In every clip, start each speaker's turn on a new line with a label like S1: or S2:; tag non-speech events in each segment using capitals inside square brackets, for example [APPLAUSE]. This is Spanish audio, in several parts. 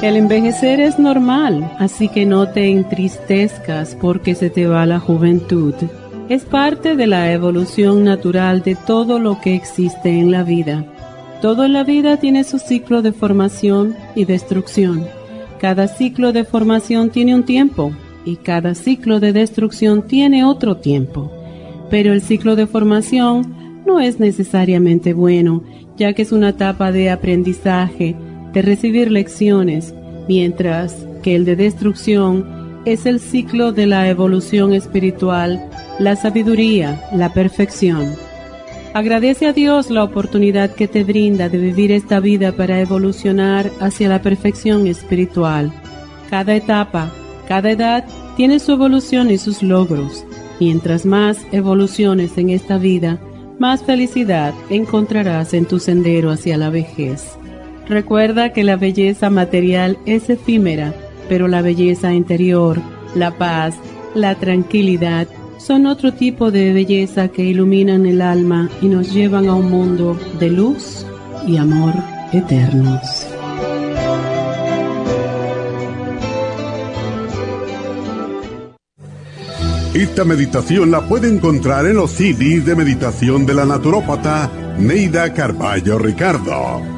S1: El envejecer es normal, así que no te entristezcas porque se te va la juventud. Es parte de la evolución natural de todo lo que existe en la vida. Todo en la vida tiene su ciclo de formación y destrucción. Cada ciclo de formación tiene un tiempo y cada ciclo de destrucción tiene otro tiempo. Pero el ciclo de formación no es necesariamente bueno, ya que es una etapa de aprendizaje, de recibir lecciones, mientras que el de destrucción es el ciclo de la evolución espiritual, la sabiduría, la perfección. Agradece a Dios la oportunidad que te brinda de vivir esta vida para evolucionar hacia la perfección espiritual. Cada etapa, cada edad tiene su evolución y sus logros. Mientras más evoluciones en esta vida, más felicidad encontrarás en tu sendero hacia la vejez. Recuerda que la belleza material es efímera, pero la belleza interior, la paz, la tranquilidad, son otro tipo de belleza que iluminan el alma y nos llevan a un mundo de luz y amor eternos.
S2: Esta meditación la puede encontrar en los CDs de meditación de la naturópata Neida Carballo Ricardo.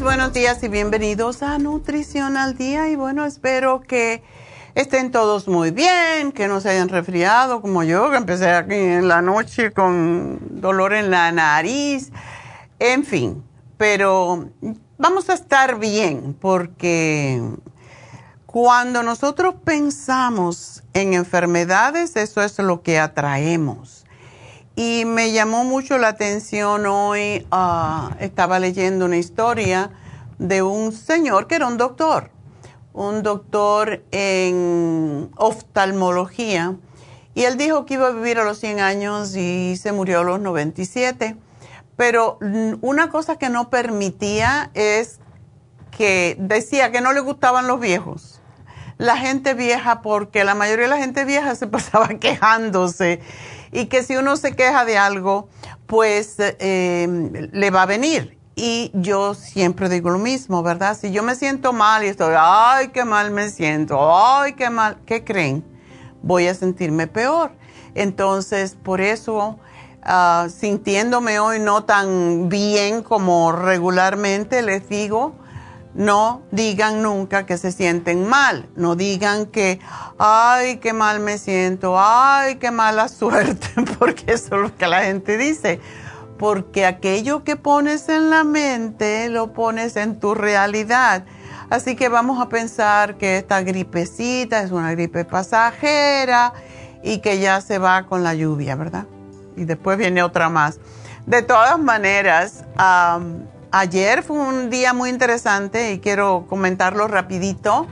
S3: Buenos días y bienvenidos a Nutrición al Día. Y bueno, espero que estén todos muy bien, que no se hayan resfriado como yo, que empecé aquí en la noche con dolor en la nariz. En fin, pero vamos a estar bien porque cuando nosotros pensamos en enfermedades, eso es lo que atraemos. Y me llamó mucho la atención hoy, ah, estaba leyendo una historia de un señor que era un doctor, un doctor en oftalmología, y él dijo que iba a vivir a los 100 años y se murió a los 97. Pero una cosa que no permitía es que decía que no le gustaban los viejos. La gente vieja, porque la mayoría de la gente vieja se [LAUGHS] pasaba quejándose y que si uno se queja de algo, pues eh, le va a venir. Y yo siempre digo lo mismo, ¿verdad? Si yo me siento mal y estoy, ay, qué mal me siento, ay, qué mal, ¿qué creen? Voy a sentirme peor. Entonces, por eso, ah, sintiéndome hoy no tan bien como regularmente, les digo, no digan nunca que se sienten mal, no digan que, ay, qué mal me siento, ay, qué mala [LAUGHS] suerte, porque eso es lo que la gente dice. Porque aquello que pones en la mente lo pones en tu realidad. Así que vamos a pensar que esta gripecita es una gripe pasajera y que ya se va con la lluvia, ¿verdad? Y después viene otra más. De todas maneras, ayer fue un día muy interesante y quiero comentarlo rapidito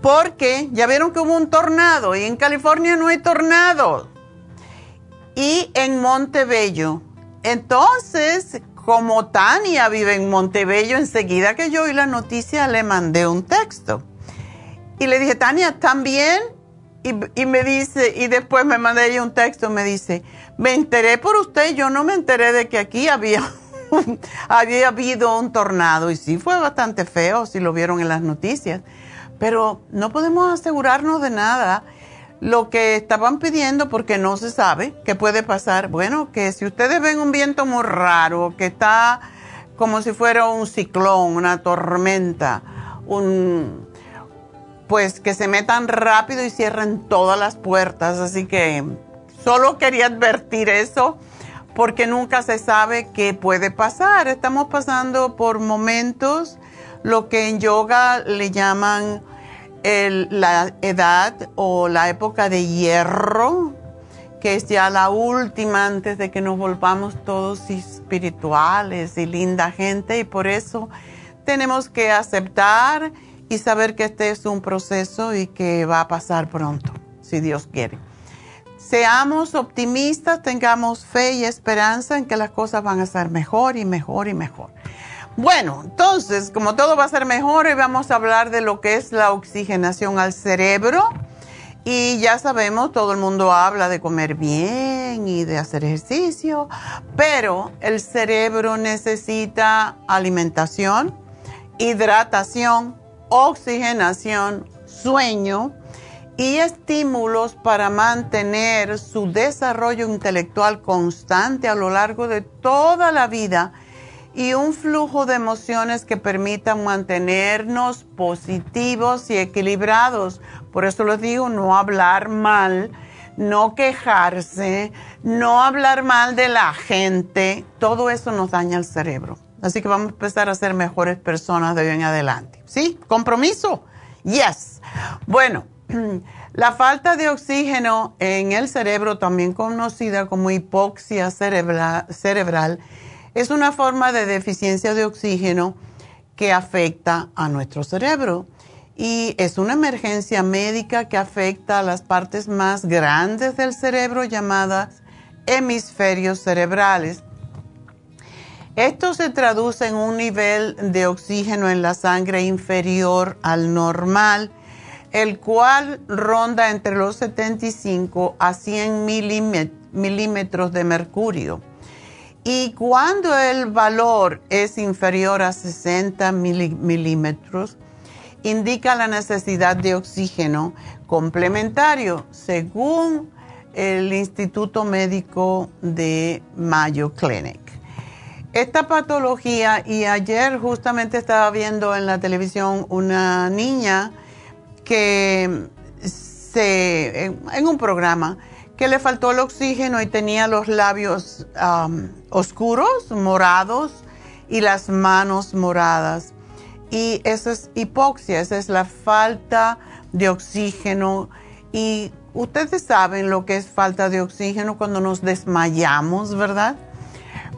S3: porque ya vieron que hubo un tornado y en California no hay tornado y en Montebello. Entonces, como Tania vive en Montebello, enseguida que yo oí la noticia le mandé un texto. Y le dije, Tania, ¿también? Y, y me dice, y después me mandé ella un texto, me dice, me enteré por usted, yo no me enteré de que aquí había, [LAUGHS] había habido un tornado. Y sí fue bastante feo, si lo vieron en las noticias. Pero no podemos asegurarnos de nada lo que estaban pidiendo porque no se sabe qué puede pasar. Bueno, que si ustedes ven un viento muy raro, que está como si fuera un ciclón, una tormenta, un pues que se metan rápido y cierren todas las puertas. Así que solo quería advertir eso porque nunca se sabe qué puede pasar. Estamos pasando por momentos, lo que en yoga le llaman la edad o la época de hierro, que es ya la última antes de que nos volvamos todos espirituales y linda gente y por eso tenemos que aceptar y saber que este es un proceso y que va a pasar pronto, si Dios quiere. Seamos optimistas, tengamos fe y esperanza en que las cosas van a ser mejor y mejor y mejor. Bueno, entonces, como todo va a ser mejor, hoy vamos a hablar de lo que es la oxigenación al cerebro. Y ya sabemos, todo el mundo habla de comer bien y de hacer ejercicio, pero el cerebro necesita alimentación, hidratación, oxigenación, sueño y estímulos para mantener su desarrollo intelectual constante a lo largo de toda la vida y un flujo de emociones que permitan mantenernos positivos y equilibrados. Por eso les digo, no hablar mal, no quejarse, no hablar mal de la gente, todo eso nos daña el cerebro. Así que vamos a empezar a ser mejores personas de hoy en adelante. ¿Sí? ¿Compromiso? Yes. Bueno, [CLEARS THROAT] la falta de oxígeno en el cerebro, también conocida como hipoxia cerebral, es una forma de deficiencia de oxígeno que afecta a nuestro cerebro y es una emergencia médica que afecta a las partes más grandes del cerebro llamadas hemisferios cerebrales. Esto se traduce en un nivel de oxígeno en la sangre inferior al normal, el cual ronda entre los 75 a 100 milímetros de mercurio. Y cuando el valor es inferior a 60 milímetros, indica la necesidad de oxígeno complementario, según el Instituto Médico de Mayo Clinic. Esta patología, y ayer justamente estaba viendo en la televisión una niña que se, en un programa, que le faltó el oxígeno y tenía los labios oscuros, morados y las manos moradas. Y eso es hipoxia, esa es la falta de oxígeno. Y ustedes saben lo que es falta de oxígeno cuando nos desmayamos, ¿verdad?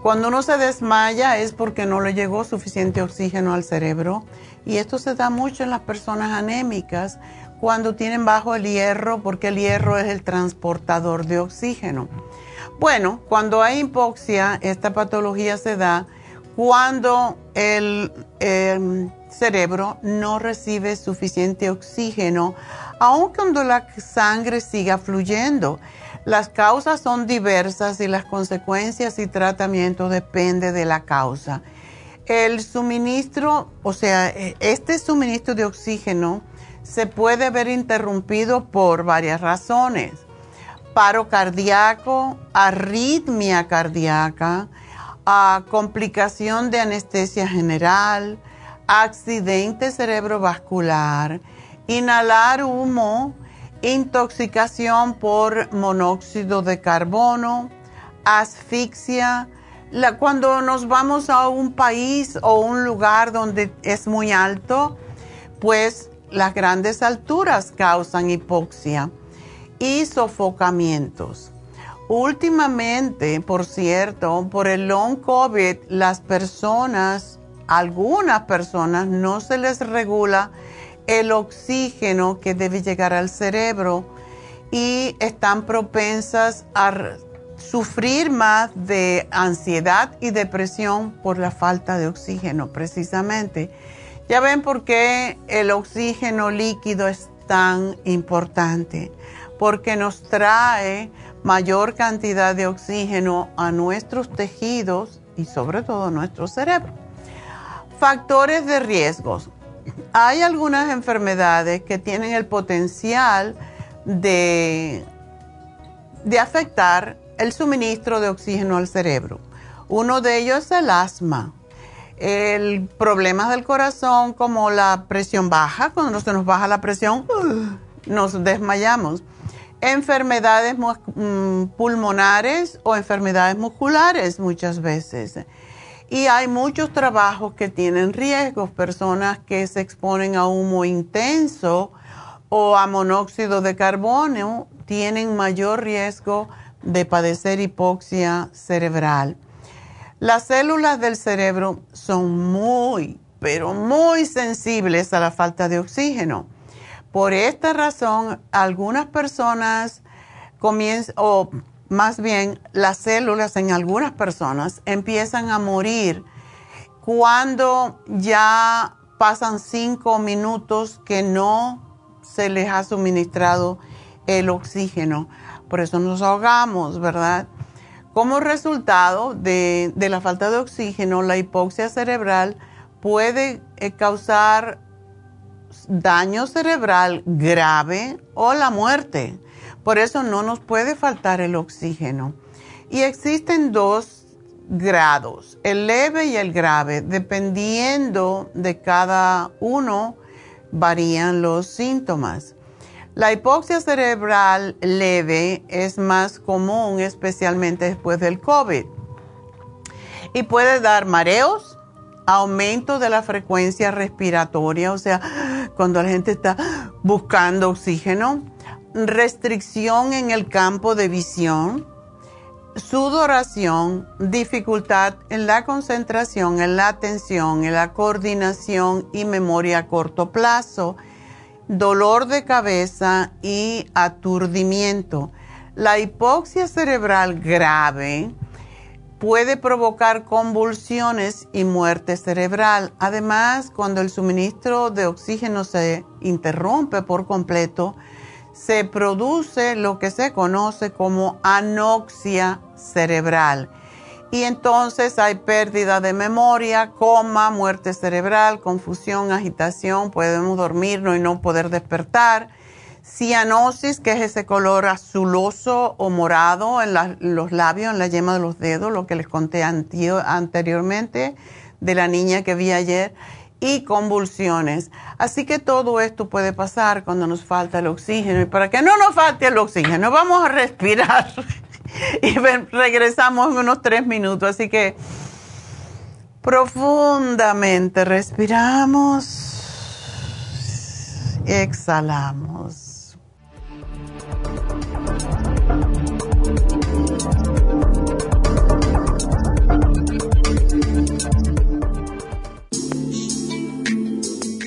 S3: Cuando uno se desmaya es porque no le llegó suficiente oxígeno al cerebro. Y esto se da mucho en las personas anémicas cuando tienen bajo el hierro, porque el hierro es el transportador de oxígeno. Bueno, cuando hay hipoxia, esta patología se da cuando el, cerebro no recibe suficiente oxígeno, aun cuando la sangre siga fluyendo. Las causas son diversas y las consecuencias y tratamientos dependen de la causa. El suministro, o sea, e, este suministro de oxígeno, se puede ver interrumpido por varias razones. Paro cardíaco, arritmia cardíaca, complicación de anestesia general, accidente cerebrovascular, inhalar humo, intoxicación por monóxido de carbono, asfixia, cuando nos vamos a un país o un lugar donde es muy alto, pues las grandes alturas causan hipoxia y sofocamientos. Últimamente, por cierto, por el long COVID, las personas, algunas personas, no se les regula el oxígeno que debe llegar al cerebro y están propensas a sufrir más de ansiedad y depresión por la falta de oxígeno, precisamente. Ya ven por qué el oxígeno líquido es tan importante, porque nos trae mayor cantidad de oxígeno a nuestros tejidos y sobre todo a nuestro cerebro. Factores de riesgos. Hay algunas enfermedades que tienen el potencial de, de afectar el suministro de oxígeno al cerebro. Uno de ellos es el asma. El problemas del corazón como la presión baja, cuando se nos baja la presión, nos desmayamos. Enfermedades mm, pulmonares o enfermedades musculares muchas veces. Y hay muchos trabajos que tienen riesgos, personas que se exponen a humo intenso o a monóxido de carbono tienen mayor riesgo de padecer hipoxia cerebral. Las células del cerebro son muy, pero muy sensibles a la falta de oxígeno. Por esta razón, algunas personas comienzan, o más bien las células en algunas personas empiezan a morir cuando ya pasan cinco minutos que no se les ha suministrado el oxígeno por eso nos ahogamos, ¿verdad? Como resultado de, la falta de oxígeno, la hipoxia cerebral puede eh, causar daño cerebral grave o la muerte. Por eso no nos puede faltar el oxígeno. Y existen dos grados, el leve y el grave. Dependiendo de cada uno, varían los síntomas. La hipoxia cerebral leve es más común, especialmente después del COVID. Y puede dar mareos, aumento de la frecuencia respiratoria, o sea, cuando la gente está buscando oxígeno, restricción en el campo de visión, sudoración, dificultad en la concentración, en la atención, en la coordinación y memoria a corto plazo dolor de cabeza y aturdimiento. La hipoxia cerebral grave puede provocar convulsiones y muerte cerebral. Además, cuando el suministro de oxígeno se interrumpe por completo, se produce lo que se conoce como anoxia cerebral y entonces hay pérdida de memoria, coma, muerte cerebral, confusión, agitación, podemos dormirnos y no poder despertar. Cianosis, que es ese color azuloso o morado en los labios, en la yema de los dedos, lo que les conté anteriormente de la niña que vi ayer, y convulsiones. Así que todo esto puede pasar cuando nos falta el oxígeno. Y para que no nos falte el oxígeno, vamos a respirar. [LAUGHS] y regresamos en unos tres minutos. Así que profundamente respiramos, exhalamos.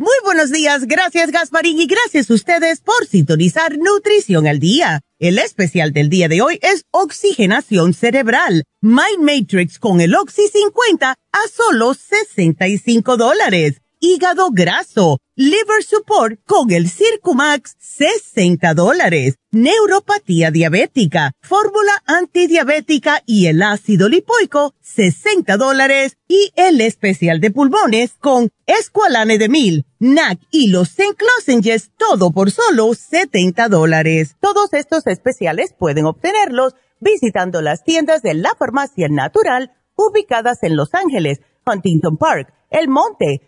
S4: Muy buenos días, gracias Gasparín y gracias a ustedes por sintonizar Nutrición al Día. El especial del día de hoy es Oxigenación Cerebral, Mind Matrix con el Oxy 50 a solo 65 dólares. Hígado graso, liver support con el Circumax, 60 dólares, neuropatía diabética, fórmula antidiabética y el ácido lipoico, 60 dólares, y el especial de pulmones con Esqualane de Mil, NAC y los St. todo por solo 70 dólares. Todos estos especiales pueden obtenerlos visitando las tiendas de la farmacia natural ubicadas en Los Ángeles, Huntington Park, El Monte,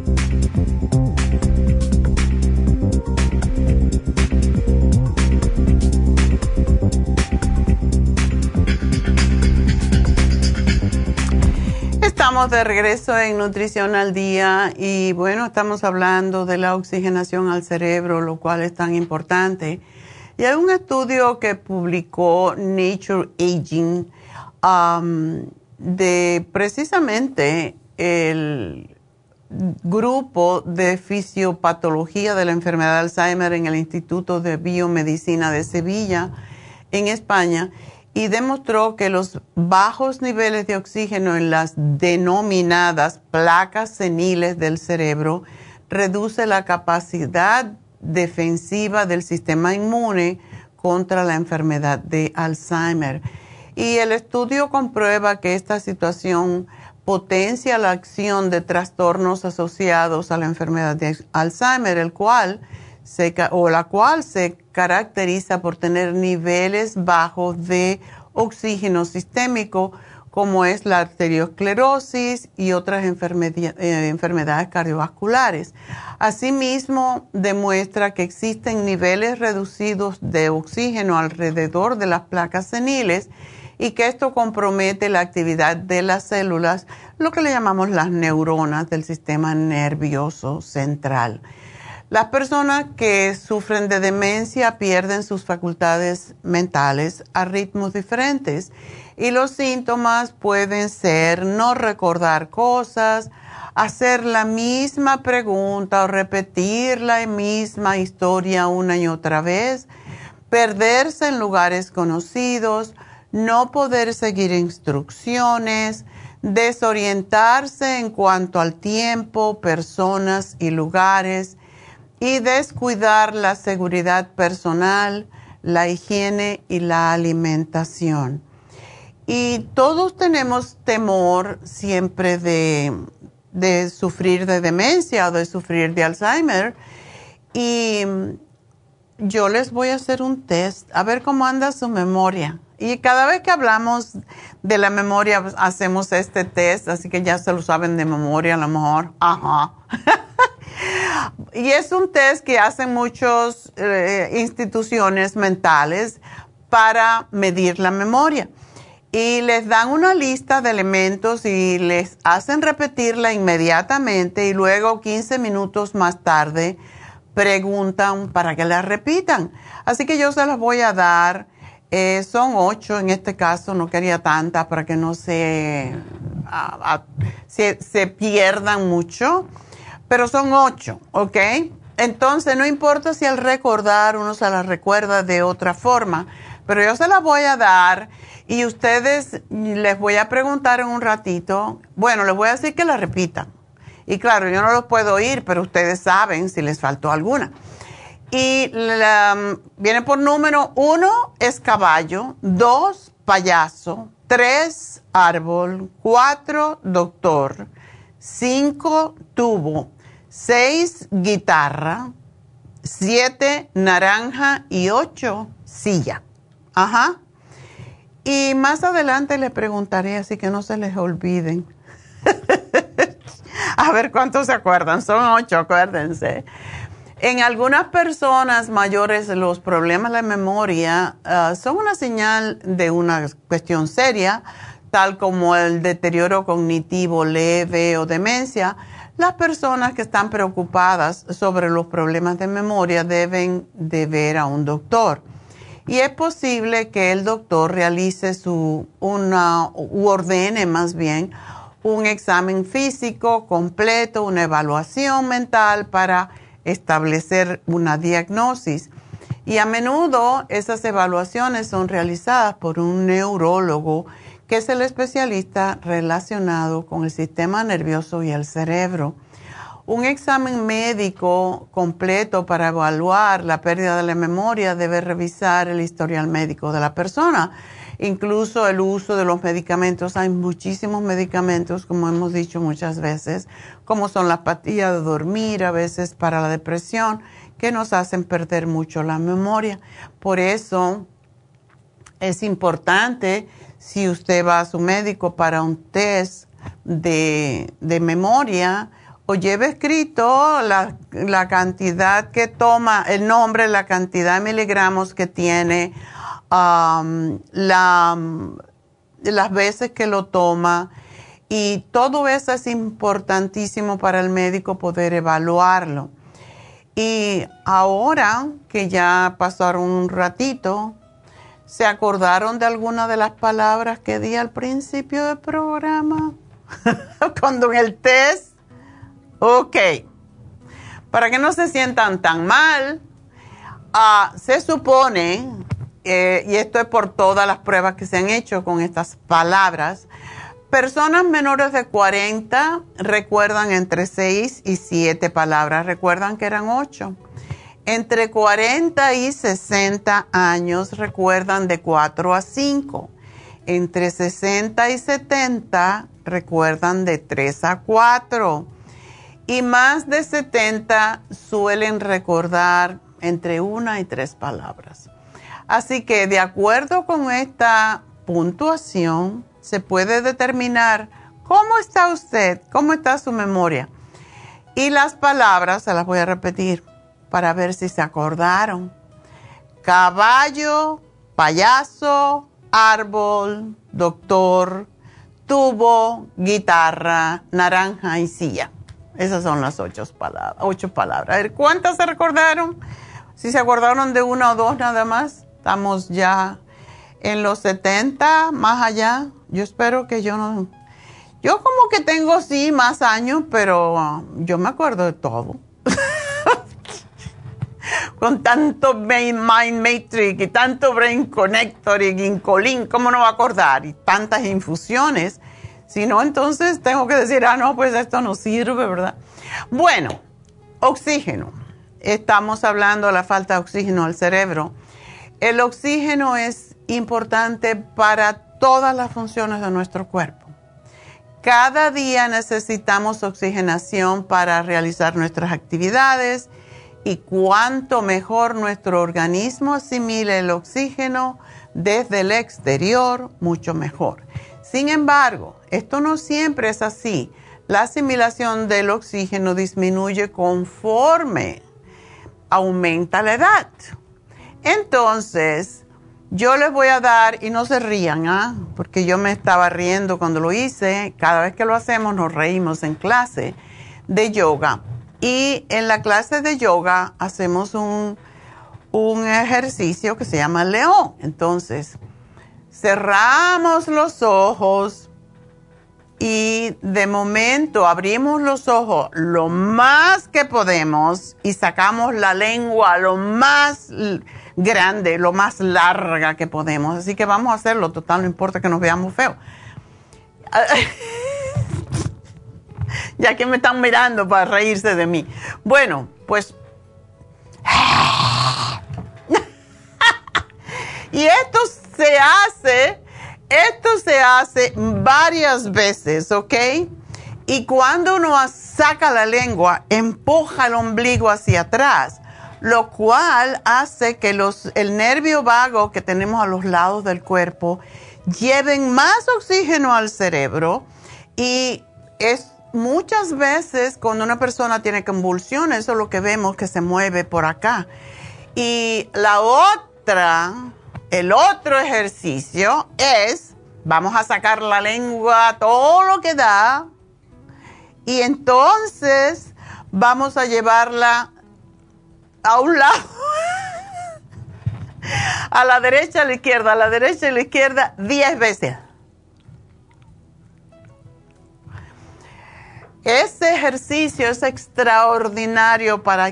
S3: Estamos de regreso en Nutrición al Día y bueno, estamos hablando de la oxigenación al cerebro, lo cual es tan importante. Y hay un estudio que publicó Nature Aging um, de precisamente el grupo de fisiopatología de la enfermedad de Alzheimer en el Instituto de Biomedicina de Sevilla, en España y demostró que los bajos niveles de oxígeno en las denominadas placas seniles del cerebro reduce la capacidad defensiva del sistema inmune contra la enfermedad de Alzheimer. Y el estudio comprueba que esta situación potencia la acción de trastornos asociados a la enfermedad de Alzheimer, el cual o la cual se caracteriza por tener niveles bajos de oxígeno sistémico, como es la arteriosclerosis y otras eh, enfermedades cardiovasculares. Asimismo, demuestra que existen niveles reducidos de oxígeno alrededor de las placas seniles y que esto compromete la actividad de las células, lo que le llamamos las neuronas del sistema nervioso central. Las personas que sufren de demencia pierden sus facultades mentales a ritmos diferentes y los síntomas pueden ser no recordar cosas, hacer la misma pregunta o repetir la misma historia una y otra vez, perderse en lugares conocidos, no poder seguir instrucciones, desorientarse en cuanto al tiempo, personas y lugares, y descuidar la seguridad personal, la higiene y la alimentación. Y todos tenemos temor siempre de, sufrir de demencia o de sufrir de Alzheimer. Y yo les voy a hacer un test, a ver cómo anda su memoria. Y cada vez que hablamos de la memoria, hacemos este test, así que ya se lo saben de memoria a lo mejor. Ajá. [LAUGHS] Y es un test que hacen muchas eh, instituciones mentales para medir la memoria. Y les dan una lista de elementos y les hacen repetirla inmediatamente y luego 15 minutos más tarde preguntan para que la repitan. Así que yo se las voy a dar. Eh, son ocho en este caso, no quería tantas para que no se, se pierdan mucho pero son ocho, ¿ok? Entonces, no importa si al recordar uno se las recuerda de otra forma, pero yo se las voy a dar y ustedes les voy a preguntar en un ratito, bueno, les voy a decir que la repitan Y claro, yo no los puedo oír, pero ustedes saben si les faltó alguna. Y viene por número uno es caballo, dos payaso, tres árbol, cuatro doctor, cinco tubo, seis guitarra, siete naranja y ocho silla. Ajá. Y más adelante les preguntaré, así que no se les olviden. [LAUGHS] A ver cuántos se acuerdan. Son ocho, acuérdense. En algunas personas mayores los problemas de memoria ah, son una señal de una cuestión seria, tal como el deterioro cognitivo leve o demencia. Las personas que están preocupadas sobre los problemas de memoria deben de ver a un doctor. Y es posible que el doctor realice su, una, u ordene más bien, un examen físico completo, una evaluación mental para establecer una diagnosis. Y a menudo esas evaluaciones son realizadas por un neurólogo que es el especialista relacionado con el sistema nervioso y el cerebro. Un examen médico completo para evaluar la pérdida de la memoria debe revisar el historial médico de la persona, incluso el uso de los medicamentos. Hay muchísimos medicamentos, como hemos dicho muchas veces, como son las pastillas de dormir, a veces para la depresión, que nos hacen perder mucho la memoria. Por eso es importante, si usted va a su médico para un test de, de memoria, o lleve escrito la, la, cantidad que toma, el nombre, la cantidad de miligramos que tiene, la, las veces que lo toma. Y todo eso es importantísimo para el médico poder evaluarlo. Y ahora que ya pasaron un ratito, ¿se acordaron de alguna de las palabras que di al principio del programa? [LAUGHS] Cuando en el test Ok. Para que no se sientan tan mal, ah, se supone, eh, y esto es por todas las pruebas que se han hecho con estas palabras, personas menores de 40 recuerdan entre 6 y 7 palabras, recuerdan que eran 8. Entre 40 y 60 años recuerdan de 4 a 5. Entre 60 y 70 recuerdan de 3 a 4 y más de 70 suelen recordar entre una y tres palabras. Así que de acuerdo con esta puntuación, se puede determinar cómo está usted, cómo está su memoria. Y las palabras, se las voy a repetir para ver si se acordaron. Caballo, payaso, árbol, doctor, tubo, guitarra, naranja y silla. Esas son las ocho palabras. Ocho palabras. A ver, ¿cuántas se recordaron? Si se acordaron de una o dos nada más, estamos ya en los 70, más allá. Yo espero que yo no... Yo como que tengo sí más años, pero yo me acuerdo de todo. Con tanto Mind Matrix y tanto Brain Connector y Ginkolin, ¿cómo no va a acordar? Y tantas infusiones si no, entonces tengo que decir, ah, no, pues esto no sirve, ¿verdad? Bueno, oxígeno. Estamos hablando de la falta de oxígeno al cerebro. El oxígeno es importante para todas las funciones de nuestro cuerpo. Cada día necesitamos oxigenación para realizar nuestras actividades y cuanto mejor nuestro organismo asimile el oxígeno desde el exterior, mucho mejor. Sin embargo, esto no siempre es así. La asimilación del oxígeno disminuye conforme aumenta la edad. Entonces, yo les voy a dar, y no se rían, ¿ah? porque yo me estaba riendo cuando lo hice, cada vez que lo hacemos nos reímos en clase de yoga. Y en la clase de yoga hacemos un, un ejercicio que se llama león. Entonces, cerramos los ojos y de momento abrimos los ojos lo más que podemos y sacamos la lengua lo más grande, lo más larga que podemos. Así que vamos a hacerlo, total, no importa que nos veamos feos. [LAUGHS] [LAUGHS] ya que me están mirando para reírse de mí. Bueno, pues... [LAUGHS] y esto se hace, esto se hace varias veces, ¿ok? Y cuando uno saca la lengua, empuja el ombligo hacia atrás, lo cual hace que los, el nervio vago que tenemos a los lados del cuerpo lleven más oxígeno al cerebro y es muchas veces cuando una persona tiene convulsiones, eso es lo que vemos que se mueve por acá. Y la otra, el otro ejercicio es, vamos a sacar la lengua todo lo que da y entonces vamos a llevarla a un lado, [LAUGHS] a la derecha, a la izquierda, a la derecha a la izquierda, 10 veces. Ese ejercicio es extraordinario para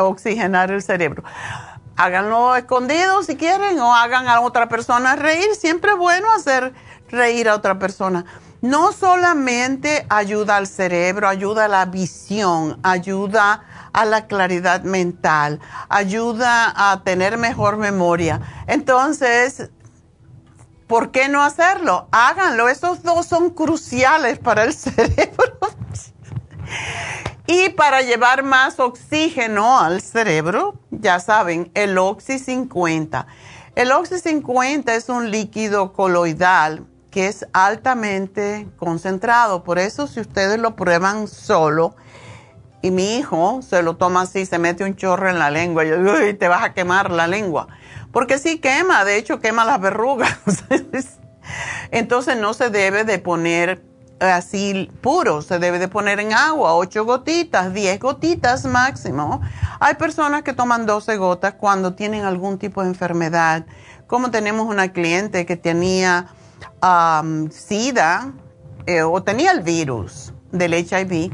S3: oxigenar, el cerebro. Háganlo escondido si quieren o hagan a otra persona reír. Siempre es bueno hacer reír a otra persona. No solamente ayuda al cerebro, ayuda a la visión, ayuda a la claridad mental, ayuda a tener mejor memoria. Entonces, ¿por qué no hacerlo? Háganlo. Esos dos son cruciales para el [LAUGHS] cerebro. Y para llevar más oxígeno al cerebro, ya saben, el Oxy 50. El Oxy 50 es un líquido coloidal que es altamente concentrado. Por eso si ustedes lo prueban solo, y mi hijo se lo toma así, se mete un chorro en la lengua, y digo, te vas a quemar la lengua. Porque sí quema, de hecho quema las verrugas. [LAUGHS] Entonces no se debe de poner así puro, se debe de poner en agua, 8 gotitas, 10 gotitas máximo. Hay personas que toman 12 gotas cuando tienen algún tipo de enfermedad, como tenemos una cliente que tenía SIDA eh, o tenía el virus del HIV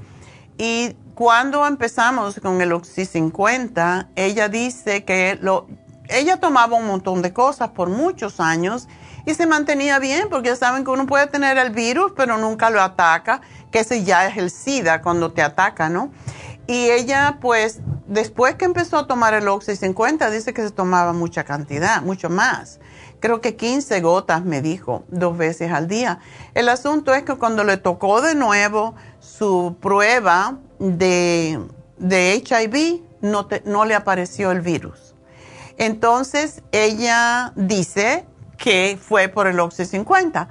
S3: y cuando empezamos con el Oxy 50, ella dice que lo, ella tomaba un montón de cosas por muchos años y se mantenía bien porque ya saben que uno puede tener el virus pero nunca lo ataca, que ese ya es el SIDA cuando te ataca, ¿no? Y ella pues después que empezó a tomar el Oxy 50 dice que se tomaba mucha cantidad, mucho más. Creo que 15 gotas me dijo dos veces al día. El asunto es que cuando le tocó de nuevo su prueba de, de HIV, no, no le apareció el virus. Entonces ella dice que fue por el Oxy 50.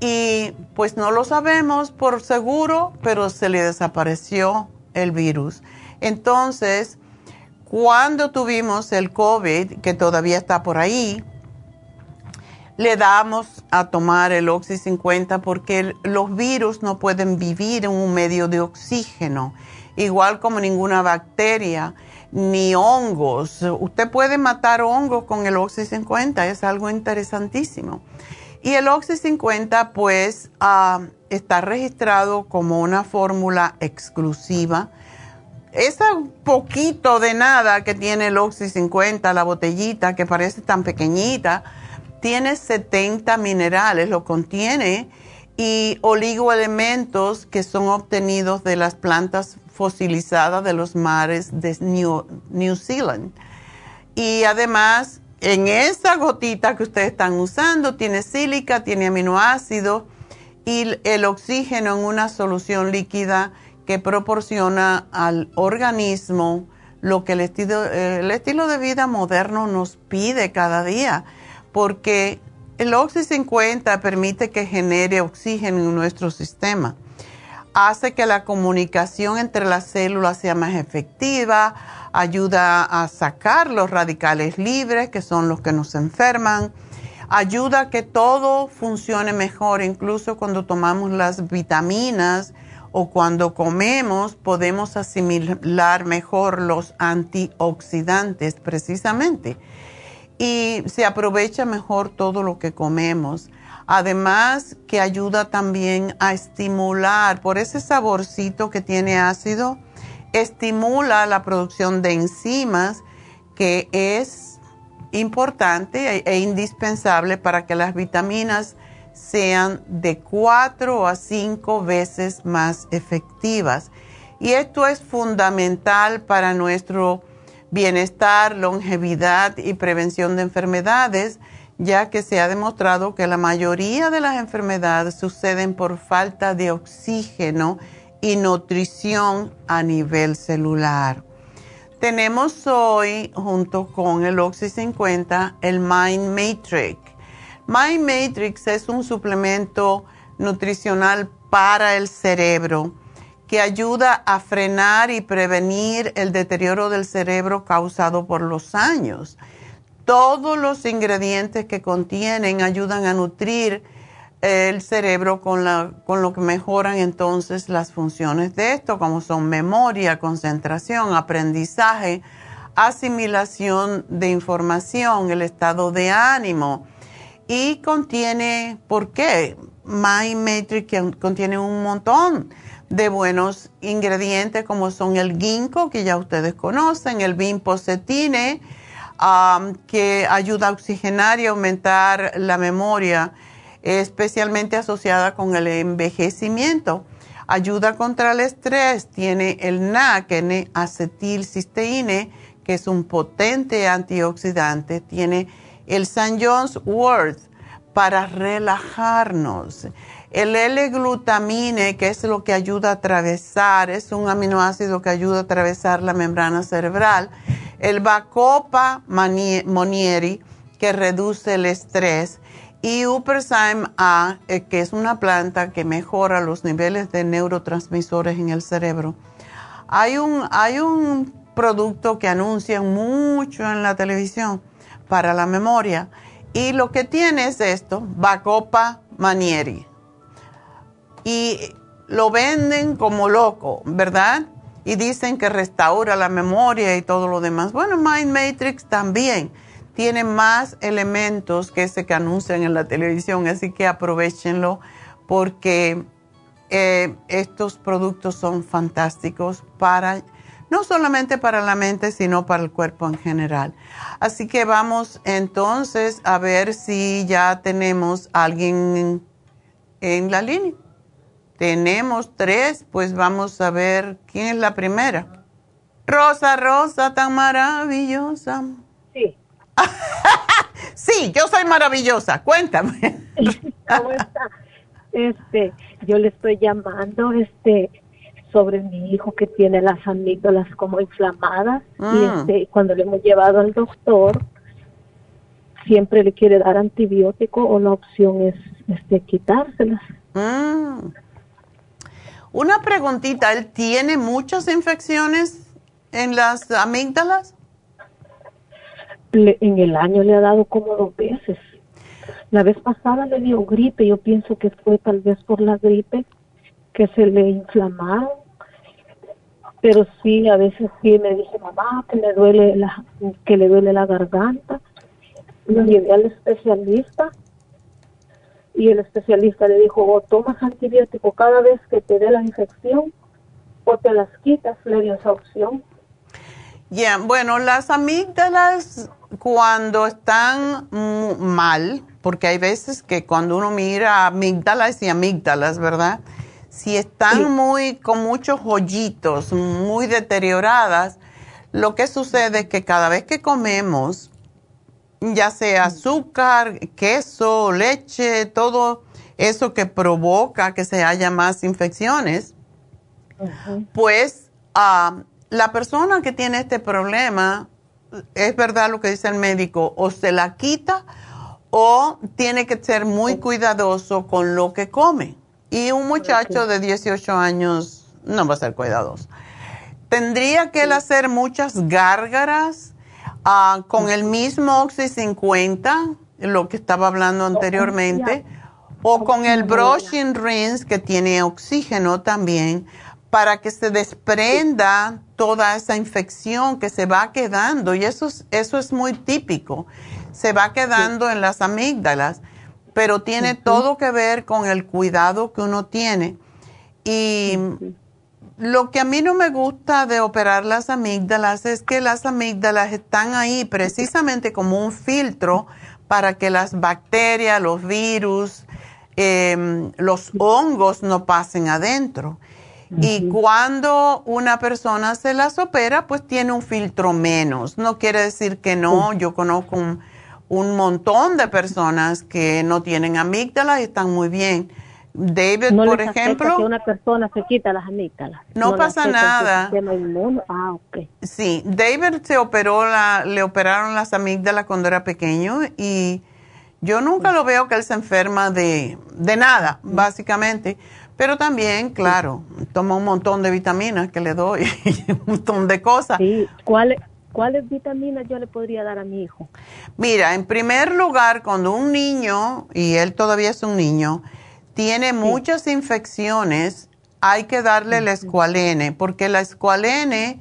S3: Y pues no lo sabemos por seguro, pero se le desapareció el virus. Entonces, cuando tuvimos el COVID, que todavía está por ahí, le damos a tomar el Oxy 50 porque los virus no pueden vivir en un medio de oxígeno, igual como ninguna bacteria ni hongos. Usted puede matar hongos con el Oxy 50, es algo interesantísimo. Y el Oxy 50 pues ah, está registrado como una fórmula exclusiva. Ese poquito de nada que tiene el Oxy 50, la botellita que parece tan pequeñita, tiene 70 minerales, lo contiene, y oligoelementos que son obtenidos de las plantas fosilizadas de los mares de New, Zealand. Y además, en esa gotita que ustedes están usando, tiene sílica, tiene aminoácidos y el oxígeno en una solución líquida que proporciona al organismo lo que el estilo, el estilo de vida moderno nos pide cada día, porque el Oxy 50 permite que genere oxígeno en nuestro sistema hace que la comunicación entre las células sea más efectiva, ayuda a sacar los radicales libres, que son los que nos enferman, ayuda a que todo funcione mejor, incluso cuando tomamos las vitaminas o cuando comemos, podemos asimilar mejor los antioxidantes precisamente. Y se aprovecha mejor todo lo que comemos. Además que ayuda también a estimular, por ese saborcito que tiene ácido, estimula la producción de enzimas que es importante e, e indispensable para que las vitaminas sean de cuatro a cinco veces más efectivas. Y esto es fundamental para nuestro bienestar, longevidad y prevención de enfermedades, ya que se ha demostrado que la mayoría de las enfermedades suceden por falta de oxígeno y nutrición a nivel celular. Tenemos hoy, junto con el Oxy 50, el Mind Matrix. Mind Matrix es un suplemento nutricional para el cerebro que ayuda a frenar y prevenir el deterioro del cerebro causado por los años. Todos los ingredientes que contienen ayudan a nutrir el cerebro con, con lo que mejoran entonces las funciones de esto, como son memoria, concentración, aprendizaje, asimilación de información, el estado de ánimo. Y contiene, ¿por qué? My Matrix contiene un montón de buenos ingredientes como son el ginkgo, que ya ustedes conocen, el bimposetine, um, que ayuda a oxigenar y aumentar la memoria, especialmente asociada con el envejecimiento. Ayuda contra el estrés, tiene el NAC, N-acetilcisteína, que es un potente antioxidante, tiene el St. John's Wort para relajarnos el L-glutamine, que es lo que ayuda a atravesar, es un aminoácido que ayuda a atravesar la membrana cerebral. El Bacopa monieri, que reduce el estrés. Y Uperzyme A, eh, que es una planta que mejora los niveles de neurotransmisores en el cerebro. Hay un, hay un producto que anuncian mucho en la televisión para la memoria. Y lo que tiene es esto, Bacopa manieri y lo venden como loco, ¿verdad? Y dicen que restaura la memoria y todo lo demás. Bueno, Mind Matrix también tiene más elementos que ese que anuncian en la televisión, así que aprovechenlo porque eh, estos productos son fantásticos para, no solamente para la mente, sino para el cuerpo en general. Así que vamos entonces a ver si ya tenemos alguien en la línea. Tenemos tres, pues vamos a ver quién es la primera. Rosa, Rosa, tan maravillosa.
S5: Sí. [LAUGHS]
S3: sí, yo soy maravillosa. Cuéntame. [LAUGHS]
S5: ¿Cómo está? Este, yo le estoy llamando, este, sobre mi hijo que tiene las amígdalas como inflamadas y mm. este, cuando le hemos llevado al doctor siempre le quiere dar antibiótico o la opción es este quitárselas.
S3: Mm. Una preguntita, ¿él tiene muchas infecciones en las amígdalas?
S5: en el año le ha dado como dos veces. La vez pasada le dio gripe, yo pienso que fue tal vez por la gripe que se le inflamaron. Pero sí, a veces sí me dice mamá que le duele la, que le duele la garganta. Lo llevé al especialista y el especialista le dijo, o tomas antibiótico cada vez que te dé la infección o te las quitas, le dio esa opción.
S3: Ya, bueno, las amígdalas cuando están mal, porque hay veces que cuando uno mira amígdalas y amígdalas, ¿verdad? Si están muy con muchos hoyitos, muy deterioradas, lo que sucede es que cada vez que comemos, ya sea azúcar, queso, leche, todo eso que provoca que se haya más infecciones, pues ah, la persona que tiene este problema, es verdad lo que dice el médico, o se la quita o tiene que ser muy cuidadoso con lo que come. Y un muchacho de 18 años no va a ser cuidadoso. Tendría que él hacer muchas gárgaras Ah, con el mismo Oxy 50, lo que estaba hablando anteriormente, o con el brushing rinse que tiene oxígeno también, para que se desprenda toda esa infección que se va quedando. Y eso es, eso es muy típico. Se va quedando en las amígdalas, pero tiene todo que ver con el cuidado que uno tiene. Y lo que a mí no me gusta de operar las amígdalas es que las amígdalas están ahí precisamente como un filtro para que las bacterias, los virus em, los hongos no pasen adentro. Y cuando una persona se las opera, pues tiene un filtro menos. No quiere decir que no. Yo conozco un, un, montón de personas que no tienen amígdalas y están muy bien. David, por ejemplo.
S5: Que una persona se quita las amígdalas.
S3: No, pasa nada.
S5: Ah, okay.
S3: Sí, David se operó, la, le operaron las amígdalas cuando era pequeño y yo nunca lo veo que él se enferma de, de nada, básicamente. Pero también, claro, toma un montón de vitaminas que le doy, [LAUGHS] un montón de cosas.
S5: Sí, ¿cuáles cuáles vitaminas yo le podría dar a mi hijo?
S3: Mira, en primer lugar, cuando un niño, y él todavía es un niño, tiene muchas infecciones, hay que darle el escualene, porque la escualene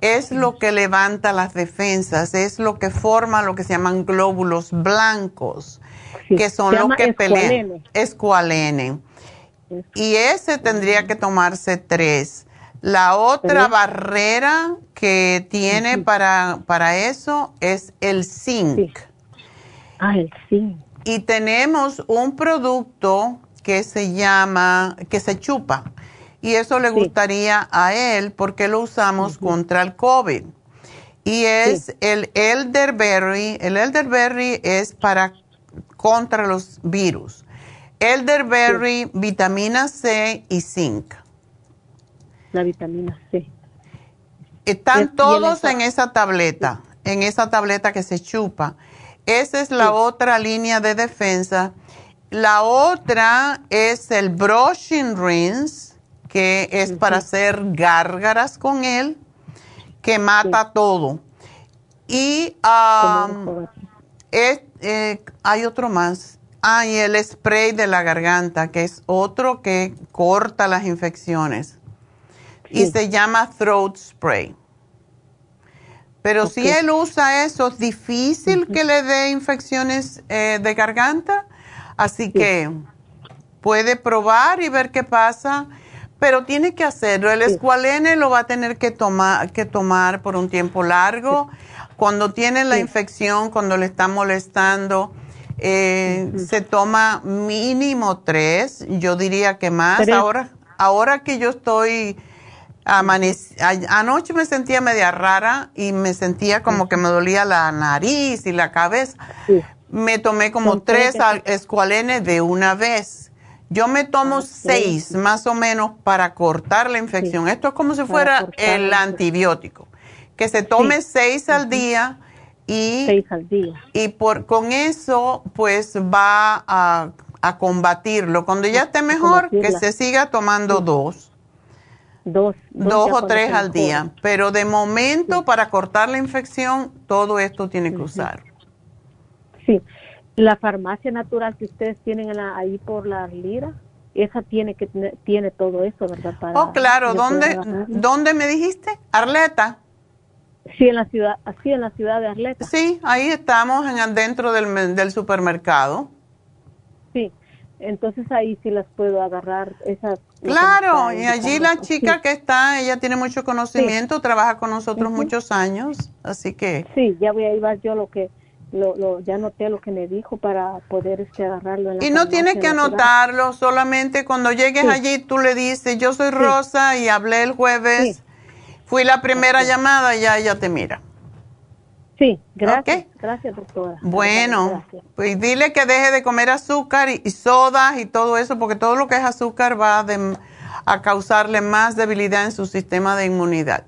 S3: es lo que levanta las defensas, es lo que forma lo que se llaman glóbulos blancos, que son los que pelean. Escualene. Y ese tendría que tomarse tres. La otra barrera que tiene para, para eso es el zinc.
S5: Ah, el zinc.
S3: Y tenemos un producto que se llama, que se chupa. Y eso le gustaría a él porque lo usamos contra el COVID. Y es el elderberry. El elderberry es para contra los virus. Elderberry, vitamina C y zinc.
S5: La vitamina C.
S3: Están todos en esa tableta, en esa tableta que se chupa. Esa es la otra línea de defensa la otra es el brushing rinse, que es para hacer gárgaras con él, que mata todo. Y eh, hay otro más. Hay el spray de la garganta, que es otro que corta las infecciones. Y se llama throat spray. Pero si él usa eso, es difícil que le dé infecciones eh, de garganta Así que puede probar y ver qué pasa, pero tiene que hacerlo. El escualene lo va a tener que tomar, que tomar por un tiempo largo. Cuando tiene la infección, cuando le está molestando, eh, se toma mínimo tres, yo diría que más. Ahora, ahora que yo estoy anoche me sentía media rara y me sentía como que me dolía la nariz y la cabeza me tomé como tres escualenes de una vez. Yo me tomo seis más o menos para cortar la infección. Esto es como si fuera el antibiótico. Que se tome seis al día y,
S5: seis al día.
S3: y por, con eso pues va a, combatirlo. Cuando ya esté mejor, que se siga tomando dos.
S5: Dos,
S3: dos, o tres al día. Pero de momento, para cortar la infección, todo esto tiene que usar.
S5: Sí, la farmacia natural que ustedes tienen ahí por la lira, esa tiene que tiene todo eso, ¿verdad?
S3: oh, claro. ¿Dónde, ¿Dónde me dijiste? Arleta.
S5: Sí, en la ciudad, así en la ciudad de Arleta.
S3: Sí, ahí estamos en dentro del, del supermercado.
S5: Sí, entonces ahí sí las puedo agarrar esas.
S3: Claro, y allí la chica que está, ella tiene mucho conocimiento, trabaja con nosotros muchos años, así que.
S5: Sí, ya voy a ir yo lo que lo, lo, ya anoté lo que me dijo para poder este, agarrarlo. En
S3: y no tienes que anotarlo, solamente cuando llegues allí tú le dices, yo soy Rosa y hablé el jueves, fui la primera llamada y ya ella te mira.
S5: Sí, gracias. Gracias, doctora.
S3: Bueno, pues dile que deje de comer azúcar y, sodas y todo eso, porque todo lo que es azúcar va a causarle más debilidad en su sistema de inmunidad.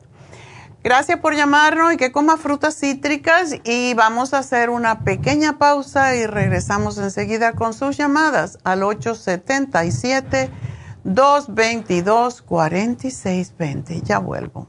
S3: Gracias por llamarnos y que coma frutas cítricas y vamos a hacer una pequeña pausa y regresamos enseguida con sus llamadas al 877-222-4620. Ya vuelvo.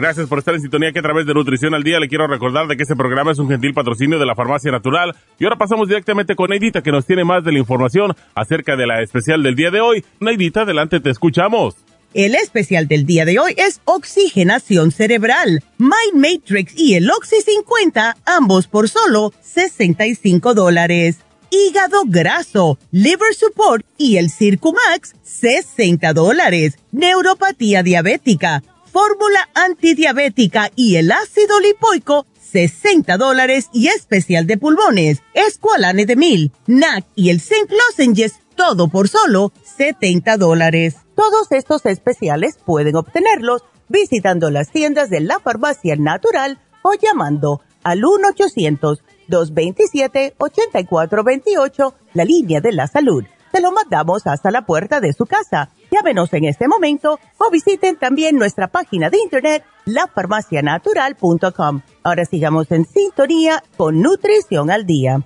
S6: Gracias por estar en sintonía que a través de Nutrición al Día le quiero recordar de que este programa es un gentil patrocinio de la Farmacia Natural. Y ahora pasamos directamente con Neidita que nos tiene más de la información acerca de la especial del día de hoy. Neidita, adelante, te escuchamos.
S4: El especial del día de hoy es Oxigenación Cerebral, Mind Matrix y el Oxy 50, ambos por solo 65 dólares. Hígado graso, Liver Support y el Circumax, 60 dólares. Neuropatía diabética fórmula antidiabética y el ácido lipoico, 60 dólares y especial de pulmones, Esqualane de Mil, NAC y el St. Lozenges, todo por solo 70 dólares. Todos estos especiales pueden obtenerlos visitando las tiendas de la farmacia natural o llamando al 1-800-227-8428, la línea de la salud. Se lo mandamos hasta la puerta de su casa Llámenos en este momento o visiten también nuestra página de internet lafarmacianatural.com. Ahora sigamos en sintonía con Nutrición al Día.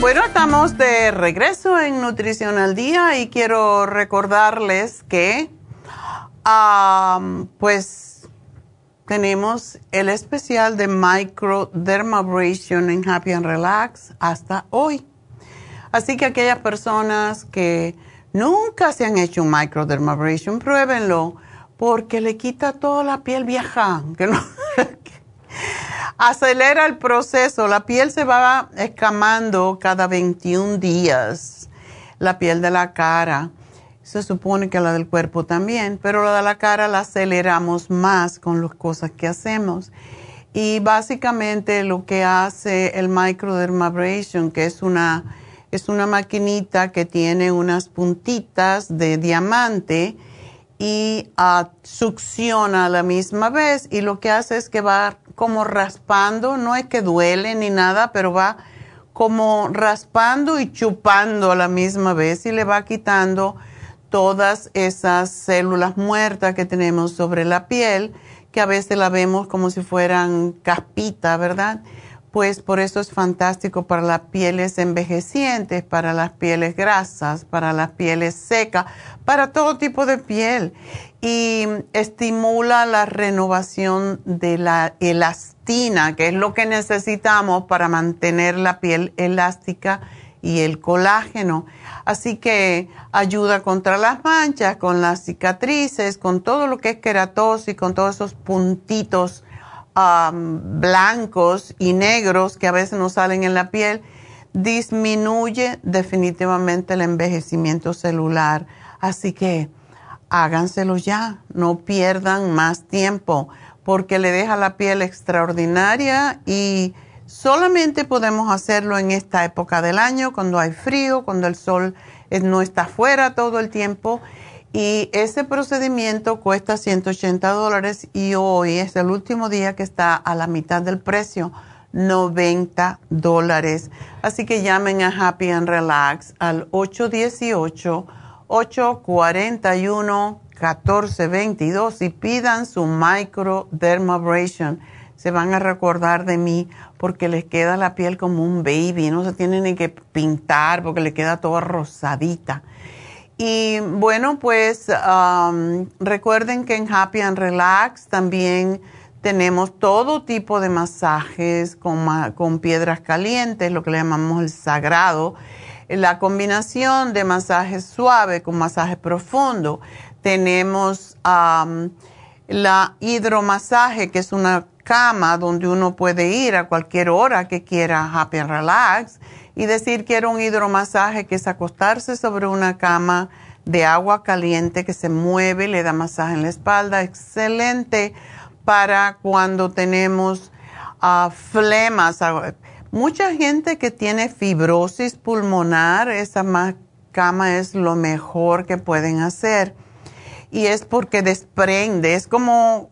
S3: Bueno, estamos de regreso en Nutrición al Día y quiero recordarles que, pues, tenemos el especial de microdermabrasion en Happy and Relax hasta hoy. Así que aquellas personas que nunca se han hecho un microdermabrasion, pruébenlo porque le quita toda la piel vieja, [LAUGHS] acelera el proceso. La piel se va escamando cada 21 días, la piel de la cara se supone que la del cuerpo también, pero la de la cara la aceleramos más con las cosas que hacemos. Y básicamente lo que hace el microdermabrasion, que es una, es una maquinita que tiene unas puntitas de diamante y uh, succiona a la misma vez y lo que hace es que va como raspando, no es que duele ni nada, pero va como raspando y chupando a la misma vez y le va quitando todas esas células muertas que tenemos sobre la piel, que a veces la vemos como si fueran caspita, ¿verdad? Pues por eso es fantástico para las pieles envejecientes, para las pieles grasas, para las pieles secas, para todo tipo de piel. Y estimula la renovación de la elastina, que es lo que necesitamos para mantener la piel elástica y el colágeno. Así que ayuda contra las manchas, con las cicatrices, con todo lo que es queratosis, con todos esos puntitos blancos y negros que a veces nos salen en la piel. Disminuye definitivamente el envejecimiento celular. Así que háganselo ya, no pierdan más tiempo porque le deja la piel extraordinaria y Solamente podemos hacerlo en esta época del año, cuando hay frío, cuando el sol no está afuera todo el tiempo. Y ese procedimiento cuesta 180 dólares y hoy es el último día que está a la mitad del precio, 90 dólares. Así que llamen a Happy and Relax al 818-841-1422 y pidan su microdermabrasion. Se van a recordar de mí porque les queda la piel como un baby, no se tiene ni que pintar porque le queda toda rosadita. Y bueno, pues um, recuerden que en Happy and Relax también tenemos todo tipo de masajes con, con piedras calientes, lo que le llamamos el sagrado. La combinación de masaje suave con masaje profundo. Tenemos um, la hidromasaje, que es una cama donde uno puede ir a cualquier hora que quiera happy and relax y decir quiero un hidromasaje que es acostarse sobre una cama de agua caliente que se mueve, le da masaje en la espalda, excelente para cuando tenemos uh, flemas. Mucha gente que tiene fibrosis pulmonar, esa cama es lo mejor que pueden hacer. Y es porque desprende, es como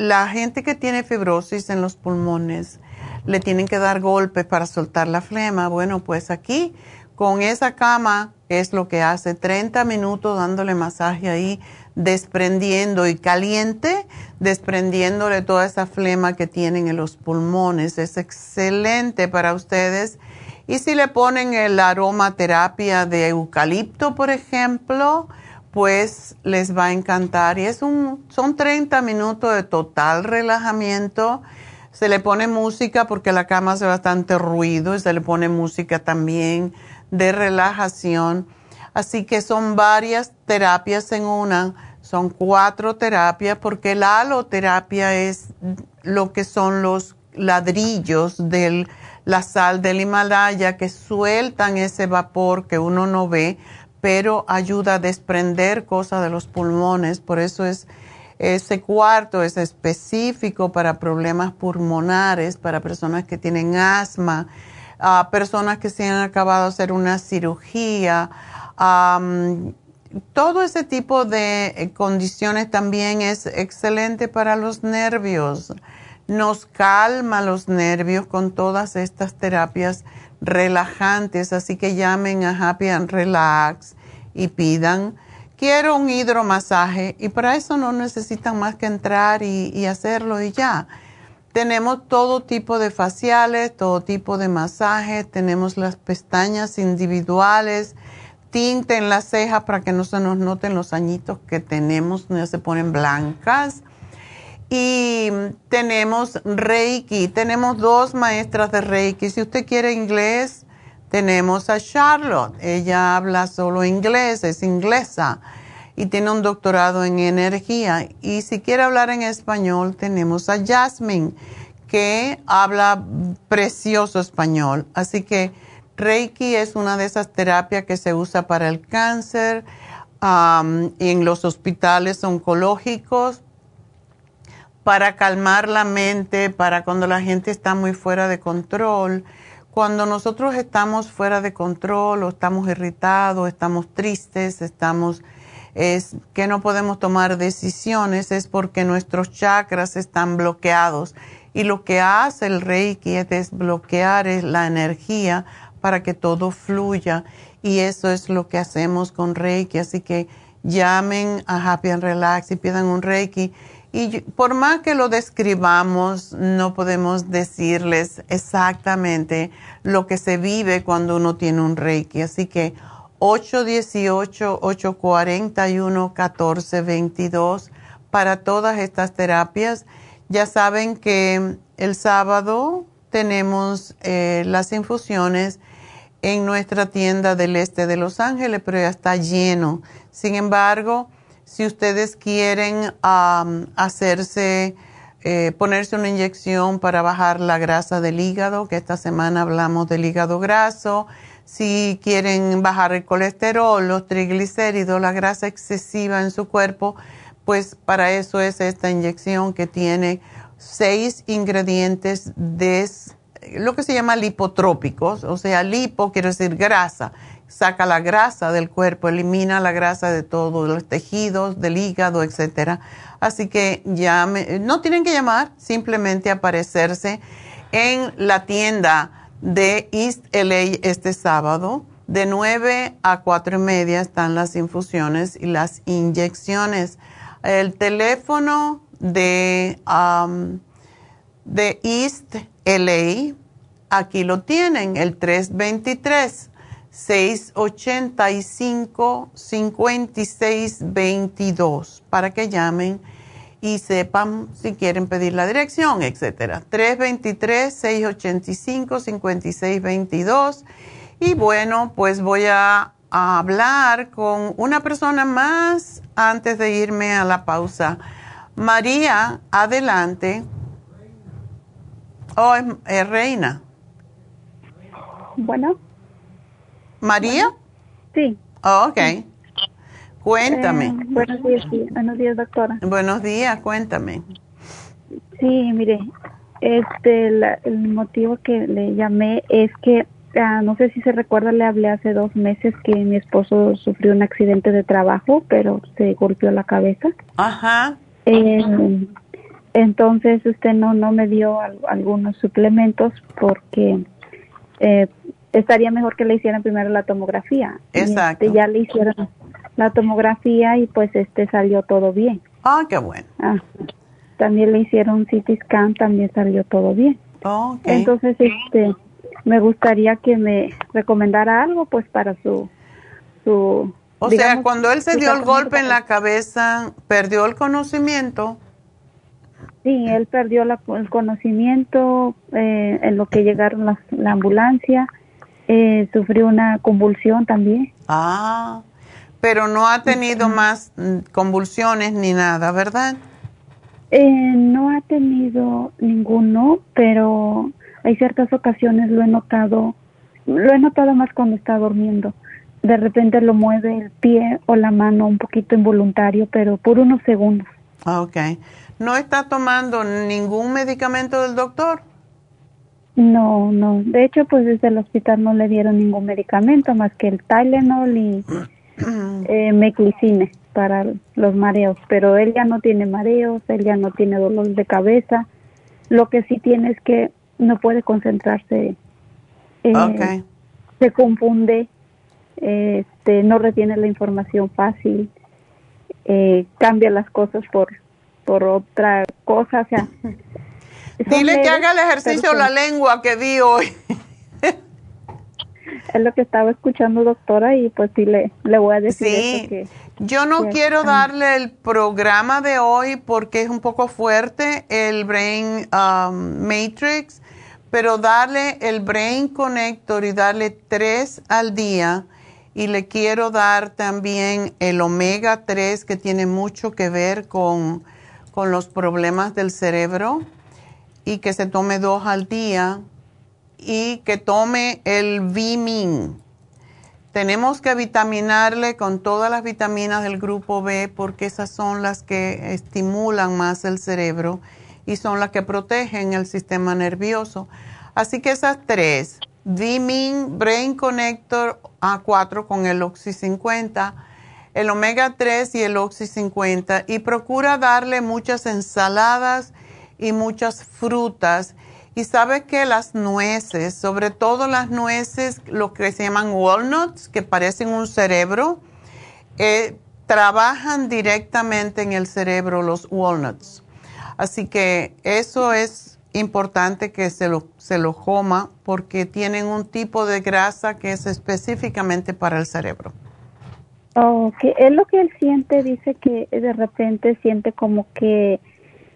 S3: la gente que tiene fibrosis en los pulmones, le tienen que dar golpes para soltar la flema. Bueno, pues aquí con esa cama es lo que hace 30 minutos dándole masaje ahí desprendiendo y caliente, desprendiéndole toda esa flema que tienen en los pulmones. Es excelente para ustedes. Y si le ponen el aromaterapia de eucalipto, por ejemplo, pues les va a encantar. Y es un, son 30 minutos de total relajamiento. Se le pone música porque la cama hace bastante ruido y se le pone música también de relajación Así que son varias terapias en una, son cuatro terapias porque la aloterapia es lo que son los ladrillos de la sal del Himalaya que sueltan ese vapor que uno no ve, pero ayuda a desprender cosas de los pulmones. Por eso es ese cuarto es específico para problemas pulmonares, para personas que tienen asma, a personas que se han acabado de hacer una cirugía, todo ese tipo de eh, condiciones también es excelente para los nervios. Nos calma los nervios con todas estas terapias relajantes, así que llamen a Happy and Relax y pidan, quiero un hidromasaje y para eso no necesitan más que entrar y, hacerlo y ya. Tenemos todo tipo de faciales, todo tipo de masajes, tenemos las pestañas individuales, tinte en las cejas para que no se nos noten los añitos que tenemos, no se ponen blancas. Y tenemos Reiki, tenemos dos maestras de Reiki. Si usted quiere inglés, tenemos a Charlotte. Ella habla solo inglés, es inglesa y tiene un doctorado en energía. Y si quiere hablar en español, tenemos a Jasmine, que habla precioso español. Así que Reiki es una de esas terapias que se usa para el cáncer en los hospitales oncológicos para calmar la mente, para cuando la gente está muy fuera de control. Cuando nosotros estamos fuera de control o estamos irritados, estamos tristes, estamos es que no podemos tomar decisiones es porque nuestros chakras están bloqueados y lo que hace el Reiki es desbloquear la energía para que todo fluya. Y eso es lo que hacemos con Reiki. Así que llamen a Happy and Relax y pidan un Reiki. Y por más que lo describamos, no podemos decirles exactamente lo que se vive cuando uno tiene un Reiki. Así que 818-841-1422 para todas estas terapias. Ya saben que el sábado tenemos eh, las infusiones en nuestra tienda del este de Los Ángeles, pero ya está lleno. Sin embargo, si ustedes quieren hacerse, eh, ponerse una inyección para bajar la grasa del hígado, que esta semana hablamos del hígado graso, si quieren bajar el colesterol, los triglicéridos, la grasa excesiva en su cuerpo, pues para eso es esta inyección que tiene seis ingredientes de lo que se llama lipotrópicos, o sea, lipo quiere decir grasa, saca la grasa del cuerpo, elimina la grasa de todos los tejidos, del hígado, etcétera. Así que no tienen que llamar, simplemente aparecerse en la tienda de East LA este sábado. De 9 a 4 y media están las infusiones y las inyecciones. El teléfono de, um, de East LA, aquí lo tienen, el 323-685-5622, para que llamen y sepan si quieren pedir la dirección, etcétera. 323-685-5622. Y bueno, pues voy a, hablar con una persona más antes de irme a la pausa. María, adelante. Oh, es, Reina.
S7: Bueno.
S3: ¿María?
S7: Sí.
S3: Oh, ok. Cuéntame. Eh,
S7: buenos días, buenos días, doctora.
S3: Buenos días, cuéntame.
S7: Sí, mire, este, el motivo que le llamé es que Ah, no sé si se recuerda, le hablé hace dos meses que mi esposo sufrió un accidente de trabajo, pero se golpeó la cabeza.
S3: Ajá.
S7: Eh, entonces usted no no me dio algunos suplementos porque eh, estaría mejor que le hicieran primero la tomografía.
S3: Este, Exacto.
S7: ya le hicieron la tomografía y pues este salió todo bien.
S3: Ah, qué bueno.
S7: Ah, también le hicieron un CT scan, también salió todo bien.
S3: Okay.
S7: Entonces este me gustaría que me recomendara algo pues para su... su
S3: o sea, cuando él se dio el golpe en la cabeza, ¿perdió el conocimiento?
S7: Sí, él perdió el conocimiento eh, en lo que llegaron la ambulancia, eh, sufrió una convulsión también.
S3: Ah, pero no ha tenido más mm, convulsiones ni nada, ¿verdad?
S7: Eh, no ha tenido ninguno, pero hay ciertas ocasiones lo he notado, lo he notado más cuando está durmiendo. De repente lo mueve el pie o la mano un poquito involuntario, pero por unos segundos.
S3: Ok. ¿No está tomando ningún medicamento del doctor?
S7: No, no. De hecho, pues desde el hospital no le dieron ningún medicamento más que el Tylenol y [CLEARS THROAT] eh, meclicine para los mareos. Pero él ya no tiene mareos, él ya no tiene dolor de cabeza. Lo que sí tiene es que no puede concentrarse. Eh, Se confunde, este, no retiene la información fácil, eh, cambia las cosas por, por otra cosa. O sea, [LAUGHS]
S3: Dile que haga el ejercicio la lengua que di hoy.
S7: es lo que estaba escuchando, doctora, y pues sí le, le voy a decir.
S3: Sí, yo no quiero darle el programa de hoy porque es un poco fuerte, el Brain um, Matrix pero darle el Brain Connector y darle tres al día. Y le quiero dar también el omega 3 que tiene mucho que ver con, con los problemas del cerebro y que se tome dos al día y que tome el Vimin. Tenemos que vitaminarle con todas las vitaminas del grupo B porque esas son las que estimulan más el cerebro y son las que protegen el sistema nervioso. Así que esas tres, Dimin Brain Connector A4 con el Oxy 50, el Omega 3 y el Oxy 50 y procura darle muchas ensaladas y muchas frutas. Y sabe que las nueces, sobre todo las nueces, lo que se llaman walnuts, que parecen un cerebro, eh, trabajan directamente en el cerebro los walnuts. Así que eso es importante que se lo, se lo coma porque tienen un tipo de grasa que es específicamente para el cerebro.
S7: Oh, que es lo que él siente, dice que de repente siente como que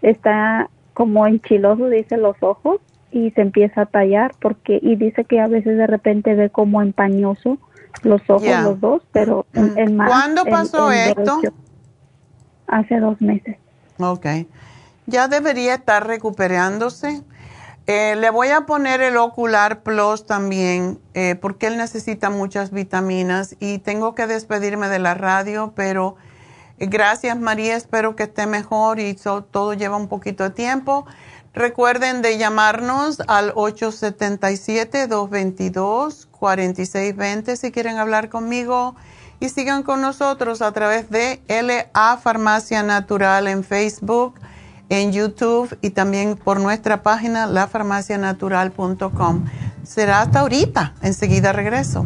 S7: está como enchiloso, dice los ojos y se empieza a tallar porque y dice que a veces de repente ve como empañoso los ojos los dos, pero en, más,
S3: ¿Cuándo pasó esto?
S7: Hace dos meses.
S3: Okay ya debería estar recuperándose. Eh, le voy a poner el Ocular Plus también, eh, porque él necesita muchas vitaminas y tengo que despedirme de la radio, pero gracias María, espero que esté mejor y todo lleva un poquito de tiempo. Recuerden de llamarnos al 877-222-4620 si quieren hablar conmigo y sigan con nosotros a través de LA Farmacia Natural en Facebook en YouTube y también por nuestra página lafarmacianatural.com. Será hasta ahorita, enseguida regreso.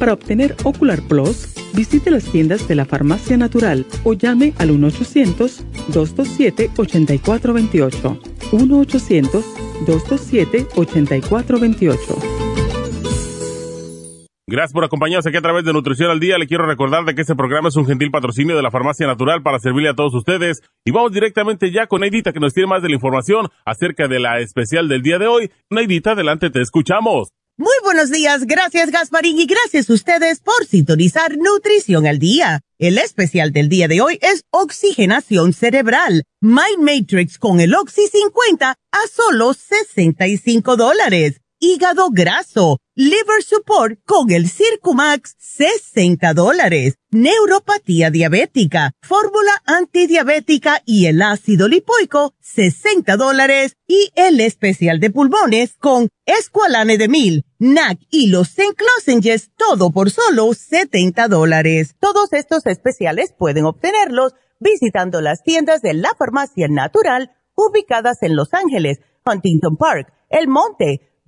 S8: Para obtener Ocular Plus, visite las tiendas de la Farmacia Natural o llame al 1-800-227-8428. 1-800-227-8428.
S6: Gracias por acompañarnos aquí a través de Nutrición al Día. Le quiero recordar de que este programa es un gentil patrocinio de la Farmacia Natural para servirle a todos ustedes. Y vamos directamente ya con Neidita que nos tiene más de la información acerca de la especial del día de hoy. Neidita, adelante, te escuchamos.
S4: Muy buenos días, gracias Gasparín y gracias a ustedes por sintonizar Nutrición al Día. El especial del día de hoy es Oxigenación Cerebral, Mind Matrix con el Oxy 50 a solo 65 dólares hígado graso, liver support con el Circumax, 60 dólares, neuropatía diabética, fórmula antidiabética y el ácido lipoico, 60 dólares, y el especial de pulmones con Esqualane de Mil, NAC y los St. todo por solo 70 dólares. Todos estos especiales pueden obtenerlos visitando las tiendas de la farmacia natural ubicadas en Los Ángeles, Huntington Park, El Monte,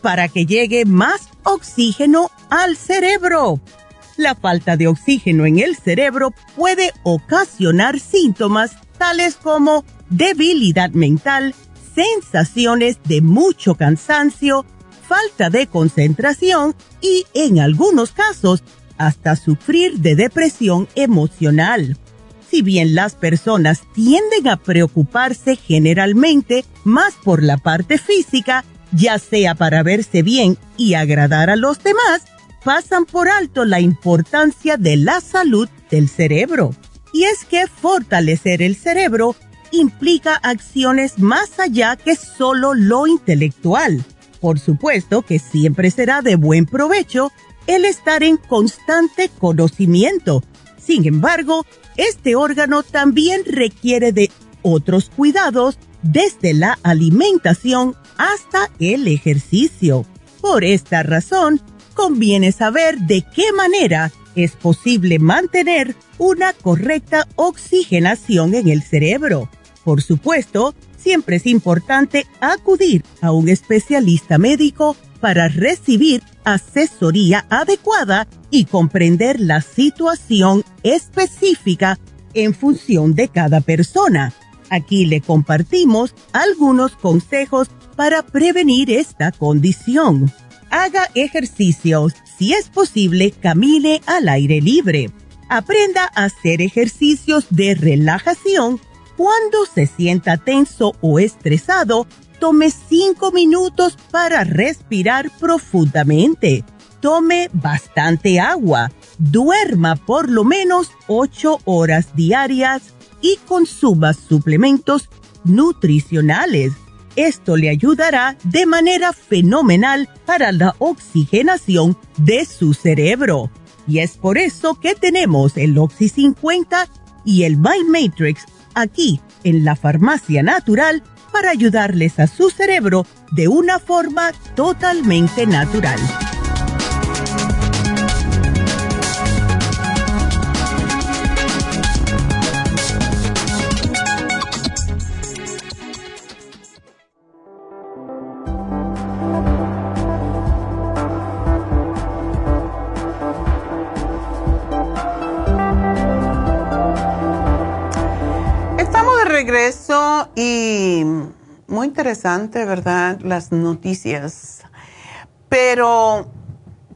S4: Para que llegue más oxígeno al cerebro? La falta de oxígeno en el cerebro puede ocasionar síntomas tales como debilidad mental, sensaciones de mucho cansancio, falta de concentración y, en algunos casos, hasta sufrir de depresión emocional. Si bien las personas tienden a preocuparse generalmente más por la parte física, ya sea para verse bien y agradar a los demás, pasan por alto la importancia de la salud del cerebro. Y es que fortalecer el cerebro implica acciones más allá que solo lo intelectual. Por supuesto que siempre será de buen provecho el estar en constante conocimiento. Sin embargo, este órgano también requiere de otros cuidados desde la alimentación hasta el ejercicio. Por esta razón, conviene saber de qué manera es posible mantener una correcta oxigenación en el cerebro. Por supuesto, siempre es importante acudir a un especialista médico para recibir asesoría adecuada y comprender la situación específica en función de cada persona. Aquí le compartimos algunos consejos para prevenir esta condición. Haga ejercicios. Si es posible, camine al aire libre. Aprenda a hacer ejercicios de relajación. Cuando se sienta tenso o estresado, tome 5 minutos para respirar profundamente. Tome bastante agua. Duerma por lo menos 8 horas diarias y consuma suplementos nutricionales. Esto le ayudará de manera fenomenal para la oxigenación de su cerebro. Y es por eso que tenemos el Oxy 50 y el Mind Matrix aquí en la farmacia natural para ayudarles a su cerebro de una forma totalmente natural.
S3: Y muy interesante, ¿verdad? Las noticias. Pero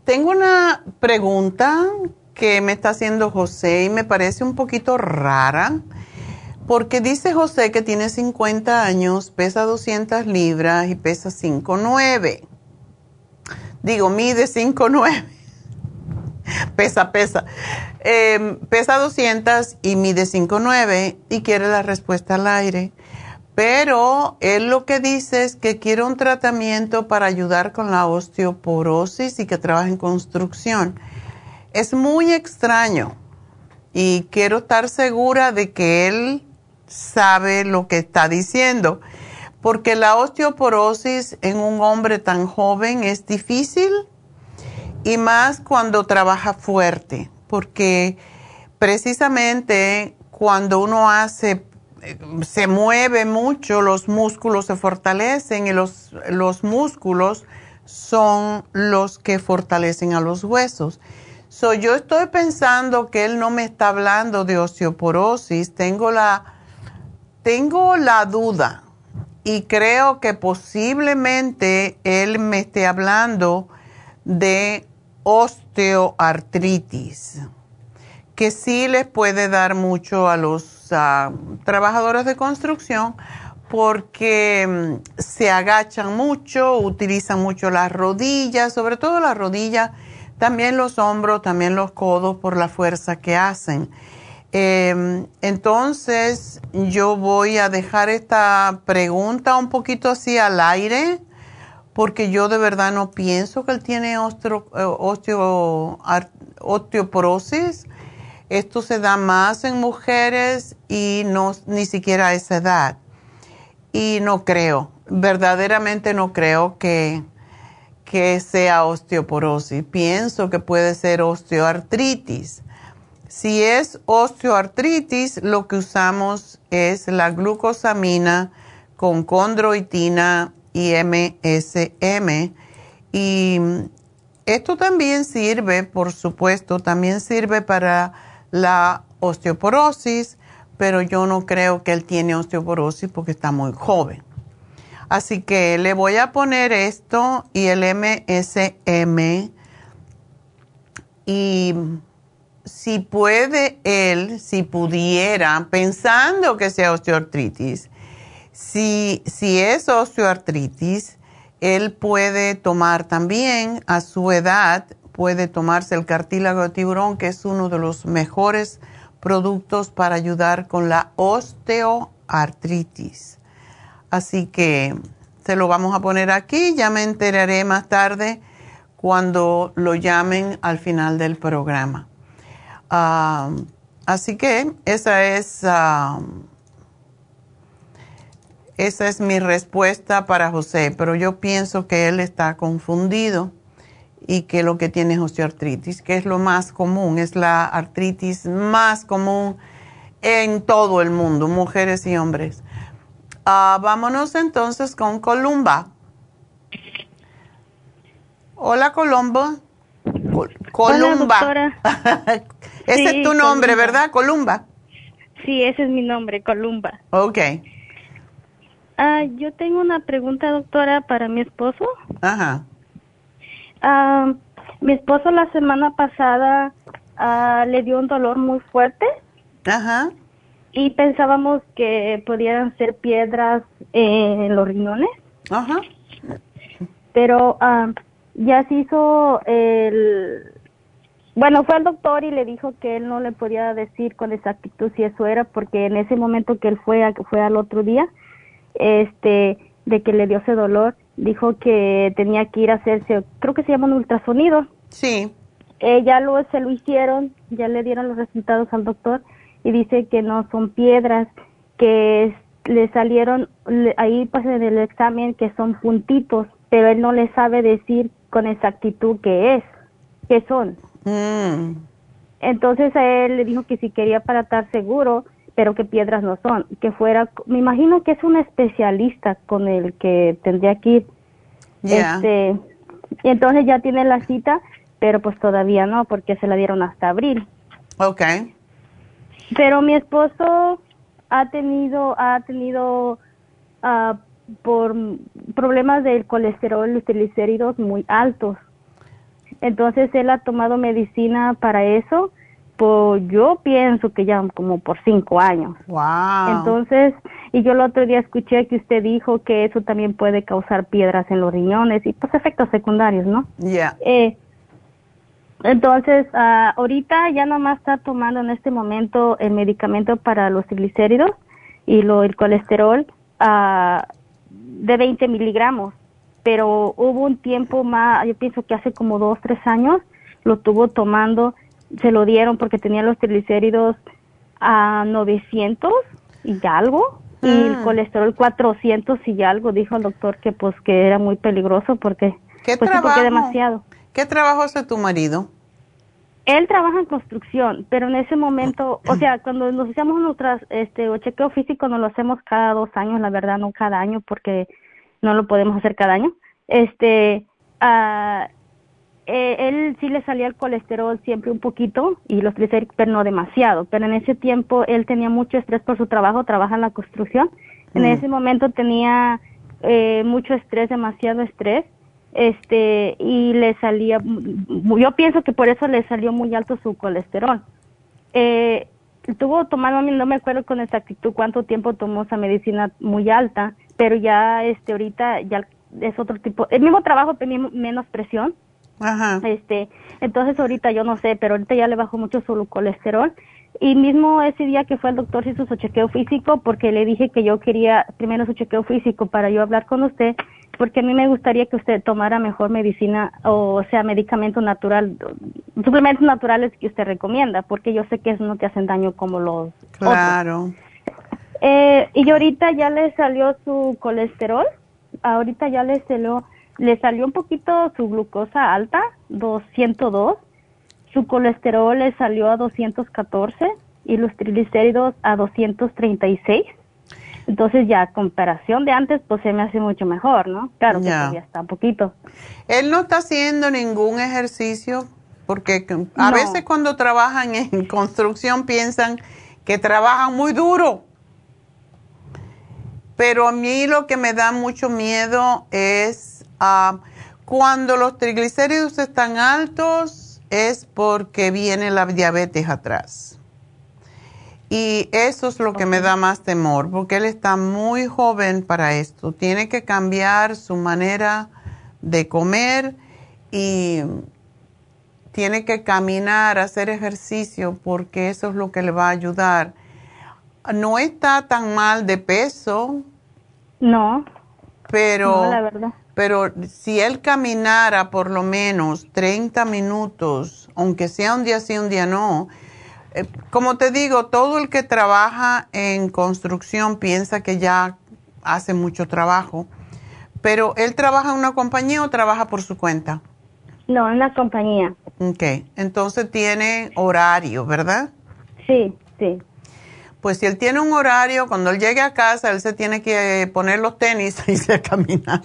S3: tengo una pregunta que me está haciendo José y me parece un poquito rara. Porque dice José que tiene 50 años, pesa 200 libras y pesa 5'9". Digo, mide 5'9". [LAUGHS] pesa, pesa. Em, pesa 200 y mide 5'9 y quiere la respuesta al aire. Pero él lo que dice es que quiere un tratamiento para ayudar con la osteoporosis y que trabaja en construcción. Es muy extraño y quiero estar segura de que él sabe lo que está diciendo, porque la osteoporosis en un hombre tan joven es difícil y más cuando trabaja fuerte, porque precisamente cuando uno hace, se mueve mucho, los músculos se fortalecen y los, los músculos son los que fortalecen a los huesos. So, yo estoy pensando que él no me está hablando de osteoporosis, tengo la, tengo la duda y creo que posiblemente él me esté hablando de osteoartritis, que sí les puede dar mucho a los ah, trabajadores de construcción porque mm, se agachan mucho, utilizan mucho las rodillas, sobre todo las rodillas, también los hombros, también los codos por la fuerza que hacen. Em, entonces yo voy a dejar esta pregunta un poquito así al aire porque yo de verdad no pienso que él tiene osteo, osteoporosis. Esto se da más en mujeres y no ni siquiera a esa edad y no creo, verdaderamente no creo que, que sea osteoporosis. Pienso que puede ser osteoartritis. Si es osteoartritis, lo que usamos es la glucosamina con condroitina y MSM. Y esto también sirve, por supuesto, también sirve para la osteoporosis pero yo no creo que él tiene osteoporosis porque está muy joven. Así que le voy a poner esto y el MSM y si puede él, si pudiera, pensando que sea osteoartritis, si, si es osteoartritis, él puede tomar también a su edad, puede tomarse el cartílago de tiburón, que es uno de los mejores productos para ayudar con la osteoartritis. Así que se lo vamos a poner aquí, ya me enteraré más tarde cuando lo llamen al final del programa. Ah, así que esa es, ah, esa es mi respuesta para José, pero yo pienso que él está confundido y que lo que tiene es osteoartritis, que es lo más común, es la artritis más común en todo el mundo, mujeres y hombres. Ah, vámonos entonces con Columba. Hola, Colombo. Columba. [LAUGHS] ese es tu nombre, ¿verdad? Columba.
S9: Sí, ese es mi nombre, Columba.
S3: Ok.
S9: Ah, yo tengo una pregunta, doctora, para mi esposo.
S3: Ajá.
S9: Ah, mi esposo la semana pasada ah, le dio un dolor muy fuerte.
S3: Ajá.
S9: Y pensábamos que pudieran ser piedras en los riñones.
S3: Ajá.
S9: Pero ah, ya se hizo el... Bueno, fue al doctor y le dijo que él no le podía decir con exactitud si eso era, porque en ese momento que él fue, fue al otro día, este, de que le dio ese dolor, dijo que tenía que ir a hacerse, creo que se llama un ultrasonido.
S3: Sí.
S9: Eh, ya lo, se lo hicieron, ya le dieron los resultados al doctor y dice que no son piedras, que le salieron ahí pues en el examen que son puntitos, pero él no le sabe decir con exactitud qué es, qué son.
S3: Mm.
S9: Entonces a él le dijo que si quería para estar seguro, pero que piedras no son, que fuera, me imagino que es un especialista con el que tendría que ir. Este, y entonces ya tiene la cita, pero pues todavía no, porque se la dieron hasta abril.
S3: Ok.
S9: Pero mi esposo ha tenido, ha tenido uh, por problemas del colesterol y triglicéridos muy altos. Entonces él ha tomado medicina para eso yo pienso que ya como por cinco años.
S3: Wow.
S9: Entonces, y yo el otro día escuché que usted dijo que eso también puede causar piedras en los riñones y pues efectos secundarios, ¿no?
S3: Ya.
S9: Eh, entonces, uh, ahorita ya nomás está tomando en este momento el medicamento para los triglicéridos y lo, el colesterol uh, de 20 miligramos, pero hubo un tiempo más, yo pienso que hace como dos, tres años, lo tuvo tomando, se lo dieron porque tenía los triglicéridos a 900 y algo y el
S3: Mm.
S9: colesterol 400 y algo dijo el doctor que pues que era muy peligroso porque
S3: ¿Qué
S9: pues sí, porque
S3: trabajo?
S9: demasiado
S3: ¿Qué trabajo hace tu marido?
S9: él trabaja en construcción pero en ese momento o sea [CLEARS THROAT] cuando nos hacemos nuestras este o chequeo físico nos lo hacemos cada dos años la verdad no cada año porque no lo podemos hacer cada año este ah, eh, él sí le salía el colesterol siempre un poquito y los triglicéridos, pero no demasiado. Pero en ese tiempo él tenía mucho estrés por su trabajo, trabaja en la construcción. En
S10: Mm.
S9: ese momento tenía eh, mucho estrés, demasiado estrés, este y le salía, yo pienso que por eso le salió muy alto su colesterol. Eh, estuvo tomando, no me acuerdo con exactitud cuánto tiempo tomó esa medicina muy alta, pero ya este ahorita ya es otro tipo, el mismo trabajo tenía menos presión,
S3: Ajá.
S9: este, entonces ahorita yo no sé, pero ahorita ya le bajó mucho su colesterol. Y mismo ese día que fue el doctor hizo su chequeo físico porque le dije que yo quería primero su chequeo físico para yo hablar con usted, porque a mí me gustaría que usted tomara mejor medicina o sea medicamento natural, suplementos naturales que usted recomienda, porque yo sé que eso no te hacen daño como los otros.
S3: Claro.
S9: Eh, y ahorita ya le salió su colesterol, ahorita ya le salió, le salió un poquito su glucosa alta, 202, su colesterol le salió a 214 y los triglicéridos a 236. Entonces ya a comparación de antes pues se me hace mucho mejor, ¿no? Claro que
S3: Ya.
S9: todavía está un poquito.
S3: Él no está haciendo ningún ejercicio porque a
S9: No.
S3: veces cuando trabajan en [LAUGHS] construcción piensan que trabajan muy duro. Pero a mí lo que me da mucho miedo es ah, cuando los triglicéridos están altos es porque viene la diabetes atrás. Y eso es lo que me da más temor, porque él está muy joven para esto. Tiene que cambiar su manera de comer y tiene que caminar, hacer ejercicio, porque eso es lo que le va a ayudar. No está tan mal de peso.
S9: No.
S3: Pero,
S9: No, la verdad.
S3: Pero si él caminara por lo menos 30 minutos, aunque sea un día sí, un día no, eh, como te digo, todo el que trabaja en construcción piensa que ya hace mucho trabajo, pero él trabaja en una compañía o trabaja por su cuenta.
S9: No, en la compañía.
S3: Ok, entonces tiene horario, ¿verdad?
S9: Sí, sí.
S3: Pues si él tiene un horario, cuando él llegue a casa, él se tiene que poner los tenis [LAUGHS] y irse a caminar.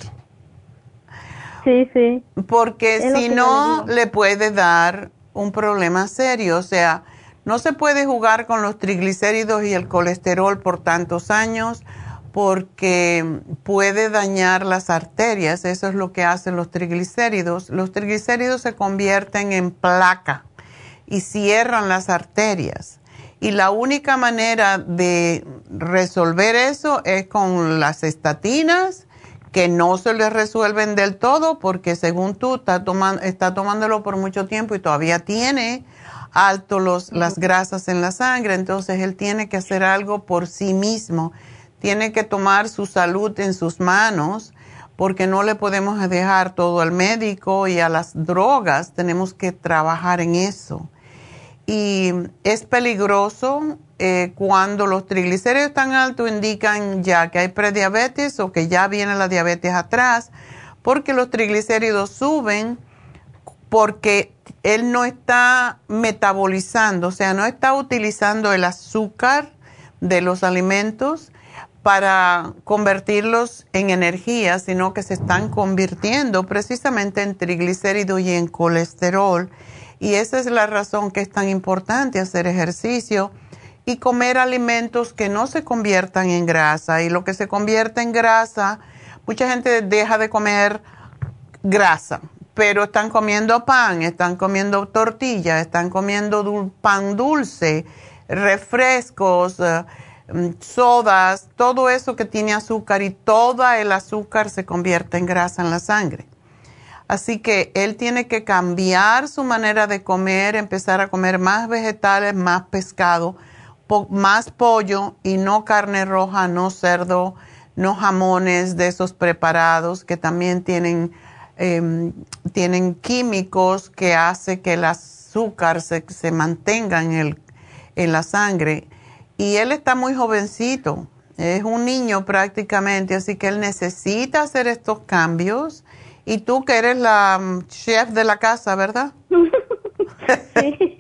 S9: Sí, sí.
S3: Porque
S9: Es
S3: si no,
S9: le
S3: puede dar un problema serio. O sea, no se puede jugar con los triglicéridos y el colesterol por tantos años porque puede dañar las arterias. Eso es lo que hacen los triglicéridos. Los triglicéridos se convierten en placa y cierran las arterias. Y la única manera de resolver eso es con las estatinas, que no se le resuelven del todo, porque según tú está, tomando, está tomándolo por mucho tiempo y todavía tiene alto los, las grasas en la sangre, entonces él tiene que hacer algo por sí mismo, tiene que tomar su salud en sus manos, porque no le podemos dejar todo al médico y a las drogas, tenemos que trabajar en eso y es peligroso eh, cuando los triglicéridos tan altos indican ya que hay prediabetes o que ya viene la diabetes atrás, porque los triglicéridos suben porque él no está metabolizando, o sea, no está utilizando el azúcar de los alimentos para convertirlos en energía, sino que se están convirtiendo precisamente en triglicéridos y en colesterol. Y esa es la razón que es tan importante hacer ejercicio y comer alimentos que no se conviertan en grasa. Y lo que se convierte en grasa, mucha gente deja de comer grasa, pero están comiendo pan, están comiendo tortilla, están comiendo pan dulce, refrescos, eh, mm, sodas, todo eso que tiene azúcar y todo el azúcar se convierte en grasa en la sangre. Así que él tiene que cambiar su manera de comer, empezar a comer más vegetales, más pescado, más pollo y no carne roja, no cerdo, no jamones de esos preparados que también tienen em, tienen químicos que hace que el azúcar se, se mantenga en, el, en la sangre. Y él está muy jovencito, es un niño prácticamente, así que él necesita hacer estos cambios. Y tú que eres la mm, chef de la casa, ¿verdad? [LAUGHS]
S9: sí.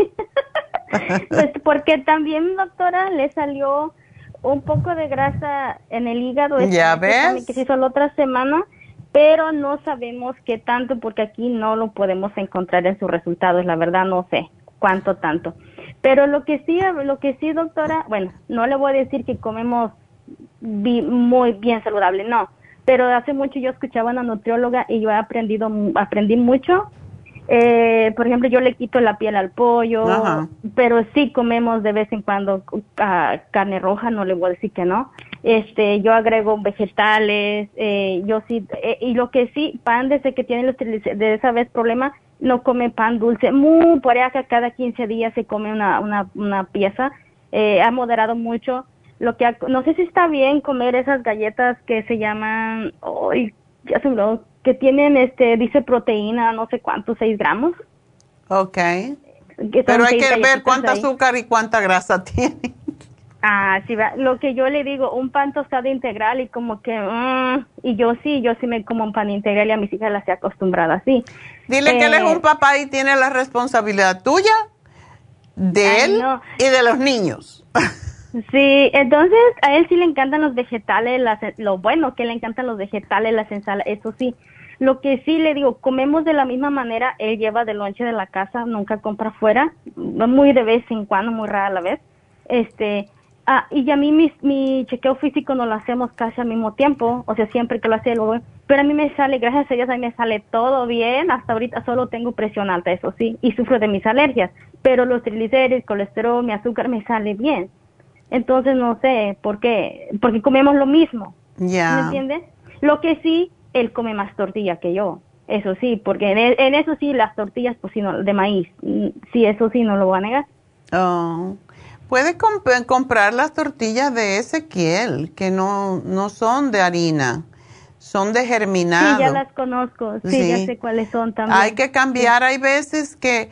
S9: Pues, porque también, doctora, le salió un poco de grasa en el hígado.
S3: Ya ves.
S9: Que se hizo la otra semana, pero no sabemos qué tanto porque aquí no lo podemos encontrar en sus resultados. La verdad no sé cuánto tanto. Pero lo que sí, lo que sí, doctora, bueno, no le voy a decir que comemos muy bien saludable, no. Pero hace mucho yo escuchaba a una nutrióloga y yo he aprendido, aprendí mucho eh, por ejemplo, yo le quito la piel al pollo, pero sí comemos de vez en cuando uh, carne roja, no le voy a decir que no. Este, yo agrego vegetales, eh, yo sí, eh, y lo que sí, pan desde que tiene los de esa vez problema, no come pan dulce. Muy por acá cada 15 días se come una, una, una pieza. Eh, ha moderado mucho. Lo que no sé si está bien comer esas galletas que se llaman, hoy ya se me que tienen, este, dice proteína, no sé cuántos, 6 gramos.
S3: Ok. Pero hay que ver cuánta azúcar y cuánta grasa [LAUGHS] tiene.
S9: Ah, sí, lo que yo le digo, un pan tostado integral y como que, mm, y yo sí, yo sí me como un pan integral y a mis hijas las he acostumbrado así.
S3: Dile que él es un eh, papá y tiene la responsabilidad tuya, de él y de los niños. [LAUGHS]
S9: Sí, entonces a él sí le encantan los vegetales, las, lo bueno que le encantan los vegetales, las ensaladas, eso sí. Lo que sí le digo, comemos de la misma manera, él lleva de lonche de la casa, nunca compra fuera, muy de vez en cuando, muy rara a la vez. Este, ah, y a mí mi, mi chequeo físico no lo hacemos casi al mismo tiempo, o sea, siempre que lo hace luego, pero a mí me sale, gracias a Dios, a mí me sale todo bien, hasta ahorita solo tengo presión alta, eso sí, y sufro de mis alergias, pero los triglicéridos, colesterol, mi azúcar me sale bien. Entonces no sé por qué, porque comemos lo mismo.
S3: Ya.
S9: ¿Me entiendes? Lo que sí, él come más tortilla que yo. Eso sí, porque en, eso sí las tortillas pues no, de maíz, mm, sí eso sí no lo voy a negar.
S3: Oh. Puede comprar las tortillas de Ezequiel, que no, no son de harina, son de germinado.
S9: Sí, ya las conozco, sí, ya sé cuáles son también.
S3: Hay que cambiar, hay veces que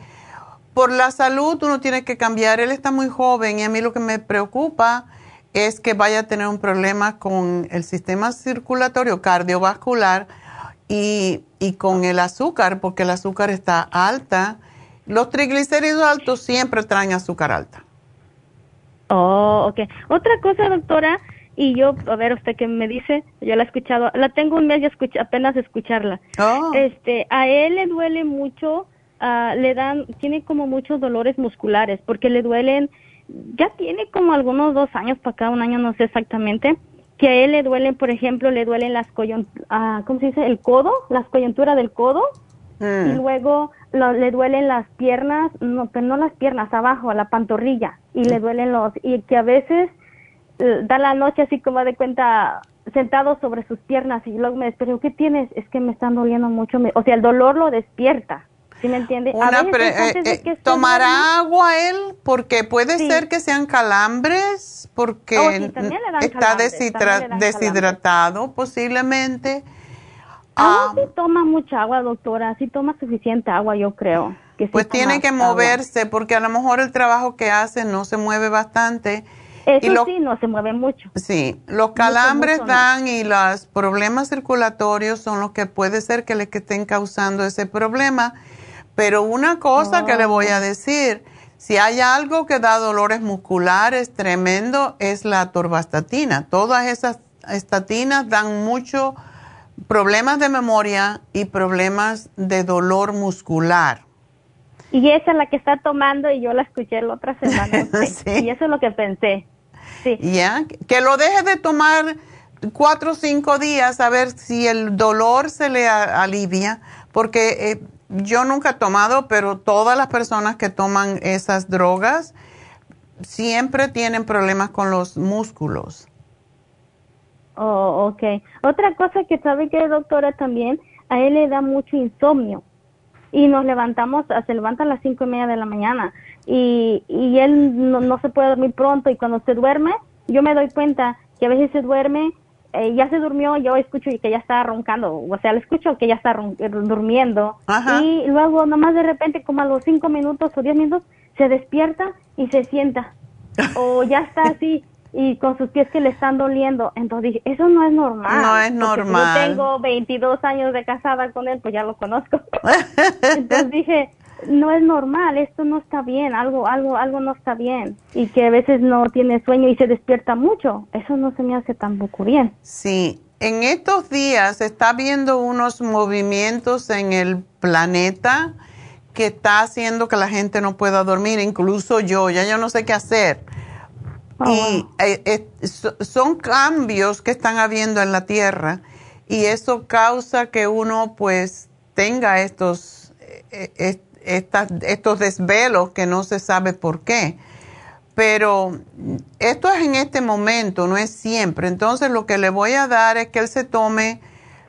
S3: por la salud uno tiene que cambiar. Él está muy joven y a mí lo que me preocupa es que vaya a tener un problema con el sistema circulatorio cardiovascular y, y con el azúcar, porque el azúcar está alta. Los triglicéridos altos siempre traen azúcar alta.
S9: Oh, ok. Otra cosa, doctora, y yo, a ver, usted qué me dice, yo la he escuchado, la tengo un mes y escucha, apenas escucharla.
S3: Oh.
S9: Este, a él le duele mucho Ah, le dan, tiene como muchos dolores musculares porque le duelen, ya tiene como algunos dos años para cada un año, no sé exactamente, que a él le duelen, por ejemplo, le duelen las coyunturas, ah, ¿cómo se dice? El codo, las coyunturas del codo, y
S3: mm.
S9: luego le duelen las piernas, no, pero no las piernas, abajo, a la pantorrilla, y le duelen los, y que a veces eh, da la noche así como de cuenta sentado sobre sus piernas y luego me despierto, ¿qué tienes? Es que me están doliendo mucho, o sea, el dolor lo despierta. ¿Sí me entiende?
S3: Eh, eh, ¿Tomará agua él? Porque puede ser que sean calambres, porque
S9: oh,
S3: está deshidratado posiblemente.
S9: Ah, sí toma mucha agua, doctora, sí toma suficiente agua, yo creo. Que
S3: pues tiene que moverse, porque a lo mejor el trabajo que hace no se mueve bastante.
S9: Eso sí, no se mueve mucho.
S3: Sí, los calambres dan y los problemas circulatorios son los que puede ser que le estén causando ese problema. Pero una cosa que le voy a decir, si hay algo que da dolores musculares tremendo es la torvastatina. Todas esas estatinas dan mucho problemas de memoria y problemas de dolor muscular.
S9: Y esa es la que está tomando y yo la escuché la otra semana. [LAUGHS] Y eso es lo que pensé. Sí.
S3: Ya, que lo deje de tomar cuatro o cinco días a ver si el dolor se le alivia, porque eh, yo nunca he tomado, pero todas las personas que toman esas drogas siempre tienen problemas con los músculos.
S9: Oh, ok. Otra cosa que sabe que doctora también, a él le da mucho insomnio y nos levantamos, se levanta a las cinco y media de la mañana y, y él no, no se puede dormir pronto y cuando se duerme, yo me doy cuenta que a veces se duerme eh, ya se durmió, yo escucho que ya está roncando, o sea, le escucho que ya está ron- eh, durmiendo. Y luego, nomás de repente, como a los cinco minutos o diez minutos, se despierta y se sienta. [LAUGHS] o ya está así y con sus pies que le están doliendo. Entonces dije, eso no es normal.
S3: No es normal.
S9: Yo tengo 22 años de casada con él, pues ya lo conozco. [LAUGHS] Entonces dije, no es normal, esto no está bien, algo, algo, algo no está bien. Y que a veces no tiene sueño y se despierta mucho. Eso no se me hace tampoco bien.
S3: Sí, en estos días se está viendo unos movimientos en el planeta que está haciendo que la gente no pueda dormir, incluso yo, ya yo no sé qué hacer. y eh, eh, so- son cambios que están habiendo en la Tierra y eso causa que uno pues tenga estos, eh, eh, estas- estos desvelos que no se sabe por qué. Pero esto es en este momento, no es siempre. Entonces lo que le voy a dar es que él se tome,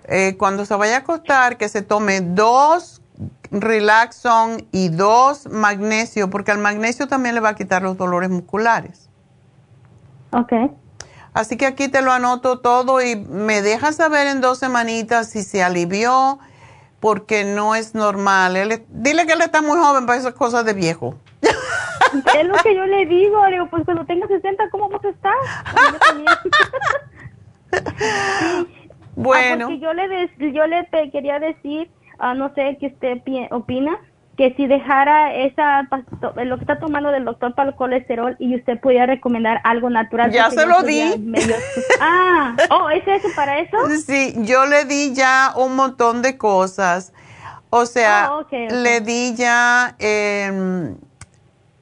S3: eh, cuando se vaya a acostar, que se tome dos Relaxon y dos magnesio, porque al magnesio también le va a quitar los dolores musculares.
S9: Ok.
S3: Así que aquí te lo anoto todo y me dejas saber en dos semanitas si se alivió, porque no es normal. Él dile que él está muy joven para esas cosas de viejo. [LAUGHS]
S9: Es lo que yo le digo, le digo, pues cuando tenga 60, ¿cómo vas a estar? [LAUGHS]
S3: Bueno.
S9: Ah, porque yo le, des- yo le quería decir, ah, no sé qué usted pi- opina, que si dejara esa lo que está tomando del doctor para el colesterol y usted pudiera recomendar algo natural.
S3: Ya se lo di.
S9: medio- ah, oh, ¿es eso para eso?
S3: Sí, yo le di ya un montón de cosas. O sea,
S9: ok.
S3: le di ya em,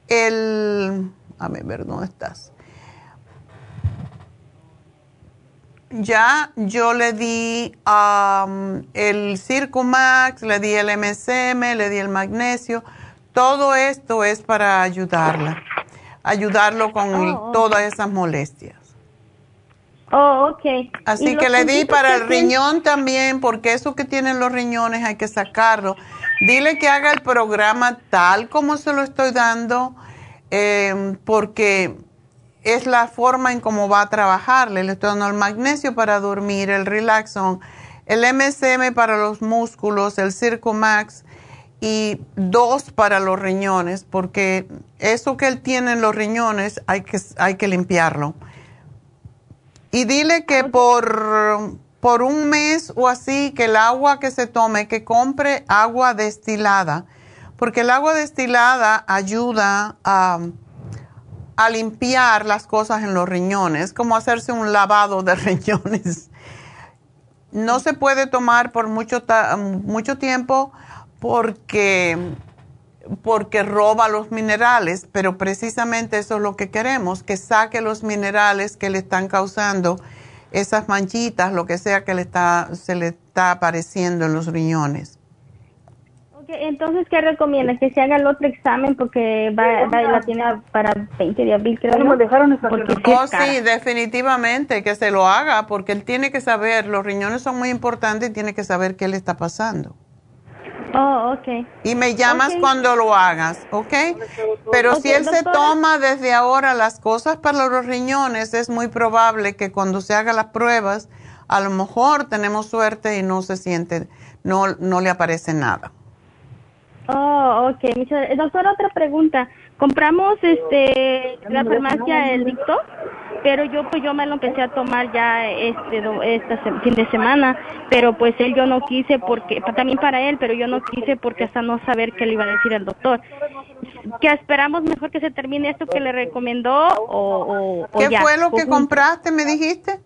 S3: el... A ver, ¿dónde estás? Ya yo le di am, el Circumax, le di el MSM, le di el magnesio. Todo esto es para ayudarla, ayudarlo con
S9: Oh, ok.
S3: todas esas molestias.
S9: Oh, ok.
S3: Así
S9: ¿Y
S3: que le di para el riñón también, porque eso que tienen los riñones hay que sacarlo. Dile que haga el programa tal como se lo estoy dando, eh, porque es la forma en cómo va a trabajarle. Le estoy dando el magnesio para dormir, el Relaxon, el MSM para los músculos, el Circumax y dos para los riñones, porque eso que él tiene en los riñones hay que, hay que limpiarlo. Y dile que por, por un mes o así, que el agua que se tome, que compre agua destilada, porque el agua destilada ayuda a, a limpiar las cosas en los riñones, como hacerse un lavado de [LAUGHS] riñones. No se puede tomar por mucho, mucho tiempo porque porque roba los minerales, pero precisamente eso es lo que queremos, que saque los minerales que le están causando esas manchitas, lo que sea que le está, se le está apareciendo en los riñones.
S9: Entonces, ¿qué recomienda? Que se haga el otro examen porque va, va- la tiene para 20 de abril, creo. ¿no? Porque sí
S3: Oh, sí, definitivamente, que se lo haga, porque él tiene que saber, los riñones son muy importantes y tiene que saber qué le está pasando.
S9: Oh, ok.
S3: Y me llamas cuando lo hagas, ¿ok? Pero si él se toma desde ahora las cosas para los riñones, es muy probable que cuando se haga las pruebas, a lo mejor tenemos suerte y no se siente, no, no le aparece nada.
S9: Oh, ok. Muchas gracias. Doctor, otra pregunta. Compramos este la farmacia el Dicto, pero yo pues yo me lo empecé a tomar ya este se- fin de semana, pero pues él yo no quise porque también para él, pero yo no quise porque hasta no saber qué le iba a decir el doctor. Que esperamos mejor que se termine esto que le recomendó o, o, o
S3: ¿Qué
S9: ya,
S3: fue lo que compraste, me dijiste?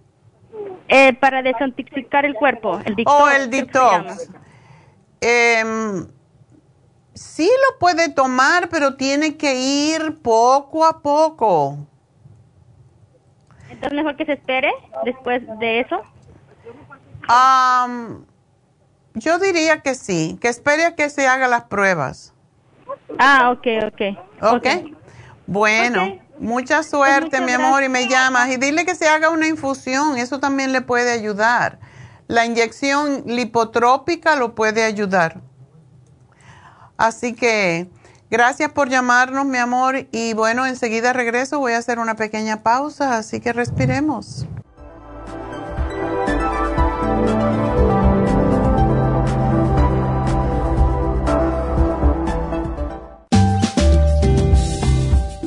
S9: Eh, para desintoxicar el cuerpo, el Dicto.
S3: Oh, el detox. Em, sí lo puede tomar, pero tiene que ir poco a poco.
S9: Entonces mejor que se espere después de eso.
S3: Am, yo diría que sí, que espere a que se hagan las pruebas.
S9: Ah, ok, ok.
S3: ¿Ok? Bueno, mucha suerte,
S9: Pues
S3: mi
S9: muchas
S3: amor, y me llamas. Y dile que se haga una infusión, eso también le puede ayudar. La inyección lipotrópica lo puede ayudar. Así que gracias por llamarnos, mi amor. Y bueno, enseguida regreso, voy a hacer una pequeña pausa, así que respiremos.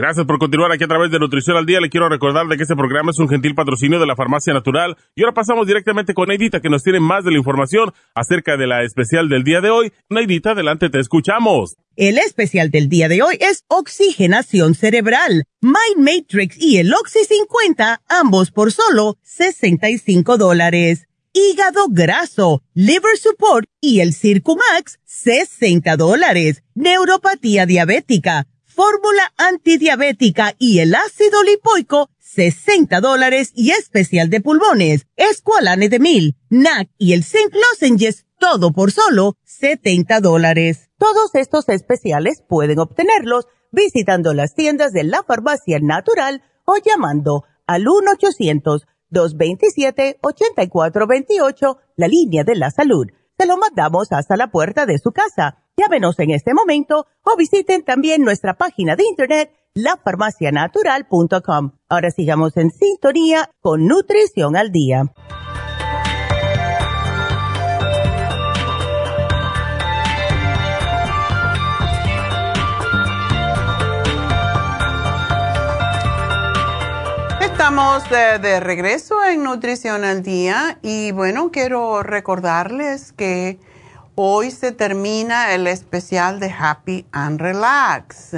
S6: Gracias por continuar aquí a través de Nutrición al Día. Le quiero recordar de que este programa es un gentil patrocinio de la Farmacia Natural. Y ahora pasamos directamente con Neidita, que nos tiene más de la información acerca de la especial del día de hoy. Neidita, adelante, te escuchamos.
S4: El especial del día de hoy es Oxigenación Cerebral, Mind Matrix y el Oxy 50, ambos por solo 65 dólares. Hígado graso, Liver Support y el Circumax, 60 dólares. Neuropatía diabética fórmula antidiabética y el ácido lipoico, 60 dólares y especial de pulmones, Esqualane de Mil, NAC y el Zinc Lozenges, todo por solo 70 dólares. Todos estos especiales pueden obtenerlos visitando las tiendas de la farmacia natural o llamando al 1-800-227-8428, la línea de la salud. Se lo mandamos hasta la puerta de su casa Llámenos en este momento o visiten también nuestra página de internet lafarmacianatural.com. Ahora sigamos en sintonía con Nutrición al Día.
S3: Estamos de, de regreso en Nutrición al Día y bueno, quiero recordarles que Hoy se termina el especial de Happy and Relax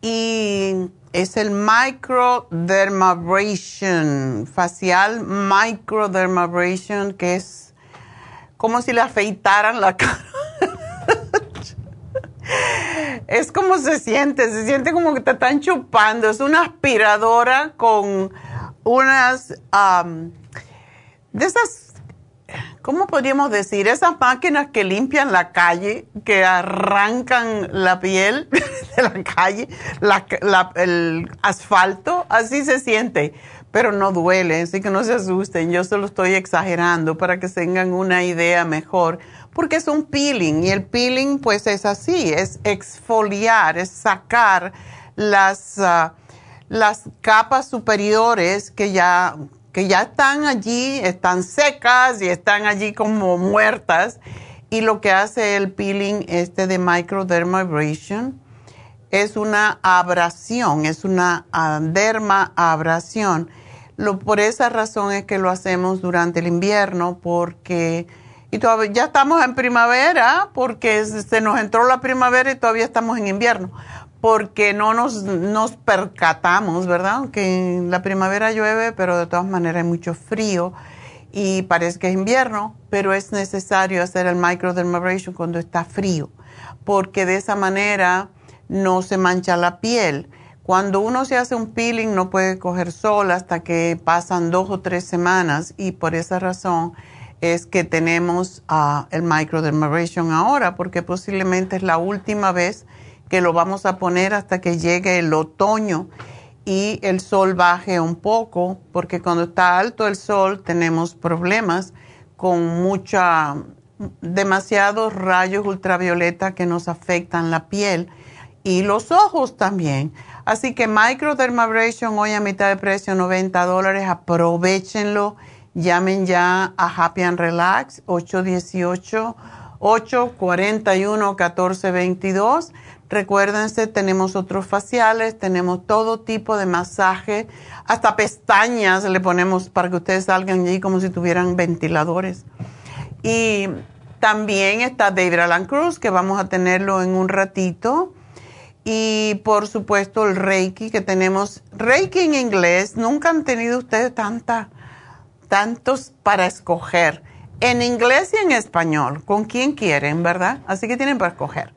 S3: y es el microdermabrasion, facial microdermabrasion, que es como si le afeitaran la [LAUGHS] cara. es como se siente, se siente como que te están chupando. Es una aspiradora con unas de esas ¿cómo podríamos decir? Esas máquinas que limpian la calle, que arrancan la piel [LAUGHS] de la calle, el asfalto, así se siente, pero no duele, así que no se asusten, yo se lo estoy exagerando para que tengan una idea mejor, porque es un peeling y el peeling pues es así, es exfoliar, es sacar las, ah, las capas superiores que ya que ya están allí, están secas y están allí como muertas. Y lo que hace el peeling este de microdermabrasion es una abrasión, es una uh, derma-abrasión. por esa razón es que lo hacemos durante el invierno, porque y todavía ya estamos en primavera, porque se nos entró la primavera y todavía estamos en invierno porque no nos, nos percatamos, ¿verdad? Aunque en la primavera llueve, pero de todas maneras hay mucho frío y parece que es invierno, pero es necesario hacer el microdermabrasion cuando está frío, porque de esa manera no se mancha la piel. Cuando uno se hace un peeling no puede coger sol hasta que pasan dos o tres semanas y por esa razón es que tenemos uh, el microdermabrasion ahora, porque posiblemente es la última vez que lo vamos a poner hasta que llegue el otoño y el sol baje un poco, porque cuando está alto el sol tenemos problemas con mucha, demasiados rayos ultravioleta que nos afectan la piel y los ojos también. Así que microdermabrasion hoy a mitad de precio, 90 dólares, aprovechenlo. Llamen ya a Happy and Relax, 818 841 1422 Recuérdense, tenemos otros faciales, tenemos todo tipo de masaje, hasta pestañas le ponemos para que ustedes salgan allí como si tuvieran ventiladores. Y también está David Alan Cruz, que vamos a tenerlo en un ratito. y por supuesto el Reiki que tenemos. Reiki en inglés, nunca han tenido ustedes tanta, tantos para escoger. En inglés y en español, con quien quieren, ¿verdad? Así que tienen para escoger.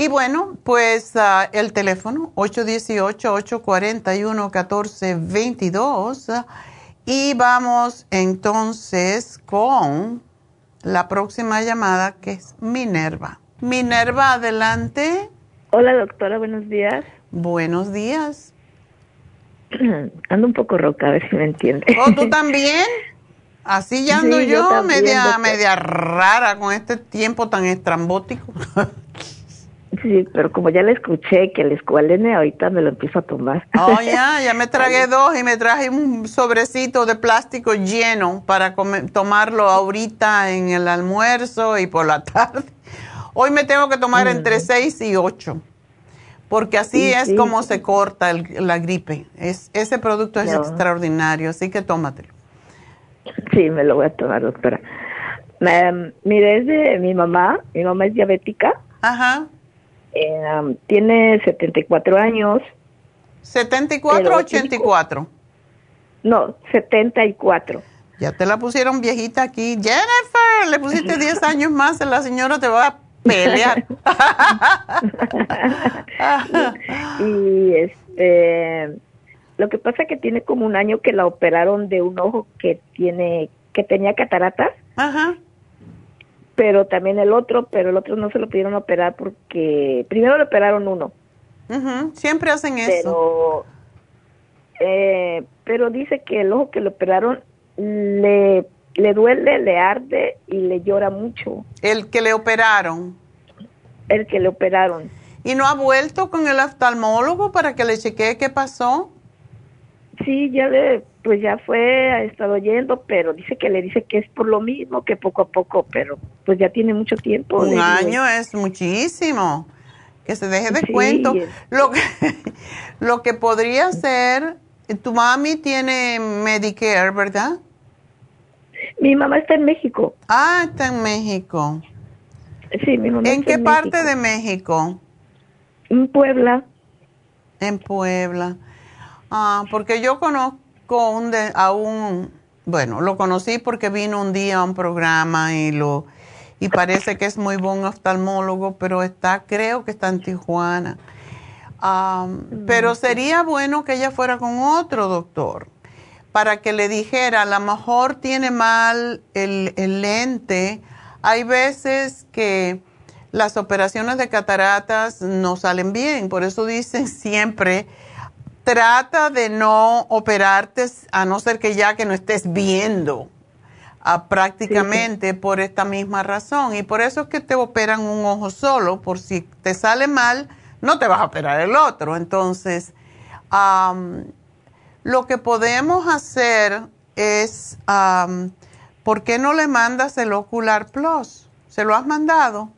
S3: Y bueno, pues ah, el teléfono 818-841-1422. y vamos entonces con la próxima llamada que es Minerva. Minerva, adelante.
S10: Hola doctora, buenos días.
S3: Buenos días. [CLEARS THROAT]
S10: Ando un poco roca, a ver si me entiende.
S3: ¿O tú también? Así ya ando yo, media, media rara con este tiempo tan estrambótico. [LAUGHS]
S10: Sí, pero como ya le escuché que el escualene ahorita me lo empiezo a tomar.
S3: Oh, ya, ya me [LAUGHS] tragué dos y me traje un sobrecito de plástico lleno para tomarlo ahorita en el almuerzo y por la [LAUGHS] tarde. Hoy me tengo que tomar entre seis y ocho, porque así es como se corta la gripe. Es, ese producto es extraordinario, así que tómatelo.
S10: Sí, me lo voy a tomar, doctora. mire, es de mi mamá, mi mamá es diabética.
S3: Ajá
S10: eh, tiene 74 años.
S3: ¿74 o 84?
S10: No, 74.
S3: Ya te la pusieron viejita aquí. Jennifer, le pusiste 10 [LAUGHS] años más, la señora te va a pelear. [LAUGHS]
S10: y este, lo que pasa es que tiene como un año que la operaron de un ojo que tiene, que tenía cataratas.
S3: Ajá
S10: pero también el otro, pero el otro no se lo pudieron operar porque primero le operaron uno.
S3: Siempre hacen
S10: eso. Eh, pero dice que el ojo que le operaron le, le duele, le arde y le llora mucho.
S3: ¿El que le operaron?
S10: El que le operaron.
S3: ¿Y no ha vuelto con el oftalmólogo para que le chequee qué pasó?
S10: Sí, ya le, pues ya fue, ha estado yendo, pero dice que le dice que es por lo mismo, que poco a poco, pero pues ya tiene mucho tiempo.
S3: Un año es muchísimo. Que se deje de cuento. Lo que, [LAUGHS] lo que podría ser, tu mami tiene Medicare, ¿verdad?
S10: Mi mamá está en México.
S3: Ah, está en México.
S10: Sí, mi mamá
S3: ¿En qué parte de México?
S10: En Puebla.
S3: En Puebla. Ah, porque yo conozco un de, a un, bueno, lo conocí porque vino un día a un programa y lo y parece que es muy buen oftalmólogo, pero está, creo que está en Tijuana. Mm, pero sería bueno que ella fuera con otro doctor para que le dijera, a lo mejor tiene mal el, el lente. Hay veces que las operaciones de cataratas no salen bien, por eso dicen [LAUGHS] siempre trata de no operarte a no ser que ya que no estés viendo ah, prácticamente por esta misma razón. Y por eso es que te operan un ojo solo, por si te sale mal, no te vas a operar el otro. Entonces, lo que podemos hacer es, ¿por qué no le mandas el Ocular Plus? ¿Se lo has mandado?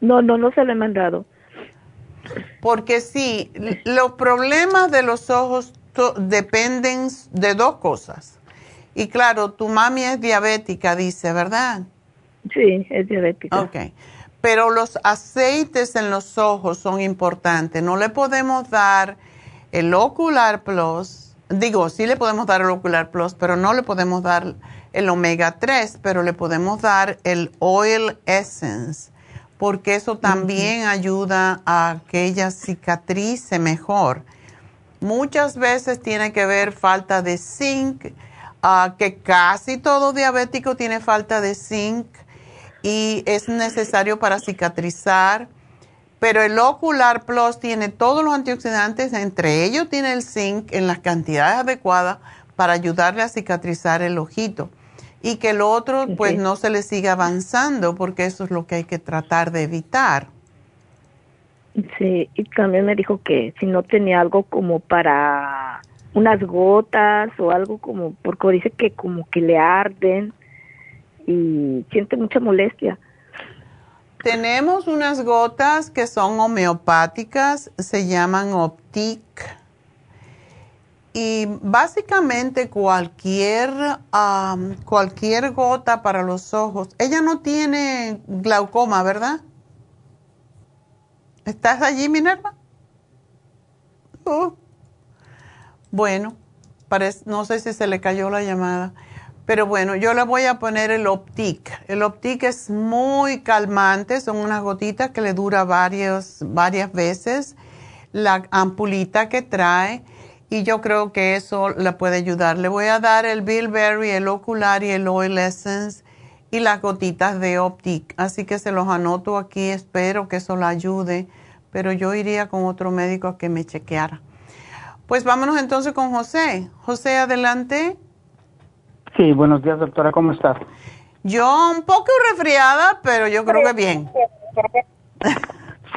S10: No, no, no se lo he mandado.
S3: Porque sí, los problemas de los ojos dependen de dos cosas. Y claro, tu mami es diabética, dice, ¿verdad?
S10: Sí, es diabética.
S3: Ok. Pero los aceites en los ojos son importantes. No le podemos dar el Ocular Plus. Digo, sí le podemos dar el Ocular Plus, pero no le podemos dar el Omega 3, pero le podemos dar el Oil Essence porque eso también ayuda a que ella cicatrice mejor. Muchas veces tiene que ver falta de zinc, ah, que casi todo diabético tiene falta de zinc y es necesario para cicatrizar. Pero el Ocular Plus tiene todos los antioxidantes, entre ellos tiene el zinc en las cantidades adecuadas para ayudarle a cicatrizar el ojito y que el otro pues no se le siga avanzando porque eso es lo que hay que tratar de evitar.
S10: Sí, y también me dijo que si no tenía algo como para unas gotas o algo como, porque dice que como que le arden y siente mucha molestia.
S3: Tenemos unas gotas que son homeopáticas, se llaman Optic y básicamente cualquier, cualquier gota para los ojos. Ella no tiene glaucoma, ¿verdad? ¿Estás allí, Minerva? Oh. Bueno, no sé si se le cayó la llamada. Pero bueno, yo le voy a poner el Optic. El Optic es muy calmante, son unas gotitas que le dura varias, varias veces. La ampulita que trae y yo creo que eso le puede ayudar. Le voy a dar el Bilberry, el Ocular y el Oil Essence y las gotitas de Optic. Así que se los anoto aquí, espero que eso la ayude, pero yo iría con otro médico a que me chequeara. Pues vámonos entonces con José. José, adelante.
S11: Sí, buenos días, doctora, ¿cómo estás?
S3: Yo un poco resfriada, pero yo creo que bien.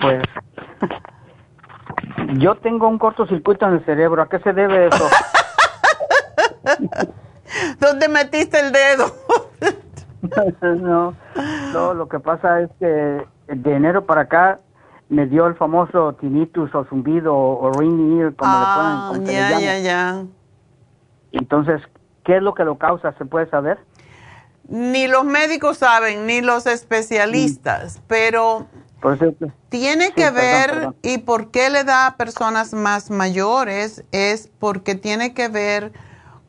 S11: Pues yo tengo un cortocircuito en el cerebro. ¿A qué se debe eso? [LAUGHS]
S3: ¿Dónde metiste el dedo? [LAUGHS]
S11: no, no, lo que pasa es que de enero para acá me dio el famoso tinnitus o zumbido o ring ear, como le
S3: ponen. Ah, ya, ya, ya.
S11: Entonces, ¿qué es lo que lo causa? ¿Se puede saber?
S3: Ni los médicos saben, ni los especialistas, pero tiene que ver, y por qué le da a personas más mayores, es porque tiene que ver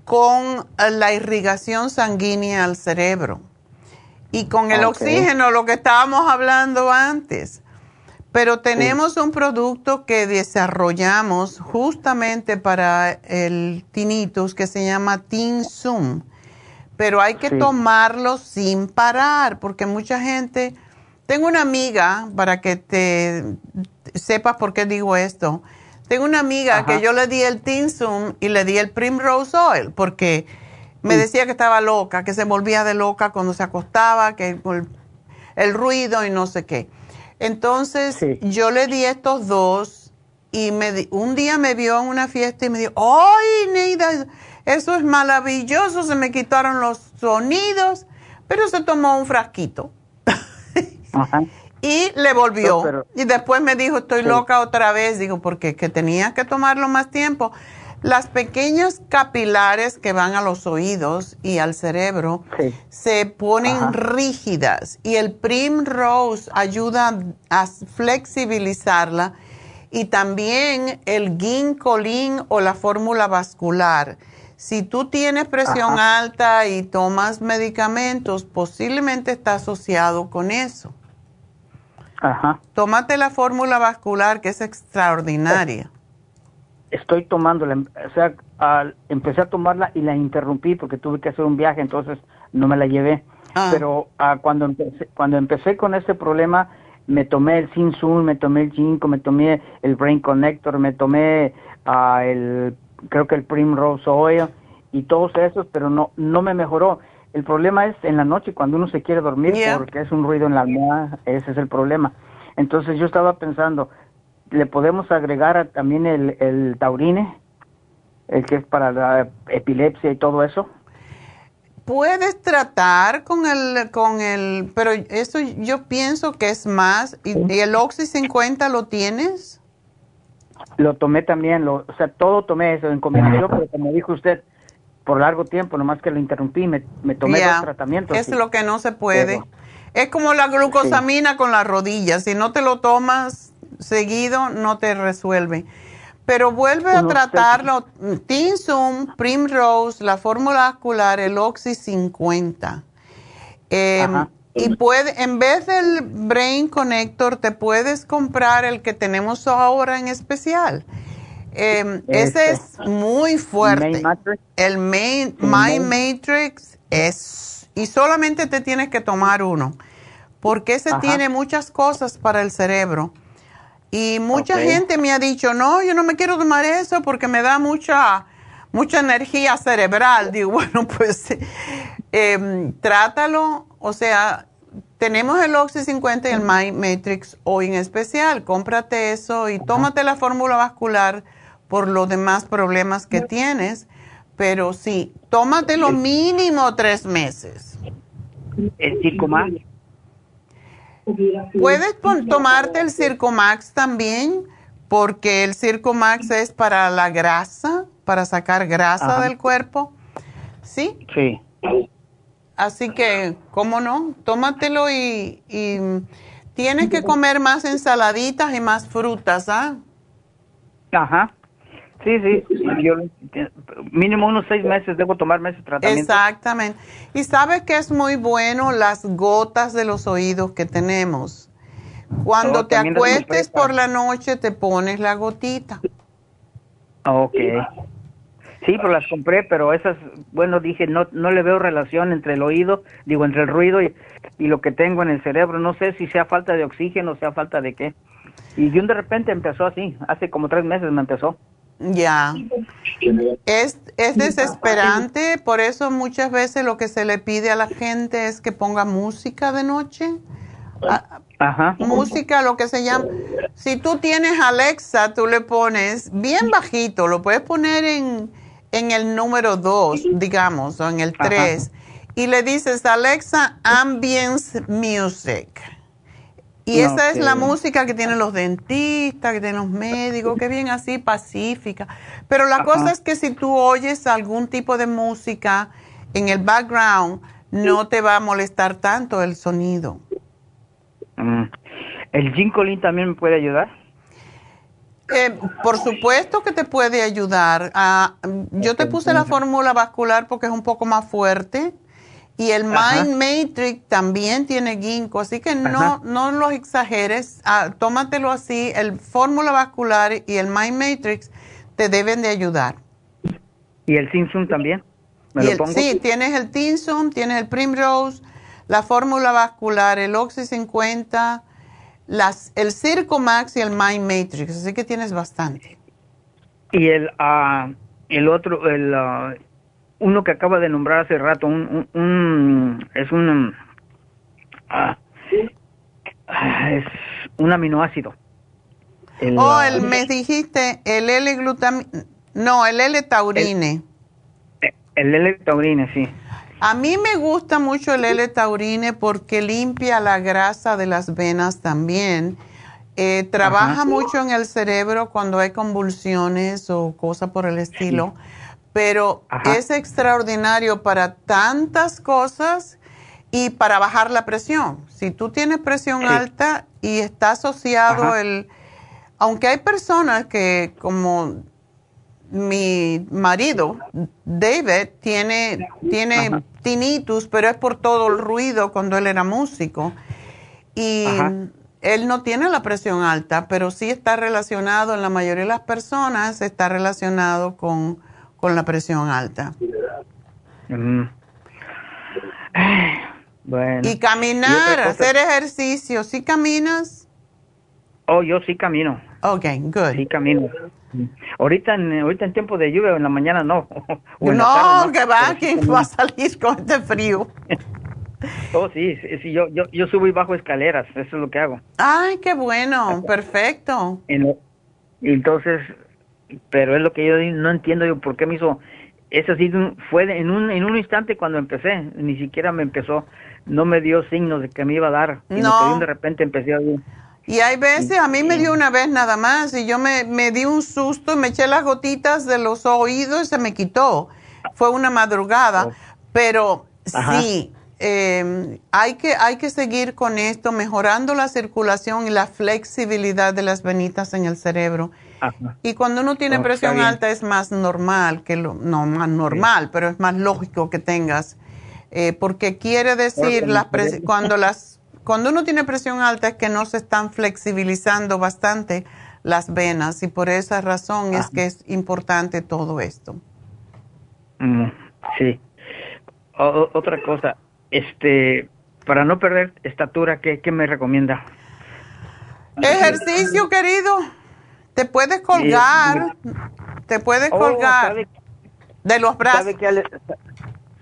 S3: con la irrigación sanguínea al cerebro y con el oxígeno, lo que estábamos hablando antes. Pero tenemos un producto que desarrollamos justamente para el tinnitus que se llama Tinsum. Pero hay que tomarlo sin parar, porque mucha gente tengo una amiga, para que te sepas por qué digo esto. Tengo una amiga que yo le di el Tinsum y le di el Primrose Oil porque me decía que estaba loca, que se volvía de loca cuando se acostaba, que el, el ruido y no sé qué. Entonces yo le di estos dos y me un día me vio en una fiesta y me dijo, ¡ay, Neida! Eso es maravilloso, se me quitaron los sonidos, pero se tomó un frasquito. Y le volvió. y después me dijo, estoy loca otra vez. Digo, porque que tenía que tomarlo más tiempo. Las pequeñas capilares que van a los oídos y al cerebro se ponen rígidas y el Primrose ayuda a flexibilizarla y también el ginkolin o la fórmula vascular si tú tienes presión alta y tomas medicamentos, posiblemente está asociado con eso.
S11: Ajá.
S3: Tómate la fórmula vascular que es extraordinaria.
S11: Estoy tomándola, o sea, empecé a tomarla y la interrumpí porque tuve que hacer un viaje, entonces no me la llevé. Ah. Pero ah, cuando, empecé, cuando empecé con ese problema, me tomé el Sinsun, me tomé el Ginkgo, me tomé el Brain Connector, me tomé uh, el creo que el Primrose Oil y todos esos, pero no, no me mejoró. El problema es en la noche cuando uno se quiere dormir porque es un ruido en la almohada, ese es el problema. Entonces yo estaba pensando, ¿le podemos agregar también el, el taurine, el que es para la epilepsia y todo eso?
S3: Puedes tratar con el, con el, pero eso yo pienso que es más, ¿y, ¿y el Oxy 50 lo tienes?
S11: Lo tomé también, lo, o sea, todo tomé eso en combinación, [LAUGHS] pero como dijo usted, por largo tiempo, nomás que lo interrumpí, me, me tomé dos tratamientos.
S3: Es lo que no se puede. es como la glucosamina con las rodillas, si no te lo tomas seguido, no te resuelve. Pero vuelve a tratarlo, Tinsum, Primrose, la fórmula vascular, el Oxy 50. Eh, y puede, en vez del Brain Connector, te puedes comprar el que tenemos ahora en especial. Em, ese es muy fuerte. El main, Mind Matrix es, y solamente te tienes que tomar uno, porque ese tiene muchas cosas para el cerebro. Y mucha gente me ha dicho, no, yo no me quiero tomar eso porque me da mucha, mucha energía cerebral. [LAUGHS] Digo, bueno, pues eh, trátalo, o sea, tenemos el Oxy 50 y el My Matrix hoy en especial. Cómprate eso y tómate la fórmula vascular por los demás problemas que tienes. Pero sí, tómate lo mínimo tres meses.
S11: ¿El Circomax?
S3: Puedes tomarte el Circomax también, porque el Circomax es para la grasa, para sacar grasa del cuerpo. ¿Sí?
S11: Sí.
S3: Así que, ¿cómo no? Tómatelo y, Tienes que comer más ensaladitas y más frutas, ¿ah?
S11: Ajá. Sí, sí, yo mínimo unos seis meses debo tomarme ese tratamiento.
S3: Exactamente. Y sabes que es muy bueno las gotas de los oídos que tenemos. Cuando
S11: Oh,
S3: te acuestes por la noche te pones la gotita.
S11: Ok. Sí, pero las compré, pero esas, bueno, dije, no no le veo relación entre el oído, digo, entre el ruido y, y lo que tengo en el cerebro. No sé si sea falta de oxígeno, sea falta de qué. Y un de repente empezó así, hace como tres meses me empezó.
S3: Ya. Es, es desesperante, por eso muchas veces lo que se le pide a la gente es que ponga música de noche. Ah,
S11: Ajá.
S3: música, lo que se llama. Si tú tienes Alexa, tú le pones bien bajito, lo puedes poner en, en el número 2, digamos, o en el 3, y le dices Alexa Ambience Music. Y esa es la música que tienen los dentistas, que tienen los médicos, que bien así pacífica. Pero la
S12: Ajá.
S3: cosa es que si tú oyes algún tipo de música en el background, no te va a molestar tanto el sonido.
S11: Mm. ¿El ginkolin también me puede ayudar?
S3: Eh, por supuesto que te puede ayudar. Ah, yo te puse la fórmula vascular porque es un poco más fuerte y el
S12: Ajá.
S3: Mind Matrix también tiene ginkgo, así que no,
S11: Ajá.
S3: no los exageres. Ah, tómatelo así. El fórmula vascular y el Mind Matrix te deben de ayudar.
S11: ¿Y el Simpson también? ¿Me lo
S3: el-
S11: pongo?
S3: sí, tienes el Tinsum, tienes el Primrose, la fórmula vascular, el Oxy 50, las, el Circo Max y el Mind Matrix, así que tienes bastante.
S11: Y el, ah, el otro, el, ah, uno que acaba de nombrar hace rato, un, un, un- es un, ah, ah, es un aminoácido. El,
S3: oh,
S11: ah,
S3: el, me dijiste el L-glutamina, no, el L-taurine.
S11: el L-taurine, sí.
S3: A mí me gusta mucho el L-taurine porque limpia la grasa de las venas también. Eh, trabaja
S12: Ajá.
S3: mucho en el cerebro cuando hay convulsiones o cosas por el estilo, pero
S12: Ajá.
S3: es extraordinario para tantas cosas y para bajar la presión. Si tú tienes presión
S12: Sí.
S3: alta y está asociado
S12: Ajá.
S3: el... Aunque hay personas que como mi marido, David, tiene, tiene tinnitus, pero es por todo el ruido cuando él era músico. Y él no tiene la presión alta, pero sí está relacionado, en la mayoría de las personas, está relacionado con, con la presión alta.
S11: Mm. Ay, Bueno.
S3: Y
S11: Y
S3: caminar,
S11: cosa-
S3: hacer ejercicio. ¿Sí caminas?
S11: Oh, yo sí camino.
S3: Ok, good.
S11: Sí camino. Ahorita en, ahorita en tiempo de lluvia, en la mañana no. [LAUGHS] O en la
S3: No,
S11: tarde,
S3: que va,
S11: Pero sí
S3: ¿quién
S11: camino.
S3: va a salir [LAUGHS] con este frío? [LAUGHS]
S11: Oh, sí, sí, yo, yo, yo subo y bajo escaleras, eso es lo que hago.
S3: Ay, qué bueno, perfecto.
S11: En lo- y entonces, pero es lo que yo no entiendo yo por qué me hizo, es así, fue en un, en un instante cuando empecé, ni siquiera me empezó, no me dio signos de que me iba a dar, sino
S3: No.
S11: que de repente empecé a oír.
S3: Y hay veces, a mí me dio una vez nada más y yo me, me di un susto me eché las gotitas de los oídos y se me quitó. Fue una madrugada, pero
S12: Ajá.
S3: sí, eh, hay, que, hay que seguir con esto, mejorando la circulación y la flexibilidad de las venitas en el cerebro.
S11: Ajá.
S3: Y cuando uno tiene presión alta es más normal, que lo, no más normal, pero es más lógico que tengas, eh, porque quiere decir las pres- cuando las cuando uno tiene presión alta es que no se están flexibilizando bastante las venas y por esa razón es que es importante todo esto.
S11: Mm, sí. O- otra cosa, este, para no perder estatura, ¿qué, qué me recomienda?
S3: Ejercicio, querido. Te puedes colgar, te puedes
S11: Oh,
S3: colgar
S11: ¿sabe-
S3: de los brazos.
S11: ¿Sabe qué le,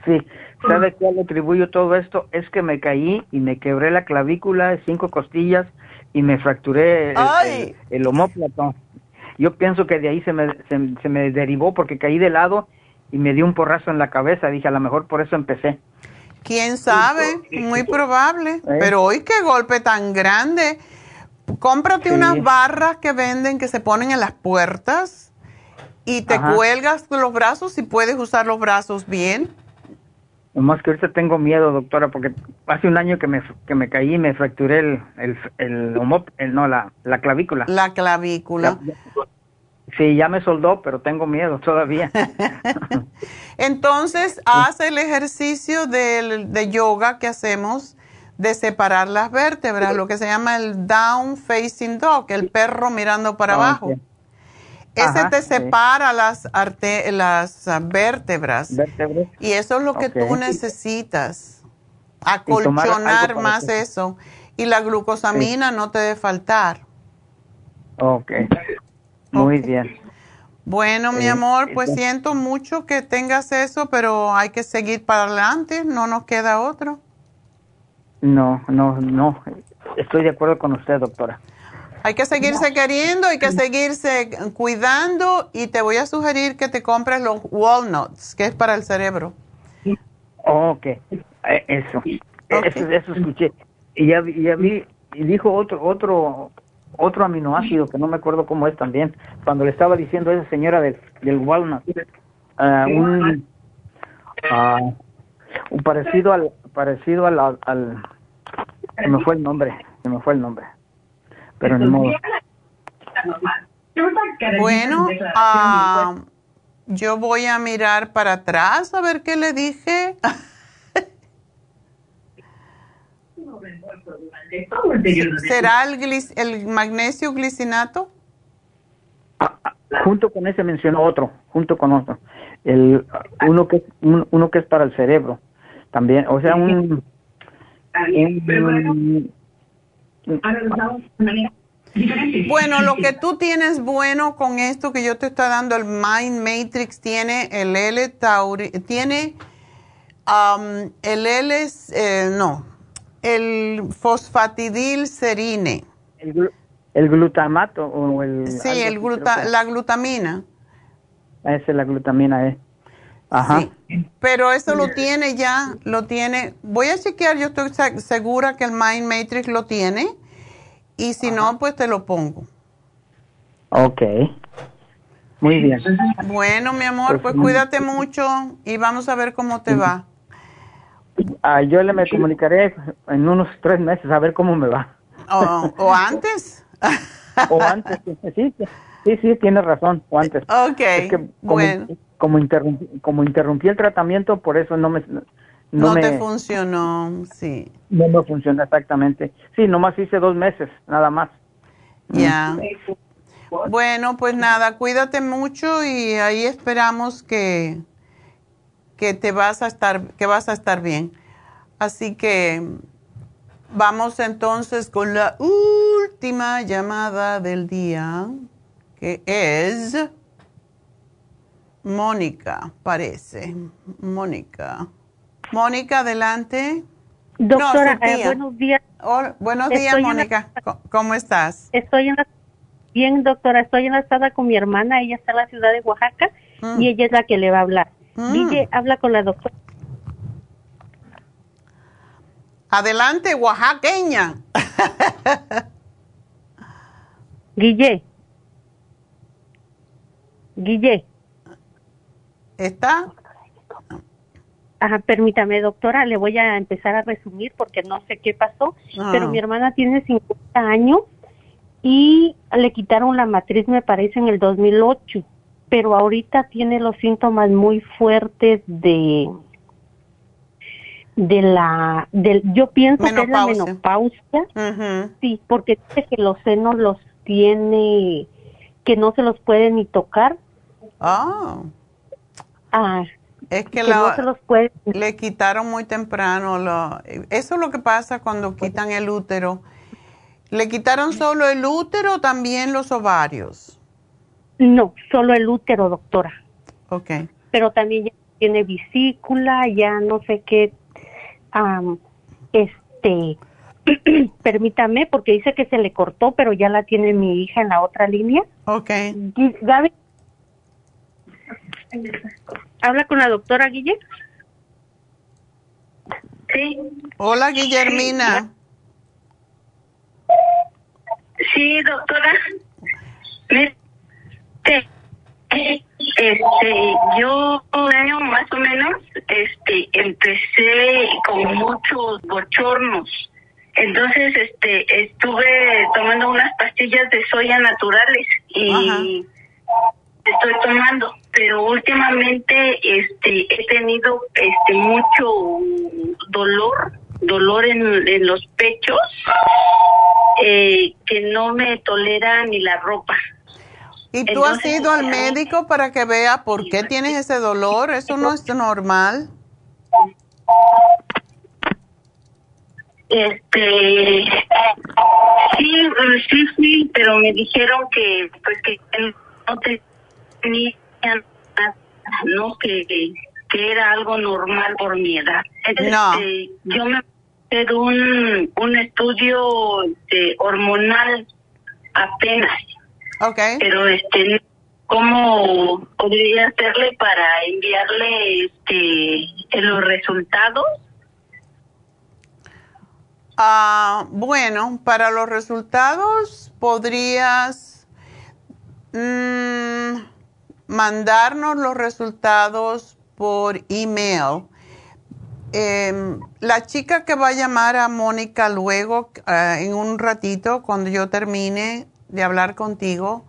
S11: sí, ¿sabe qué le atribuyo todo esto? Es que me caí y me quebré la clavícula, cinco costillas y me fracturé el, el, el omóplato. Yo pienso que de ahí se me, se, se me derivó porque caí de lado y me dio un porrazo en la cabeza. Dije, a lo mejor por eso empecé.
S3: ¿Quién sabe? Muy probable.
S11: ¿Eh?
S3: Pero hoy qué golpe tan grande. Cómprate
S11: Sí.
S3: unas barras que venden que se ponen en las puertas y te
S11: Ajá.
S3: cuelgas los brazos si puedes usar los brazos bien.
S11: Nomás que ahorita tengo miedo, doctora, porque hace un año que me, que me caí y me fracturé el, el, el, el no, la, la clavícula.
S3: La clavícula.
S11: sí, ya me soldó, pero tengo miedo todavía. [LAUGHS] [LAUGHS]
S3: Entonces, haz el ejercicio de, de yoga que hacemos de separar las vértebras, lo que se llama el down facing dog, el perro mirando para abajo. Ese te separa las, las ah, vértebras. Y eso es lo que tú necesitas. Acolchonar más eso. Y la glucosamina no te debe faltar.
S11: Ok. Muy bien.
S3: Bueno, mi amor, pues siento mucho que tengas eso, pero hay que seguir para adelante, no nos queda otro.
S11: No, no, no. Estoy de acuerdo con usted, doctora.
S3: Hay que seguirse queriendo, hay que seguirse cuidando y te voy a sugerir que te compres los walnuts, que es para el cerebro.
S11: ok, eh, eso. Eso, eso escuché. Y ya, ya vi, y dijo otro, otro, otro aminoácido que no me acuerdo cómo es también, cuando le estaba diciendo a esa señora del, del walnut, uh, un, uh, un parecido al, parecido al, al, se me fue el nombre, se me fue el nombre pero ni modo.
S3: Bueno, ah, yo voy a mirar para atrás a ver qué le dije. [LAUGHS] ¿Será el, el magnesio glicinato?
S11: junto con ese mencionó otro, junto con otro. El, uno, que, uno que es para el cerebro también, o sea, un
S3: bueno, lo que tú tienes bueno con esto que yo te estoy dando, el Mind Matrix, tiene el L Tauri, tiene um, el L, eh, no, el fosfatidil serine.
S11: El, glutamato o el...
S3: Sí, el la glutamina.
S11: Esa es la glutamina, eh. Ajá.
S3: pero eso lo tiene ya, lo tiene. Voy a chequear, yo estoy segura que el Mind Matrix lo tiene. Y si no, pues te lo pongo.
S11: Ok. Muy bien.
S3: Bueno, mi amor, pues, pues cuídate mucho y vamos a ver cómo te va.
S11: Ah, yo le me comunicaré en unos tres meses a ver cómo me va.
S3: o antes. [LAUGHS]
S11: o antes, sí, sí, sí, tiene razón, o antes.
S3: Ok,
S11: como,
S3: bueno
S11: como interrumpí, como interrumpí el tratamiento, por eso no me...
S3: No, te funcionó, sí.
S11: No me funcionó exactamente. Sí, nomás hice dos meses, nada más.
S3: Ya. Bueno, pues nada, cuídate mucho y ahí esperamos que, que te vas a estar, que vas a estar bien. Así que vamos entonces con la última llamada del día, que es Mónica, parece. Mónica. Mónica, adelante.
S12: Doctora, eh, buenos días.
S3: buenos días, Mónica. ¿Cómo estás?
S12: Estoy en la, bien, doctora. Estoy la con mi hermana. Ella está en la ciudad de Oaxaca mm. y ella es la que le va a hablar. Mm. Guille, habla con la doctora.
S3: Adelante, oaxaqueña. [LAUGHS]
S12: Guille. Guille.
S3: ¿Está?
S12: Ajá, permítame, doctora, le voy a empezar a resumir porque no sé qué pasó, pero mi hermana tiene 50 años y le quitaron la matriz, me parece, en el 2008, pero ahorita tiene los síntomas muy fuertes de de la del yo pienso que es la menopausia sí porque dice que los senos los tiene que no se los puede ni tocar
S3: ah
S12: Ah,
S3: es que, le quitaron muy temprano. Lo, eso es lo que pasa cuando quitan el útero. ¿Le quitaron solo el útero o también los ovarios?
S12: No, solo el útero, doctora.
S3: Ok.
S12: Pero también ya tiene vesícula, ya no sé qué. este, [CLEARS THROAT] permítame, porque dice que se le cortó, pero ya la tiene mi hija en la otra línea.
S3: Ok.
S12: Gaby, ¿Habla con la doctora Guille?
S3: Sí. Hola, Guillermina.
S13: Sí, doctora. Este, este, yo un año más o menos, este, empecé con muchos bochornos. Entonces, este, estuve tomando unas pastillas de soya naturales y estoy tomando, pero últimamente, este, he tenido, este, mucho dolor, dolor en, en los pechos, eh, que no me tolera ni la ropa.
S3: ¿Y tú has ido al médico para que vea por qué tienes ese dolor? ¿Eso no es normal?
S13: Este, sí, sí, sí, pero me dijeron que, pues, que no tenía no, que, que era algo normal por mi edad.
S3: no.
S13: Este, yo me hice un, un estudio de hormonal apenas
S3: Okay.
S13: Pero este, ¿cómo podría hacerle para enviarle este los resultados?
S3: Ah, bueno, para los resultados podrías mm, mandarnos los resultados por email. Em, la chica que va a llamar a Mónica luego, ah, en un ratito, cuando yo termine, de hablar contigo,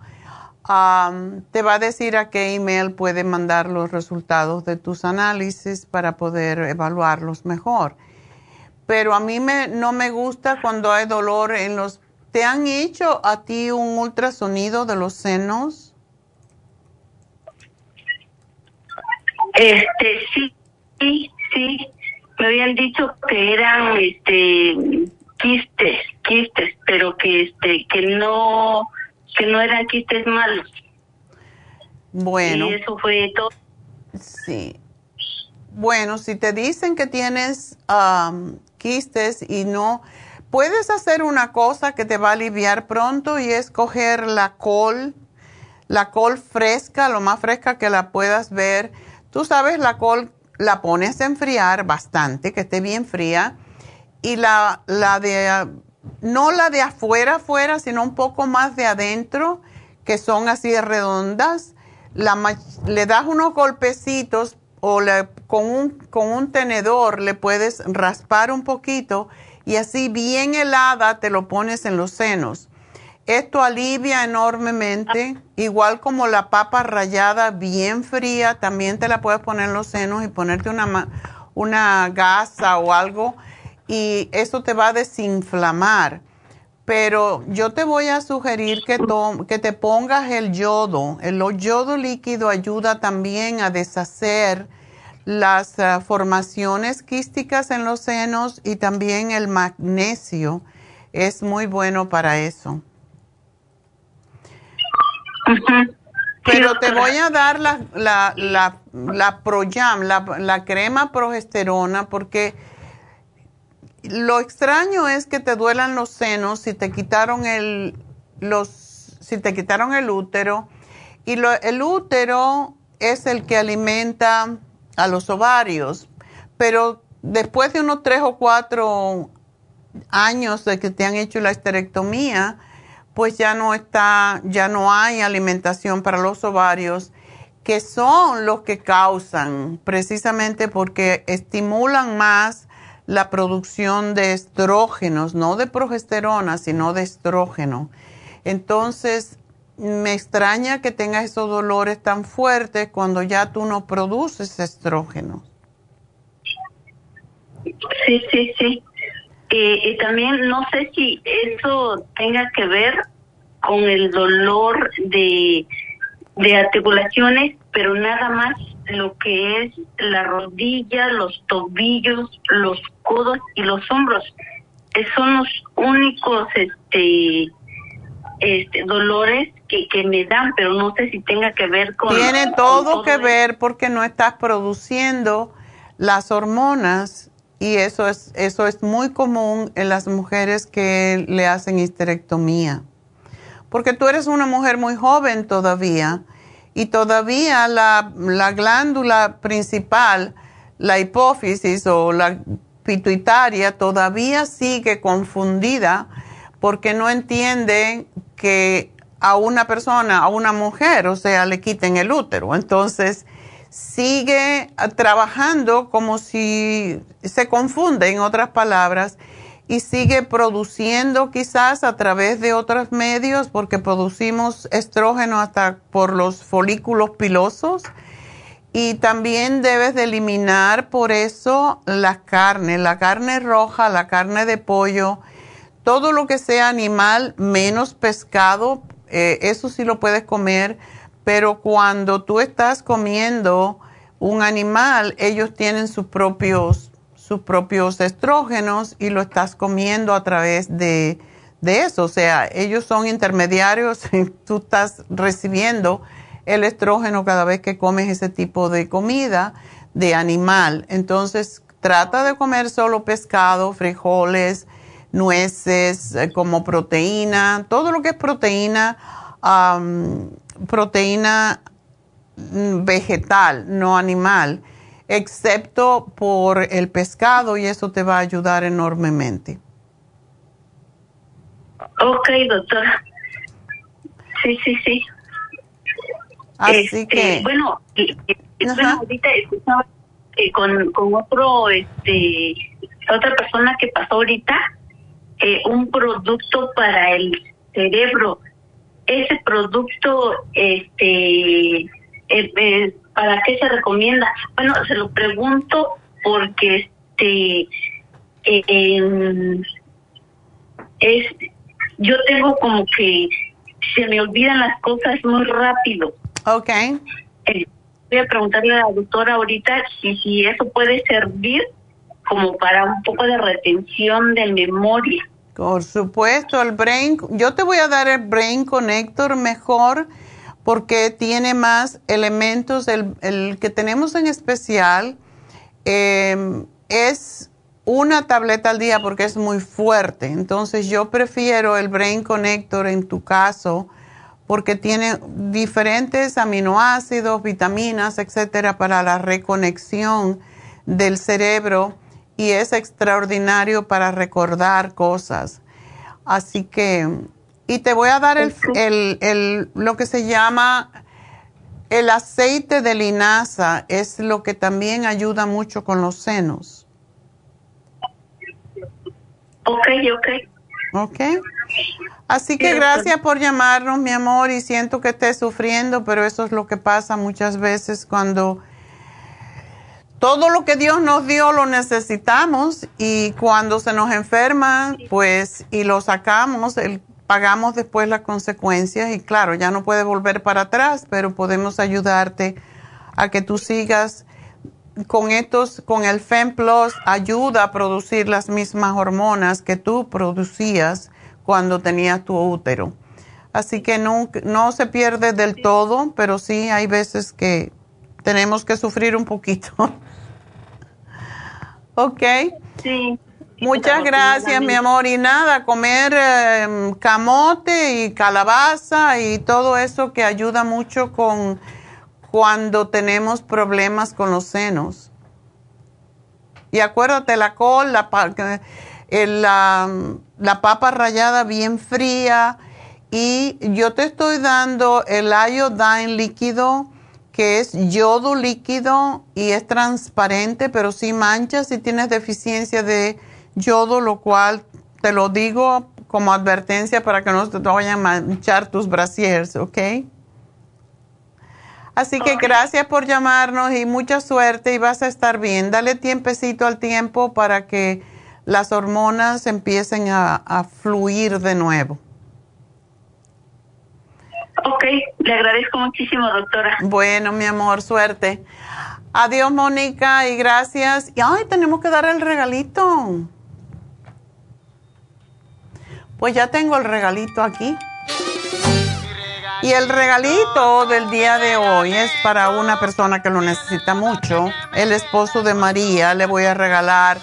S3: te va a decir a qué email puede mandar los resultados de tus análisis para poder evaluarlos mejor. Pero a mí me, no me gusta cuando hay dolor en los... ¿Te han hecho a ti un ultrasonido de los senos?
S13: Este, sí, sí, sí. Me habían dicho que eran, este, quistes, quistes, pero que este que no que no eran quistes malos.
S3: Bueno.
S13: Y eso fue todo.
S3: Sí. Bueno, si te dicen que tienes quistes y no, puedes hacer una cosa que te va a aliviar pronto y es coger la col, la col fresca, lo más fresca que la puedas ver. Tú sabes, la col la pones a enfriar bastante, que esté bien fría y la, la de, no la de afuera, afuera, sino un poco más de adentro, que son así redondas, la, le das unos golpecitos o con, un, con un tenedor le puedes raspar un poquito y así bien helada te lo pones en los senos. Esto alivia enormemente, igual como la papa rallada bien fría, también te la puedes poner en los senos y ponerte una, una gasa o algo y eso te va a desinflamar. Pero yo te voy a sugerir que, que te pongas el yodo. El yodo líquido ayuda también a deshacer las eh, formaciones quísticas en los senos y también el magnesio es muy bueno para eso. Pero te voy a dar la, la, la, la Proyam, la, la crema progesterona, porque lo extraño es que te duelan los senos si te quitaron el, los, si te quitaron el útero. Y el útero es el que alimenta a los ovarios. Pero después de unos tres o cuatro años de que te han hecho la esterectomía, pues ya no está, ya no hay alimentación para los ovarios, que son los que causan, precisamente porque estimulan más la producción de estrógenos, no de progesterona, sino de estrógeno. Entonces, me extraña que tengas esos dolores tan fuertes cuando ya tú no produces estrógeno.
S13: Sí, sí, sí. Y también no sé si eso tenga que ver con el dolor de, de articulaciones, pero nada más lo que es la rodilla, los tobillos, los codos y los hombros. Son los únicos este, este dolores que, que me dan, pero no sé si tenga que ver con...
S3: Tiene todo, que ver porque no estás produciendo las hormonas y eso es, eso es muy común en las mujeres que le hacen histerectomía. Porque tú eres una mujer muy joven todavía y todavía la, glándula principal, la hipófisis o la pituitaria, todavía sigue confundida porque no entiende que a una persona, a una mujer, o sea, le quiten el útero. Entonces, sigue trabajando como si se confunde, en otras palabras, y sigue produciendo quizás a través de otros medios, porque producimos estrógeno hasta por los folículos pilosos. Y también debes de eliminar por eso la carne, la carne roja, la carne de pollo, todo lo que sea animal, menos pescado, eh, eso sí lo puedes comer pero cuando tú estás comiendo un animal, ellos tienen sus propios, sus propios estrógenos y lo estás comiendo a través de, eso. O sea, ellos son intermediarios [LAUGHS] y tú estás recibiendo el estrógeno cada vez que comes ese tipo de comida de animal. Entonces, trata de comer solo pescado, frijoles, nueces eh, como proteína, todo lo que es proteína proteína mm, vegetal, no animal, excepto por el pescado y eso te va a ayudar enormemente.
S13: Ok, doctora. Sí, sí, sí.
S3: Así este, que...
S13: Bueno, ahorita escuchaba eh, con, con otro, este, otra persona que pasó ahorita, eh, un producto para el cerebro ese producto, este, eh, eh, ¿para qué se recomienda? Bueno, se lo pregunto porque este, eh, es, yo tengo como que se me olvidan las cosas muy rápido.
S3: Ok.
S13: voy a preguntarle a la doctora ahorita si, si eso puede servir como para un poco de retención de memoria.
S3: Por supuesto, el Brain, yo te voy a dar el Brain Connector mejor porque tiene más elementos. El, que tenemos en especial em, es una tableta al día porque es muy fuerte. Entonces yo prefiero el Brain Connector en tu caso porque tiene diferentes aminoácidos, vitaminas, etcétera, para la reconexión del cerebro y es extraordinario para recordar cosas. Así que, y te voy a dar el, el, el, lo que se llama el aceite de linaza, es lo que también ayuda mucho con los senos.
S13: Ok, ok.
S3: Ok. Así que gracias por llamarnos, mi amor, y siento que estés sufriendo, pero eso es lo que pasa muchas veces cuando todo lo que Dios nos dio lo necesitamos y cuando se nos enferma, pues, y lo sacamos, pagamos después las consecuencias y claro, ya no puede volver para atrás, pero podemos ayudarte a que tú sigas con estos, con el FEM Plus, ayuda a producir las mismas hormonas que tú producías cuando tenías tu útero. Así que no, no se pierde del todo, pero sí hay veces que tenemos que sufrir un poquito. [LAUGHS] Ok.
S13: Sí.
S3: Muchas gracias, mi amor. Y nada, comer em, camote y calabaza y todo eso que ayuda mucho con cuando tenemos problemas con los senos. Y acuérdate, la col, la, la, la papa rallada bien fría. Y yo te estoy dando el iodine líquido que es yodo líquido y es transparente, pero sí mancha si tienes deficiencia de yodo, lo cual te lo digo como advertencia para que no te vayan a manchar tus brasiers, ¿ok? Así que gracias por llamarnos y mucha suerte y vas a estar bien. Dale tiempecito al tiempo para que las hormonas empiecen a, a fluir de nuevo.
S13: Ok, le agradezco muchísimo, doctora.
S3: Bueno, mi amor, suerte. Adiós, Mónica, y gracias. Y ay, tenemos que dar el regalito. Pues ya tengo el regalito aquí. Y el regalito del día de hoy es para una persona que lo necesita mucho. El esposo de María le voy a regalar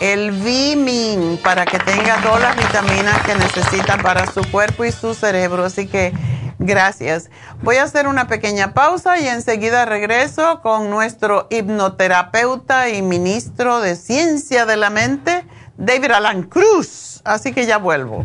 S3: el Vimin para que tenga todas las vitaminas que necesita para su cuerpo y su cerebro. Así que Gracias. Voy a hacer una pequeña pausa y enseguida regreso con nuestro hipnoterapeuta y ministro de Ciencia de la Mente, David Alan Cruz. Así que ya vuelvo.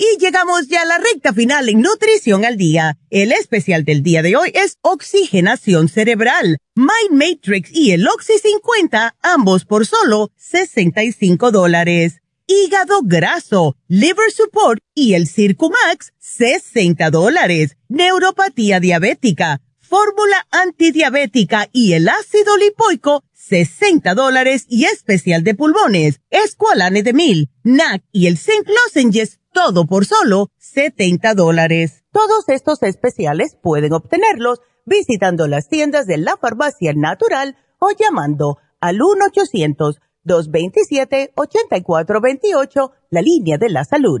S4: Y llegamos ya a la recta final en Nutrición al Día. El especial del día de hoy es Oxigenación Cerebral, Mind Matrix y el Oxy 50, ambos por solo 65 dólares. Hígado graso, Liver Support y el Circumax, 60 dólares. Neuropatía diabética, fórmula antidiabética y el ácido lipoico, 60 dólares y especial de pulmones, Esqualane de Mil, NAC y el Zinc Lozenges todo por solo 70 dólares. Todos estos especiales pueden obtenerlos visitando las tiendas de la farmacia natural o llamando al 1-800-227-8428, la línea de la salud.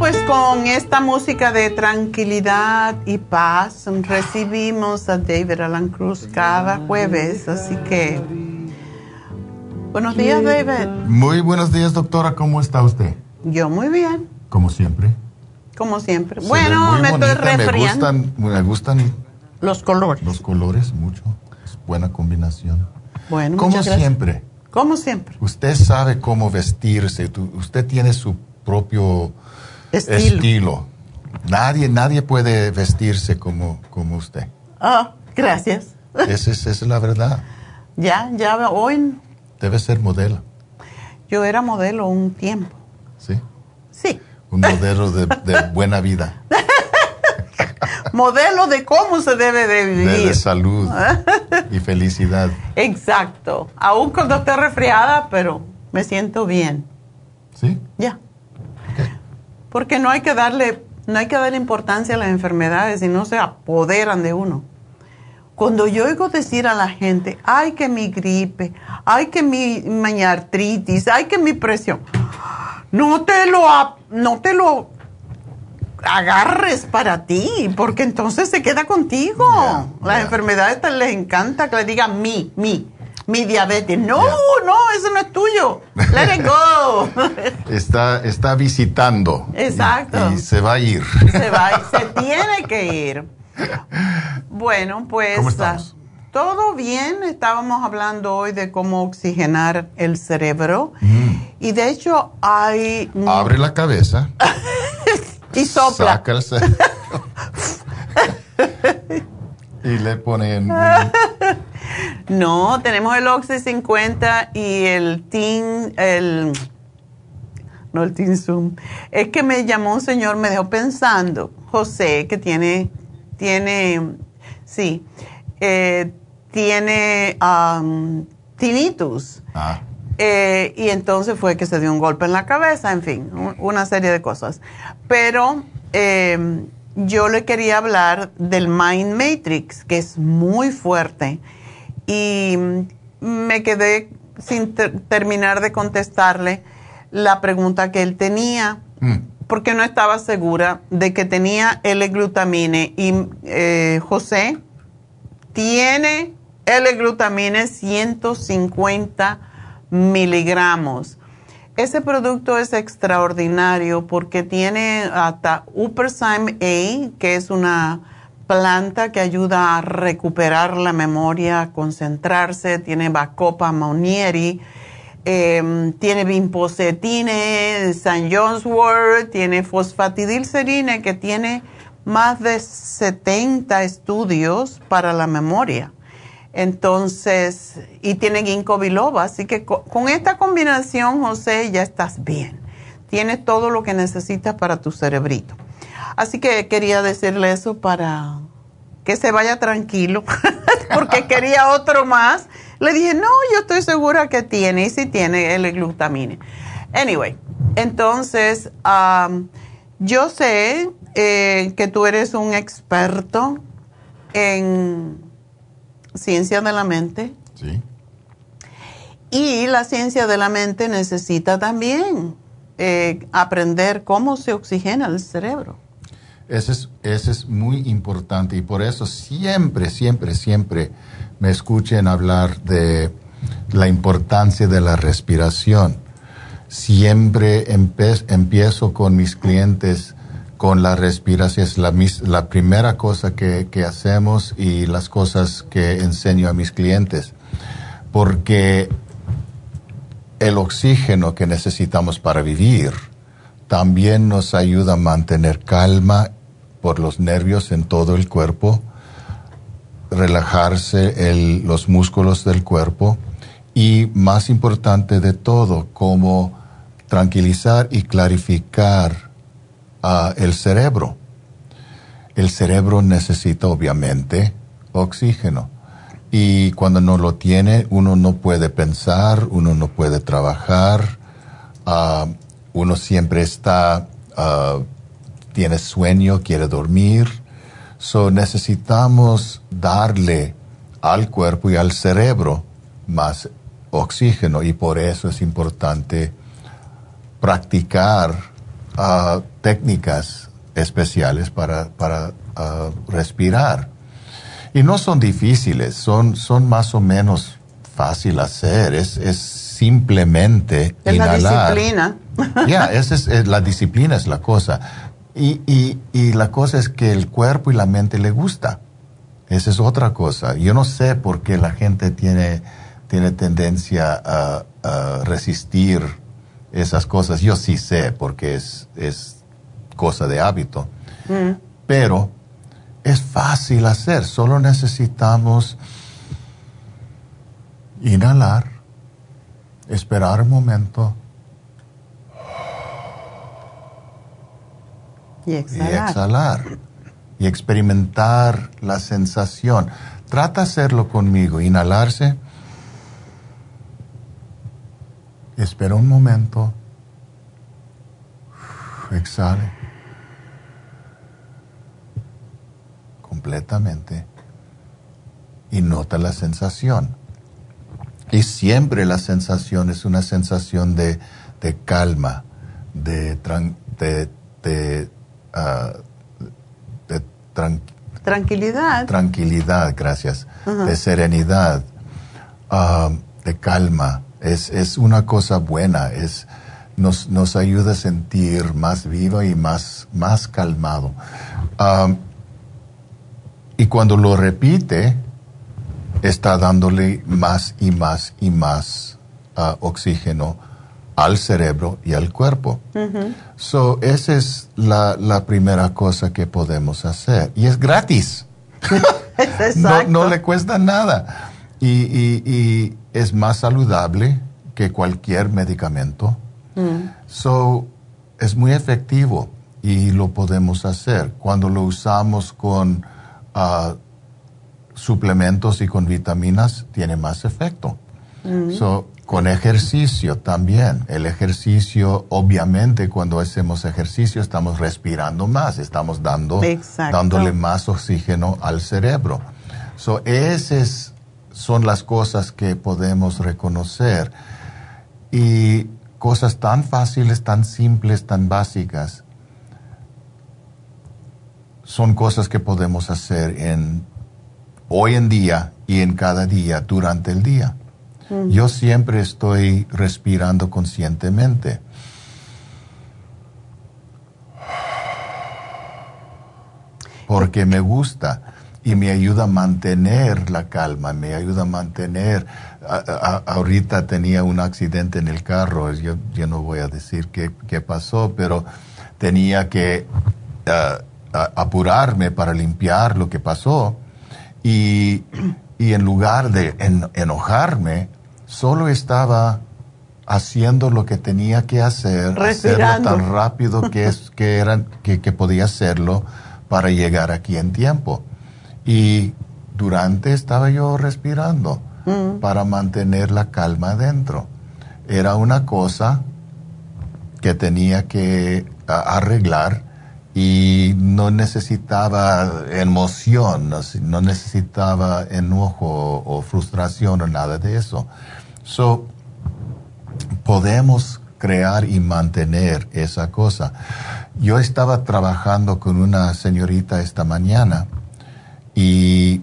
S3: Pues con esta música de tranquilidad y paz recibimos a David Alan Cruz cada jueves, así que buenos días David.
S14: Muy buenos días doctora, ¿cómo está usted?
S3: Yo muy bien.
S14: Como siempre.
S3: Como siempre. bueno, me estoy refriando.
S14: Me gustan, me gustan
S3: los colores.
S14: Los colores, mucho. Es buena combinación.
S3: Bueno,
S14: como siempre.
S3: Como siempre.
S14: Usted sabe cómo vestirse, usted tiene su propio estilo. Nadie, nadie puede vestirse como, como usted.
S3: Ah, gracias.
S14: Esa es, la verdad. [LAUGHS]
S3: Ya, ya hoy.
S14: Debe ser modelo.
S3: Yo era modelo un tiempo.
S14: ¿Sí?
S3: Sí.
S14: Un modelo de, buena vida. [LAUGHS]
S3: modelo de cómo se debe de vivir.
S14: De, salud [LAUGHS] y felicidad.
S3: Exacto. Aún cuando esté resfriada, pero me siento bien.
S14: ¿Sí?
S3: Ya. Porque no hay que darle, no hay que darle importancia a las enfermedades y no se apoderan de uno. Cuando yo oigo decir a la gente, ay que mi gripe, ay que mi, mi artritis, ay que mi presión, no te lo, no te lo agarres para ti, porque entonces se queda contigo. Las enfermedades les encanta que le digan mi, mi mi diabetes. No, no, eso no es tuyo. Let it go. [LAUGHS]
S14: está, está visitando.
S3: Exacto.
S14: Y, se va a ir.
S3: Se va, se [LAUGHS] tiene que ir. Bueno, pues.
S14: ¿Cómo estamos?
S3: Todo bien. Estábamos hablando hoy de cómo oxigenar el cerebro. Mm. Y de hecho hay.
S14: Abre la cabeza. [LAUGHS]
S3: y sopla.
S14: Saca el y le ponen. [LAUGHS]
S3: no, tenemos el Oxy 50 y el Team, el. No el Team Zoom. Es que me llamó un señor, me dejó pensando, José, que tiene, tiene, sí, eh, tiene um, tinnitus.
S14: Ah.
S3: Eh, y entonces fue que se dio un golpe en la cabeza, en fin, una serie de cosas. Pero eh, yo le quería hablar del Mind Matrix, que es muy fuerte. Y me quedé sin terminar de contestarle la pregunta que él tenía, mm. porque no estaba segura de que tenía L-glutamine. Y eh, José tiene L-glutamine 150 miligramos. Ese producto es extraordinario porque tiene hasta Uperzyme A, que es una planta que ayuda a recuperar la memoria, a concentrarse, tiene Bacopa maunieri, em, tiene Bimposetine, San John's Wort, tiene fosfatidilcerine que tiene más de 70 estudios para la memoria. Entonces, y tiene ginkgo así que con, esta combinación, José, ya estás bien. Tienes todo lo que necesitas para tu cerebrito. Así que quería decirle eso para que se vaya tranquilo, [LAUGHS] porque quería otro más. Le dije, no, yo estoy segura que tiene, y si tiene el glutamine. Anyway, entonces, yo sé eh, que tú eres un experto en ciencia de la mente. Sí. Y la ciencia de la mente necesita también eh, aprender cómo se oxigena el cerebro.
S14: Eso es, eso es muy importante y por eso siempre, siempre, siempre me escuchen hablar de la importancia de la respiración. Siempre empiezo con mis clientes con la respiración. Es la, la primera cosa que, que, hacemos y las cosas que enseño a mis clientes. Porque el oxígeno que necesitamos para vivir también nos ayuda a mantener calma por los nervios en todo el cuerpo, relajarse el, los músculos del cuerpo y más importante de todo, como tranquilizar y clarificar el cerebro. El cerebro necesita obviamente oxígeno y cuando no lo tiene uno no puede pensar, uno no puede trabajar, ah, uno siempre está, ah, tiene sueño, quiere dormir. So necesitamos darle al cuerpo y al cerebro más oxígeno y por eso es importante practicar técnicas especiales para, para respirar. Y no son difíciles, son, son más o menos fácil hacer, es, es simplemente
S3: es
S14: inhalar.
S3: la disciplina.
S14: Ya, es, la disciplina es la cosa. Y, y, y, la cosa es que el cuerpo y la mente le gusta. Esa es otra cosa. Yo no sé por qué la gente tiene, tiene tendencia a, a resistir esas cosas. Yo sí sé porque es, es cosa de hábito. Mm. Pero es fácil hacer, solo necesitamos inhalar, esperar un momento
S3: y exhalar. y
S14: exhalar. Y experimentar la sensación. Trata de hacerlo conmigo, inhalarse Espera un momento. Exhale. Completamente. Y nota la sensación. Y siempre la sensación es una sensación de, calma, de, de, ah,
S3: tranquilidad.
S14: Tranquilidad, gracias. De serenidad, ah, de calma es, es una cosa buena, es, nos, nos ayuda a sentir más vivo y más, más calmado. y cuando lo repite, está dándole más y más y más uh, oxígeno al cerebro y al cuerpo. So, esa es la, la, primera cosa que podemos hacer. Y es gratis. [LAUGHS] no, no, le cuesta nada. Y, y, y, es más saludable que cualquier medicamento. Mm. So, es muy efectivo y lo podemos hacer. Cuando lo usamos con ah, suplementos y con vitaminas, tiene más efecto. Mm. So, con ejercicio también. El ejercicio, obviamente, cuando hacemos ejercicio, estamos respirando más, estamos dando, dándole más oxígeno al cerebro. So, es son las cosas que podemos reconocer. Y cosas tan fáciles, tan simples, tan básicas, son cosas que podemos hacer en hoy en día y en cada día durante el día. Yo siempre estoy respirando conscientemente. Porque me gusta y me ayuda a mantener la calma, me ayuda a mantener. ahorita tenía un accidente en el carro, yo, yo no voy a decir qué, qué pasó, pero tenía que apurarme para limpiar lo que pasó y, y en lugar de enojarme, solo estaba haciendo lo que tenía que hacer, hacerlo tan rápido que, es, que, era, que, podía hacerlo para llegar aquí en tiempo. Y durante estaba yo respirando mm. para mantener la calma adentro. Era una cosa que tenía que arreglar y no necesitaba emoción, no, necesitaba enojo o frustración o nada de eso. So, podemos crear y mantener esa cosa. Yo estaba trabajando con una señorita esta mañana y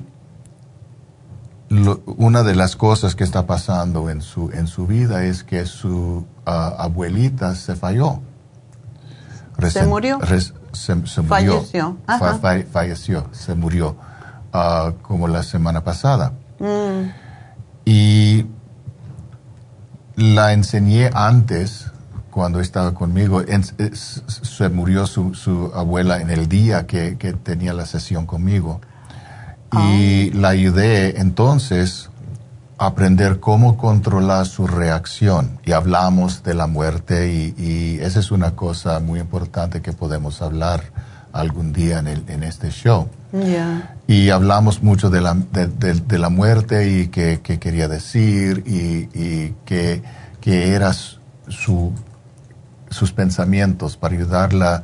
S14: una de las cosas que está pasando en su, en su vida es que su ah, abuelita se falló.
S3: ¿Se murió?
S14: se, murió. Falleció. falleció, se murió ah, como la semana pasada. Mm. Y la enseñé antes, cuando estaba conmigo, se murió su, abuela en el día que, tenía la sesión conmigo. Y ah. la ayudé entonces aprender cómo controlar su reacción. Y hablamos de la muerte y, esa es una cosa muy importante que podemos hablar algún día en, el, en este show. Y hablamos mucho de la, de, la muerte y qué, quería decir y, y qué, eran su, sus pensamientos para ayudarla a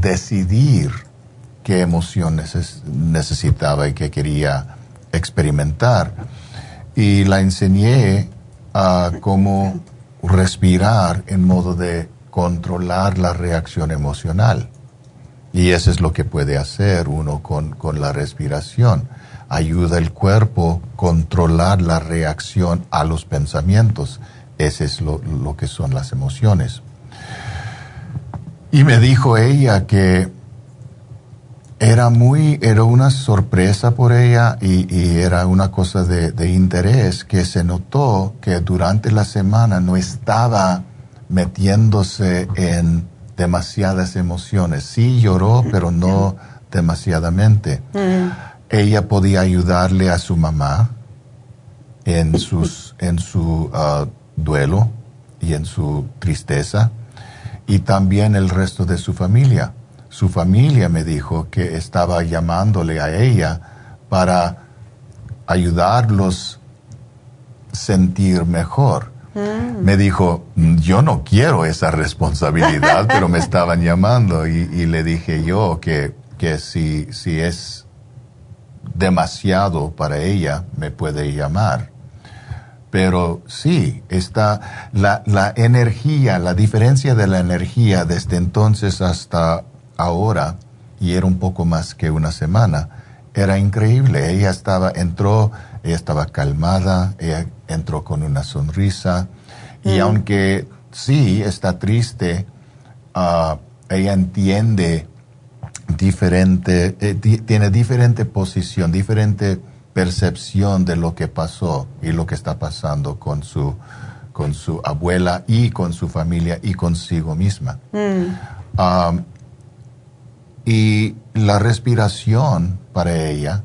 S14: decidir qué emociones necesitaba y qué quería experimentar y la enseñé a cómo respirar en modo de controlar la reacción emocional. Y eso es lo que puede hacer uno con, la respiración. Ayuda el cuerpo a controlar la reacción a los pensamientos. Ese es lo que son las emociones. Y me dijo ella que era muy, era una sorpresa por ella y, era una cosa de, interés que se notó que durante la semana no estaba metiéndose en demasiadas emociones. Sí lloró, pero no demasiadamente. Mm. Ella podía ayudarle a su mamá en, sus, en su uh, duelo y en su tristeza y también el resto de su familia su familia me dijo que estaba llamándole a ella para ayudarlos a sentir mejor. Mm. Me dijo, yo no quiero esa responsabilidad, [LAUGHS] pero me estaban llamando y, le dije yo que, que si, si es demasiado para ella, me puede llamar. Pero sí, está la, la energía, la diferencia de la energía desde entonces hasta ahora, y era un poco más que una semana, era increíble. Ella estaba, entró, ella estaba calmada, ella entró con una sonrisa, y mm. aunque sí está triste, ah, ella entiende diferente, eh, tiene diferente posición, diferente percepción de lo que pasó y lo que está pasando con su, con su abuela y con su familia y consigo misma. Mm. Y la respiración para ella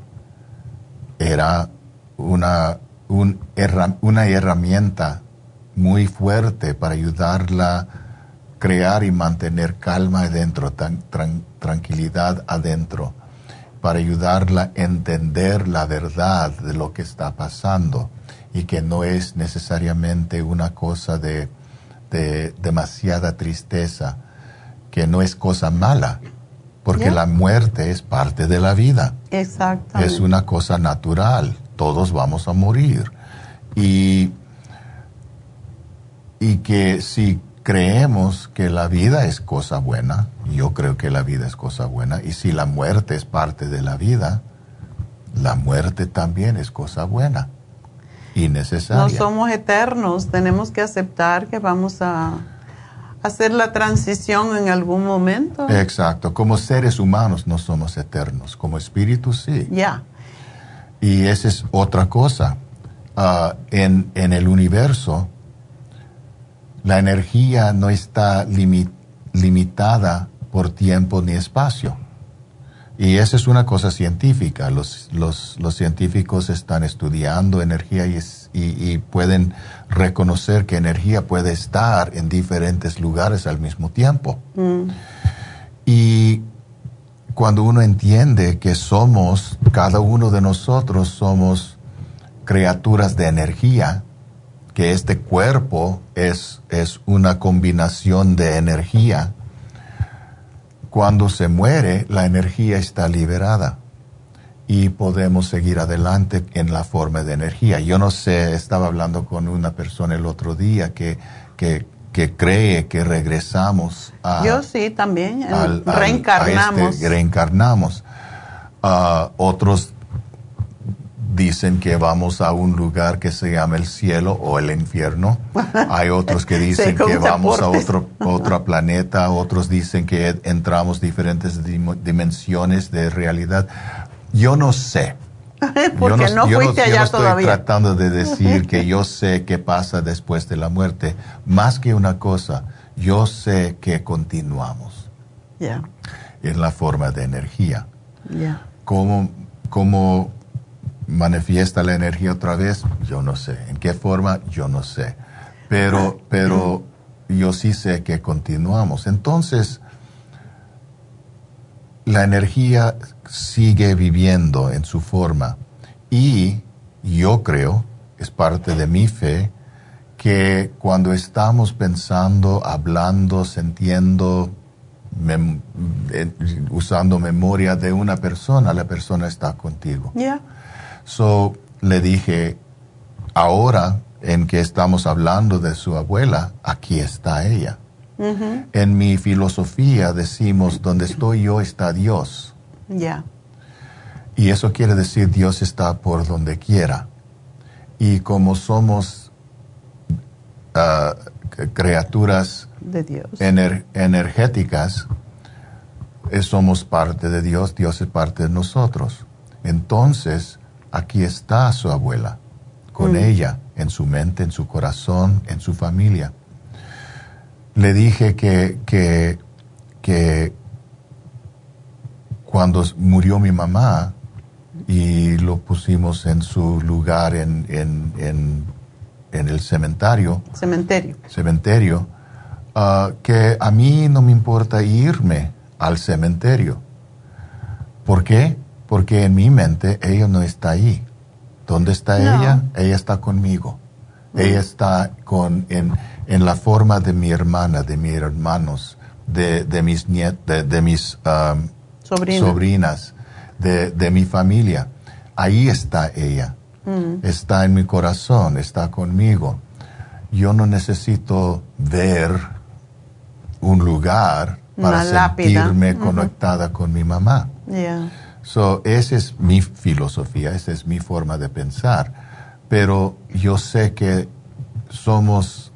S14: era una, una herramienta muy fuerte para ayudarla a crear y mantener calma adentro, tranquilidad adentro, para ayudarla a entender la verdad de lo que está pasando y que no es necesariamente una cosa de, de demasiada tristeza, que no es cosa mala, porque la muerte es parte de la vida.
S3: Exactamente.
S14: Es una cosa natural, todos vamos a morir. Y, y que si creemos que la vida es cosa buena, yo creo que la vida es cosa buena, y si la muerte es parte de la vida, la muerte también es cosa buena y necesaria.
S3: No somos eternos, tenemos que aceptar que vamos a hacer la transición en algún momento.
S14: Exacto, como seres humanos no somos eternos, como espíritus sí.
S3: Ya.
S14: Y esa es otra cosa. Ah, en, en, el universo, la energía no está limitada por tiempo ni espacio. Y esa es una cosa científica. Los, los, los científicos están estudiando energía y, y, pueden reconocer que energía puede estar en diferentes lugares al mismo tiempo. Mm. Y cuando uno entiende que somos, cada uno de nosotros somos criaturas de energía, que este cuerpo es, es una combinación de energía, cuando se muere, la energía está liberada y podemos seguir adelante en la forma de energía. Yo no sé, estaba hablando con una persona el otro día que, que, cree que regresamos a...
S3: Yo sí, también, reencarnamos.
S14: Este, reencarnamos. Ah, otros dicen que vamos a un lugar que se llama el cielo o el infierno. [LAUGHS] Hay otros que dicen que vamos a otro, otro planeta, otros dicen que entramos diferentes dimensiones de realidad. Yo no sé. [LAUGHS]
S3: Porque no, fuiste allá
S14: yo no estoy tratando de [LAUGHS] decir que yo sé qué pasa después de la muerte. Más que una cosa, yo sé que continuamos. En la forma de energía.
S3: Yeah.
S14: Como, como manifiesta la energía otra vez, yo no sé. ¿En qué forma? Yo no sé. Pero, pero yo sí sé que continuamos. Entonces, la energía sigue viviendo en su forma y yo creo, es parte de mi fe, que cuando estamos pensando, hablando, sintiendo, eh, usando memoria de una persona, la persona está contigo. So le dije, ahora en que estamos hablando de su abuela, aquí está ella. En mi filosofía decimos, donde estoy yo está Dios.
S3: Ya.
S14: Y eso quiere decir Dios está por donde quiera. Y como somos ah, criaturas energéticas, eh, somos parte de Dios, Dios es parte de nosotros. Entonces, aquí está su abuela, con mm. ella, en su mente, en su corazón, en su familia. Le dije que, que, que cuando murió mi mamá y lo pusimos en su lugar en, en, en, el cementerio.
S3: Cementerio.
S14: Cementerio. Ah, que a mí no me importa irme al cementerio. ¿Por qué? porque en mi mente ella no está ahí. ¿Dónde está ella? Ella está conmigo. Ella está con, en, en, la forma de mi hermana, de mis hermanos, de, de mis nietos, de, mis um, sobrinas, de, de, mi familia. Ahí está ella. Mm. Está en mi corazón, está conmigo. Yo no necesito ver un lugar para sentirme conectada con mi mamá. So, esa es mi filosofía, esa es mi forma de pensar. Pero yo sé que somos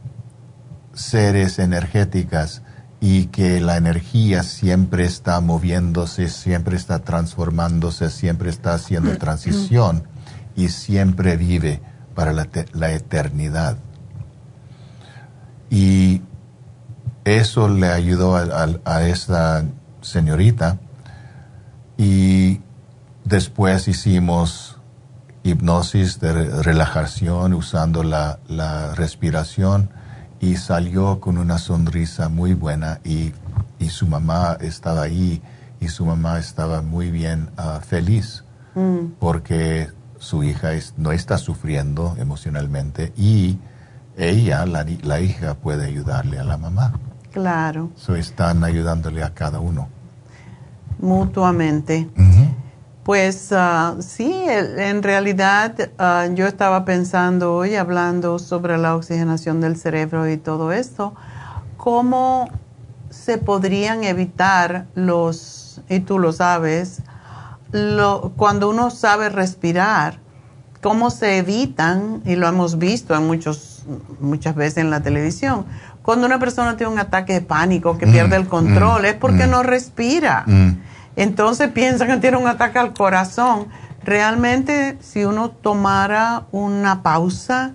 S14: seres energéticas y que la energía siempre está moviéndose, siempre está transformándose, siempre está haciendo transición y siempre vive para la, eternidad. Y eso le ayudó a, a esta señorita y después hicimos hipnosis de relajación usando la, respiración y salió con una sonrisa muy buena y, su mamá estaba ahí y su mamá estaba muy bien ah, feliz mm. porque su hija no está sufriendo emocionalmente y ella, la, hija, puede ayudarle a la mamá.
S3: Claro.
S14: So están ayudándole a cada uno
S3: mutuamente. Pues uh, sí, en realidad uh, yo estaba pensando hoy, hablando sobre la oxigenación del cerebro y todo esto, cómo se podrían evitar los, y tú lo sabes, lo, cuando uno sabe respirar, cómo se evitan, y lo hemos visto en muchos, muchas veces en la televisión, cuando una persona tiene un ataque de pánico, que pierde mm, el control, mm, es porque mm. no respira. Entonces piensan que tiene un ataque al corazón. Realmente, si uno tomara una pausa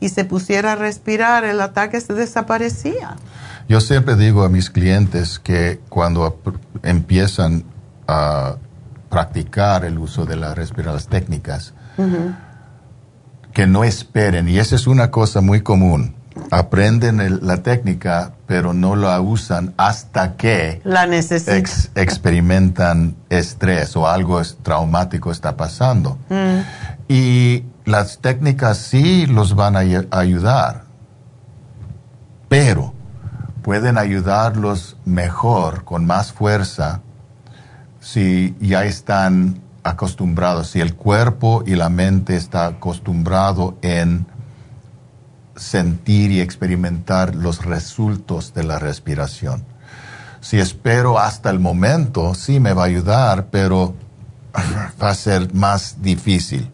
S3: y se pusiera a respirar, el ataque se desaparecía.
S14: Yo siempre digo a mis clientes que cuando empiezan a practicar el uso de las respiradoras técnicas, que no esperen, y esa es una cosa muy común, aprenden la técnica, pero no la usan hasta que
S3: la
S14: experimentan estrés o algo traumático está pasando. Mm. Y las técnicas sí los van a ayudar, pero pueden ayudarlos mejor, con más fuerza, si ya están acostumbrados, si el cuerpo y la mente están acostumbrados en sentir y experimentar los resultados de la respiración. Si espero hasta el momento, sí me va a ayudar, pero [LAUGHS] va a ser más difícil.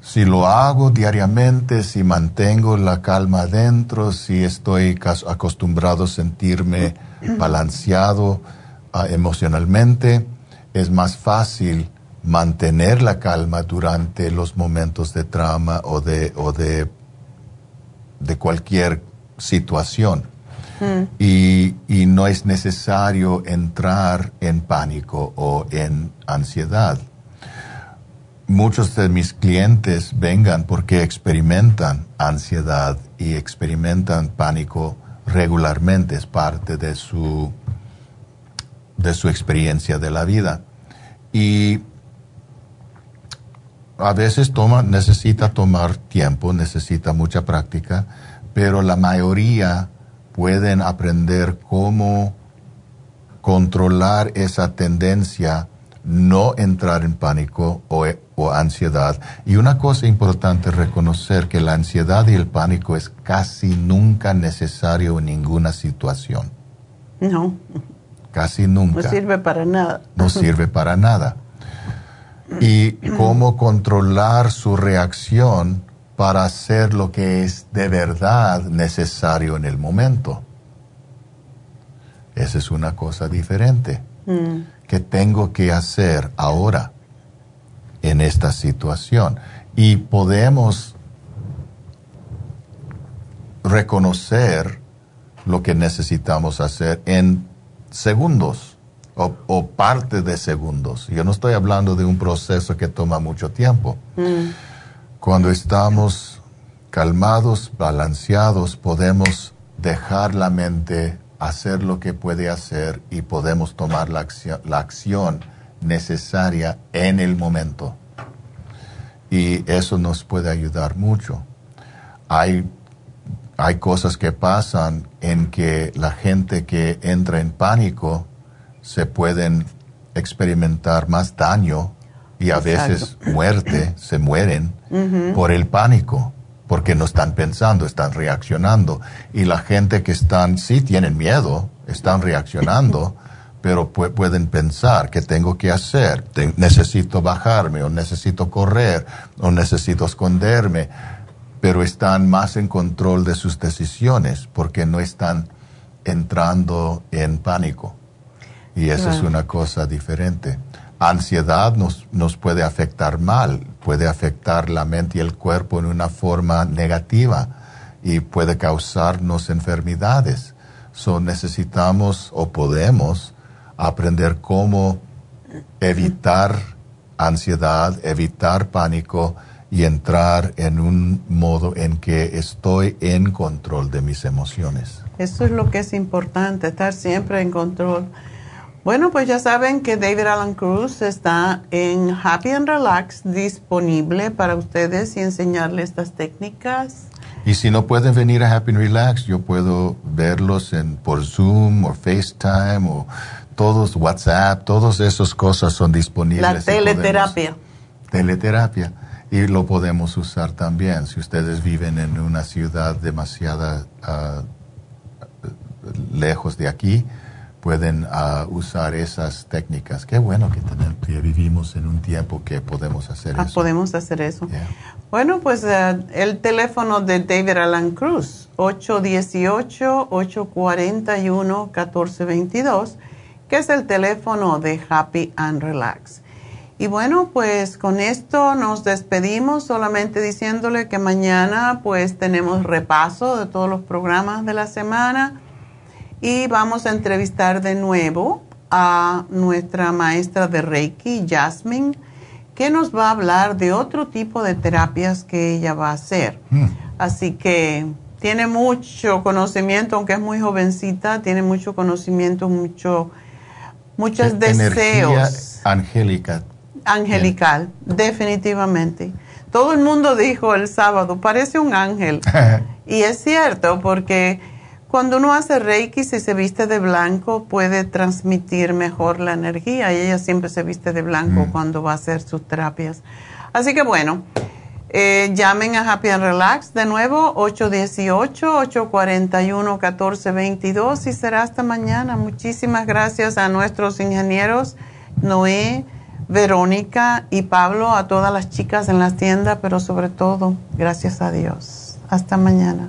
S14: Si lo hago diariamente, si mantengo la calma dentro, si estoy acostumbrado a sentirme [CLEARS THROAT] balanceado ah, emocionalmente, es más fácil mantener la calma durante los momentos de o de, o de de cualquier situación. Mm. Y, y, no es necesario entrar en pánico o en ansiedad. Muchos de mis clientes vengan porque experimentan ansiedad y experimentan pánico regularmente, es parte de su, de su experiencia de la vida. Y a veces toma, necesita tomar tiempo, necesita mucha práctica, pero la mayoría pueden aprender cómo controlar esa tendencia, no entrar en pánico o, o, ansiedad. Y una cosa importante es reconocer que la ansiedad y el pánico es casi nunca necesario en ninguna situación.
S3: No.
S14: Casi nunca.
S3: No sirve para nada.
S14: No sirve para nada y cómo controlar su reacción para hacer lo que es de verdad necesario en el momento. Esa es una cosa diferente mm. que tengo que hacer ahora en esta situación. Y podemos reconocer lo que necesitamos hacer en segundos o, parte de segundos. Yo no estoy hablando de un proceso que toma mucho tiempo. Mm. Cuando estamos calmados, balanceados, podemos dejar la mente hacer lo que puede hacer y podemos tomar la acción, la acción necesaria en el momento. Y eso nos puede ayudar mucho. Hay, hay cosas que pasan en que la gente que entra en pánico se pueden experimentar más daño y a veces muerte, [CLEARS THROAT] se mueren por el pánico, porque no están pensando, están reaccionando. Y la gente que están, sí tienen miedo, están reaccionando, [LAUGHS] pero pueden pensar qué tengo que hacer, necesito bajarme o necesito correr o necesito esconderme, pero están más en control de sus decisiones porque no están entrando en pánico. Y eso es una cosa diferente. Ansiedad nos, nos puede afectar mal, puede afectar la mente y el cuerpo en una forma negativa y puede causarnos enfermedades. So necesitamos o podemos aprender cómo evitar ansiedad, evitar pánico y entrar en un modo en que estoy en control de mis emociones.
S3: Eso es lo que es importante, estar siempre en control. Bueno, pues ya saben que David Alan Cruz está en Happy and Relax disponible para ustedes y enseñarles estas técnicas.
S14: Y si no pueden venir a Happy and Relax, yo puedo verlos en, por Zoom o FaceTime o todos WhatsApp, todas esas cosas son disponibles.
S3: La teleterapia.
S14: teleterapia. Y lo podemos usar también si ustedes viven en una ciudad demasiado ah, lejos de aquí pueden ah, usar esas técnicas. Qué bueno que, tenemos, que, vivimos en un tiempo que podemos hacer
S15: ah,
S14: eso.
S15: Podemos hacer eso. Bueno, pues eh, el teléfono de David Alan Cruz, 818-841-1422, que es el teléfono de Happy and Relax. Y bueno, pues con esto nos despedimos solamente diciéndole que mañana pues tenemos repaso de todos los programas de la semana y vamos a entrevistar de nuevo a nuestra maestra de Reiki, Jasmine, que nos va a hablar de otro tipo de terapias que ella va a hacer. Mm. Así que tiene mucho conocimiento, aunque es muy jovencita, tiene mucho conocimiento, mucho, muchos deseos.
S14: Angélica
S15: angelical, definitivamente. Todo el mundo dijo el sábado, parece un ángel. [LAUGHS] y es cierto, porque cuando uno hace Reiki, si se viste de blanco, puede transmitir mejor la energía. Y ella siempre se viste de blanco mm. cuando va a hacer sus terapias. Así que bueno, eh, llamen a Happy and Relax de nuevo, 818-841-1422 y será hasta mañana. Muchísimas gracias a nuestros ingenieros, Noé. Verónica y Pablo, a todas las chicas en las tiendas, pero sobre todo, gracias a Dios. Hasta mañana.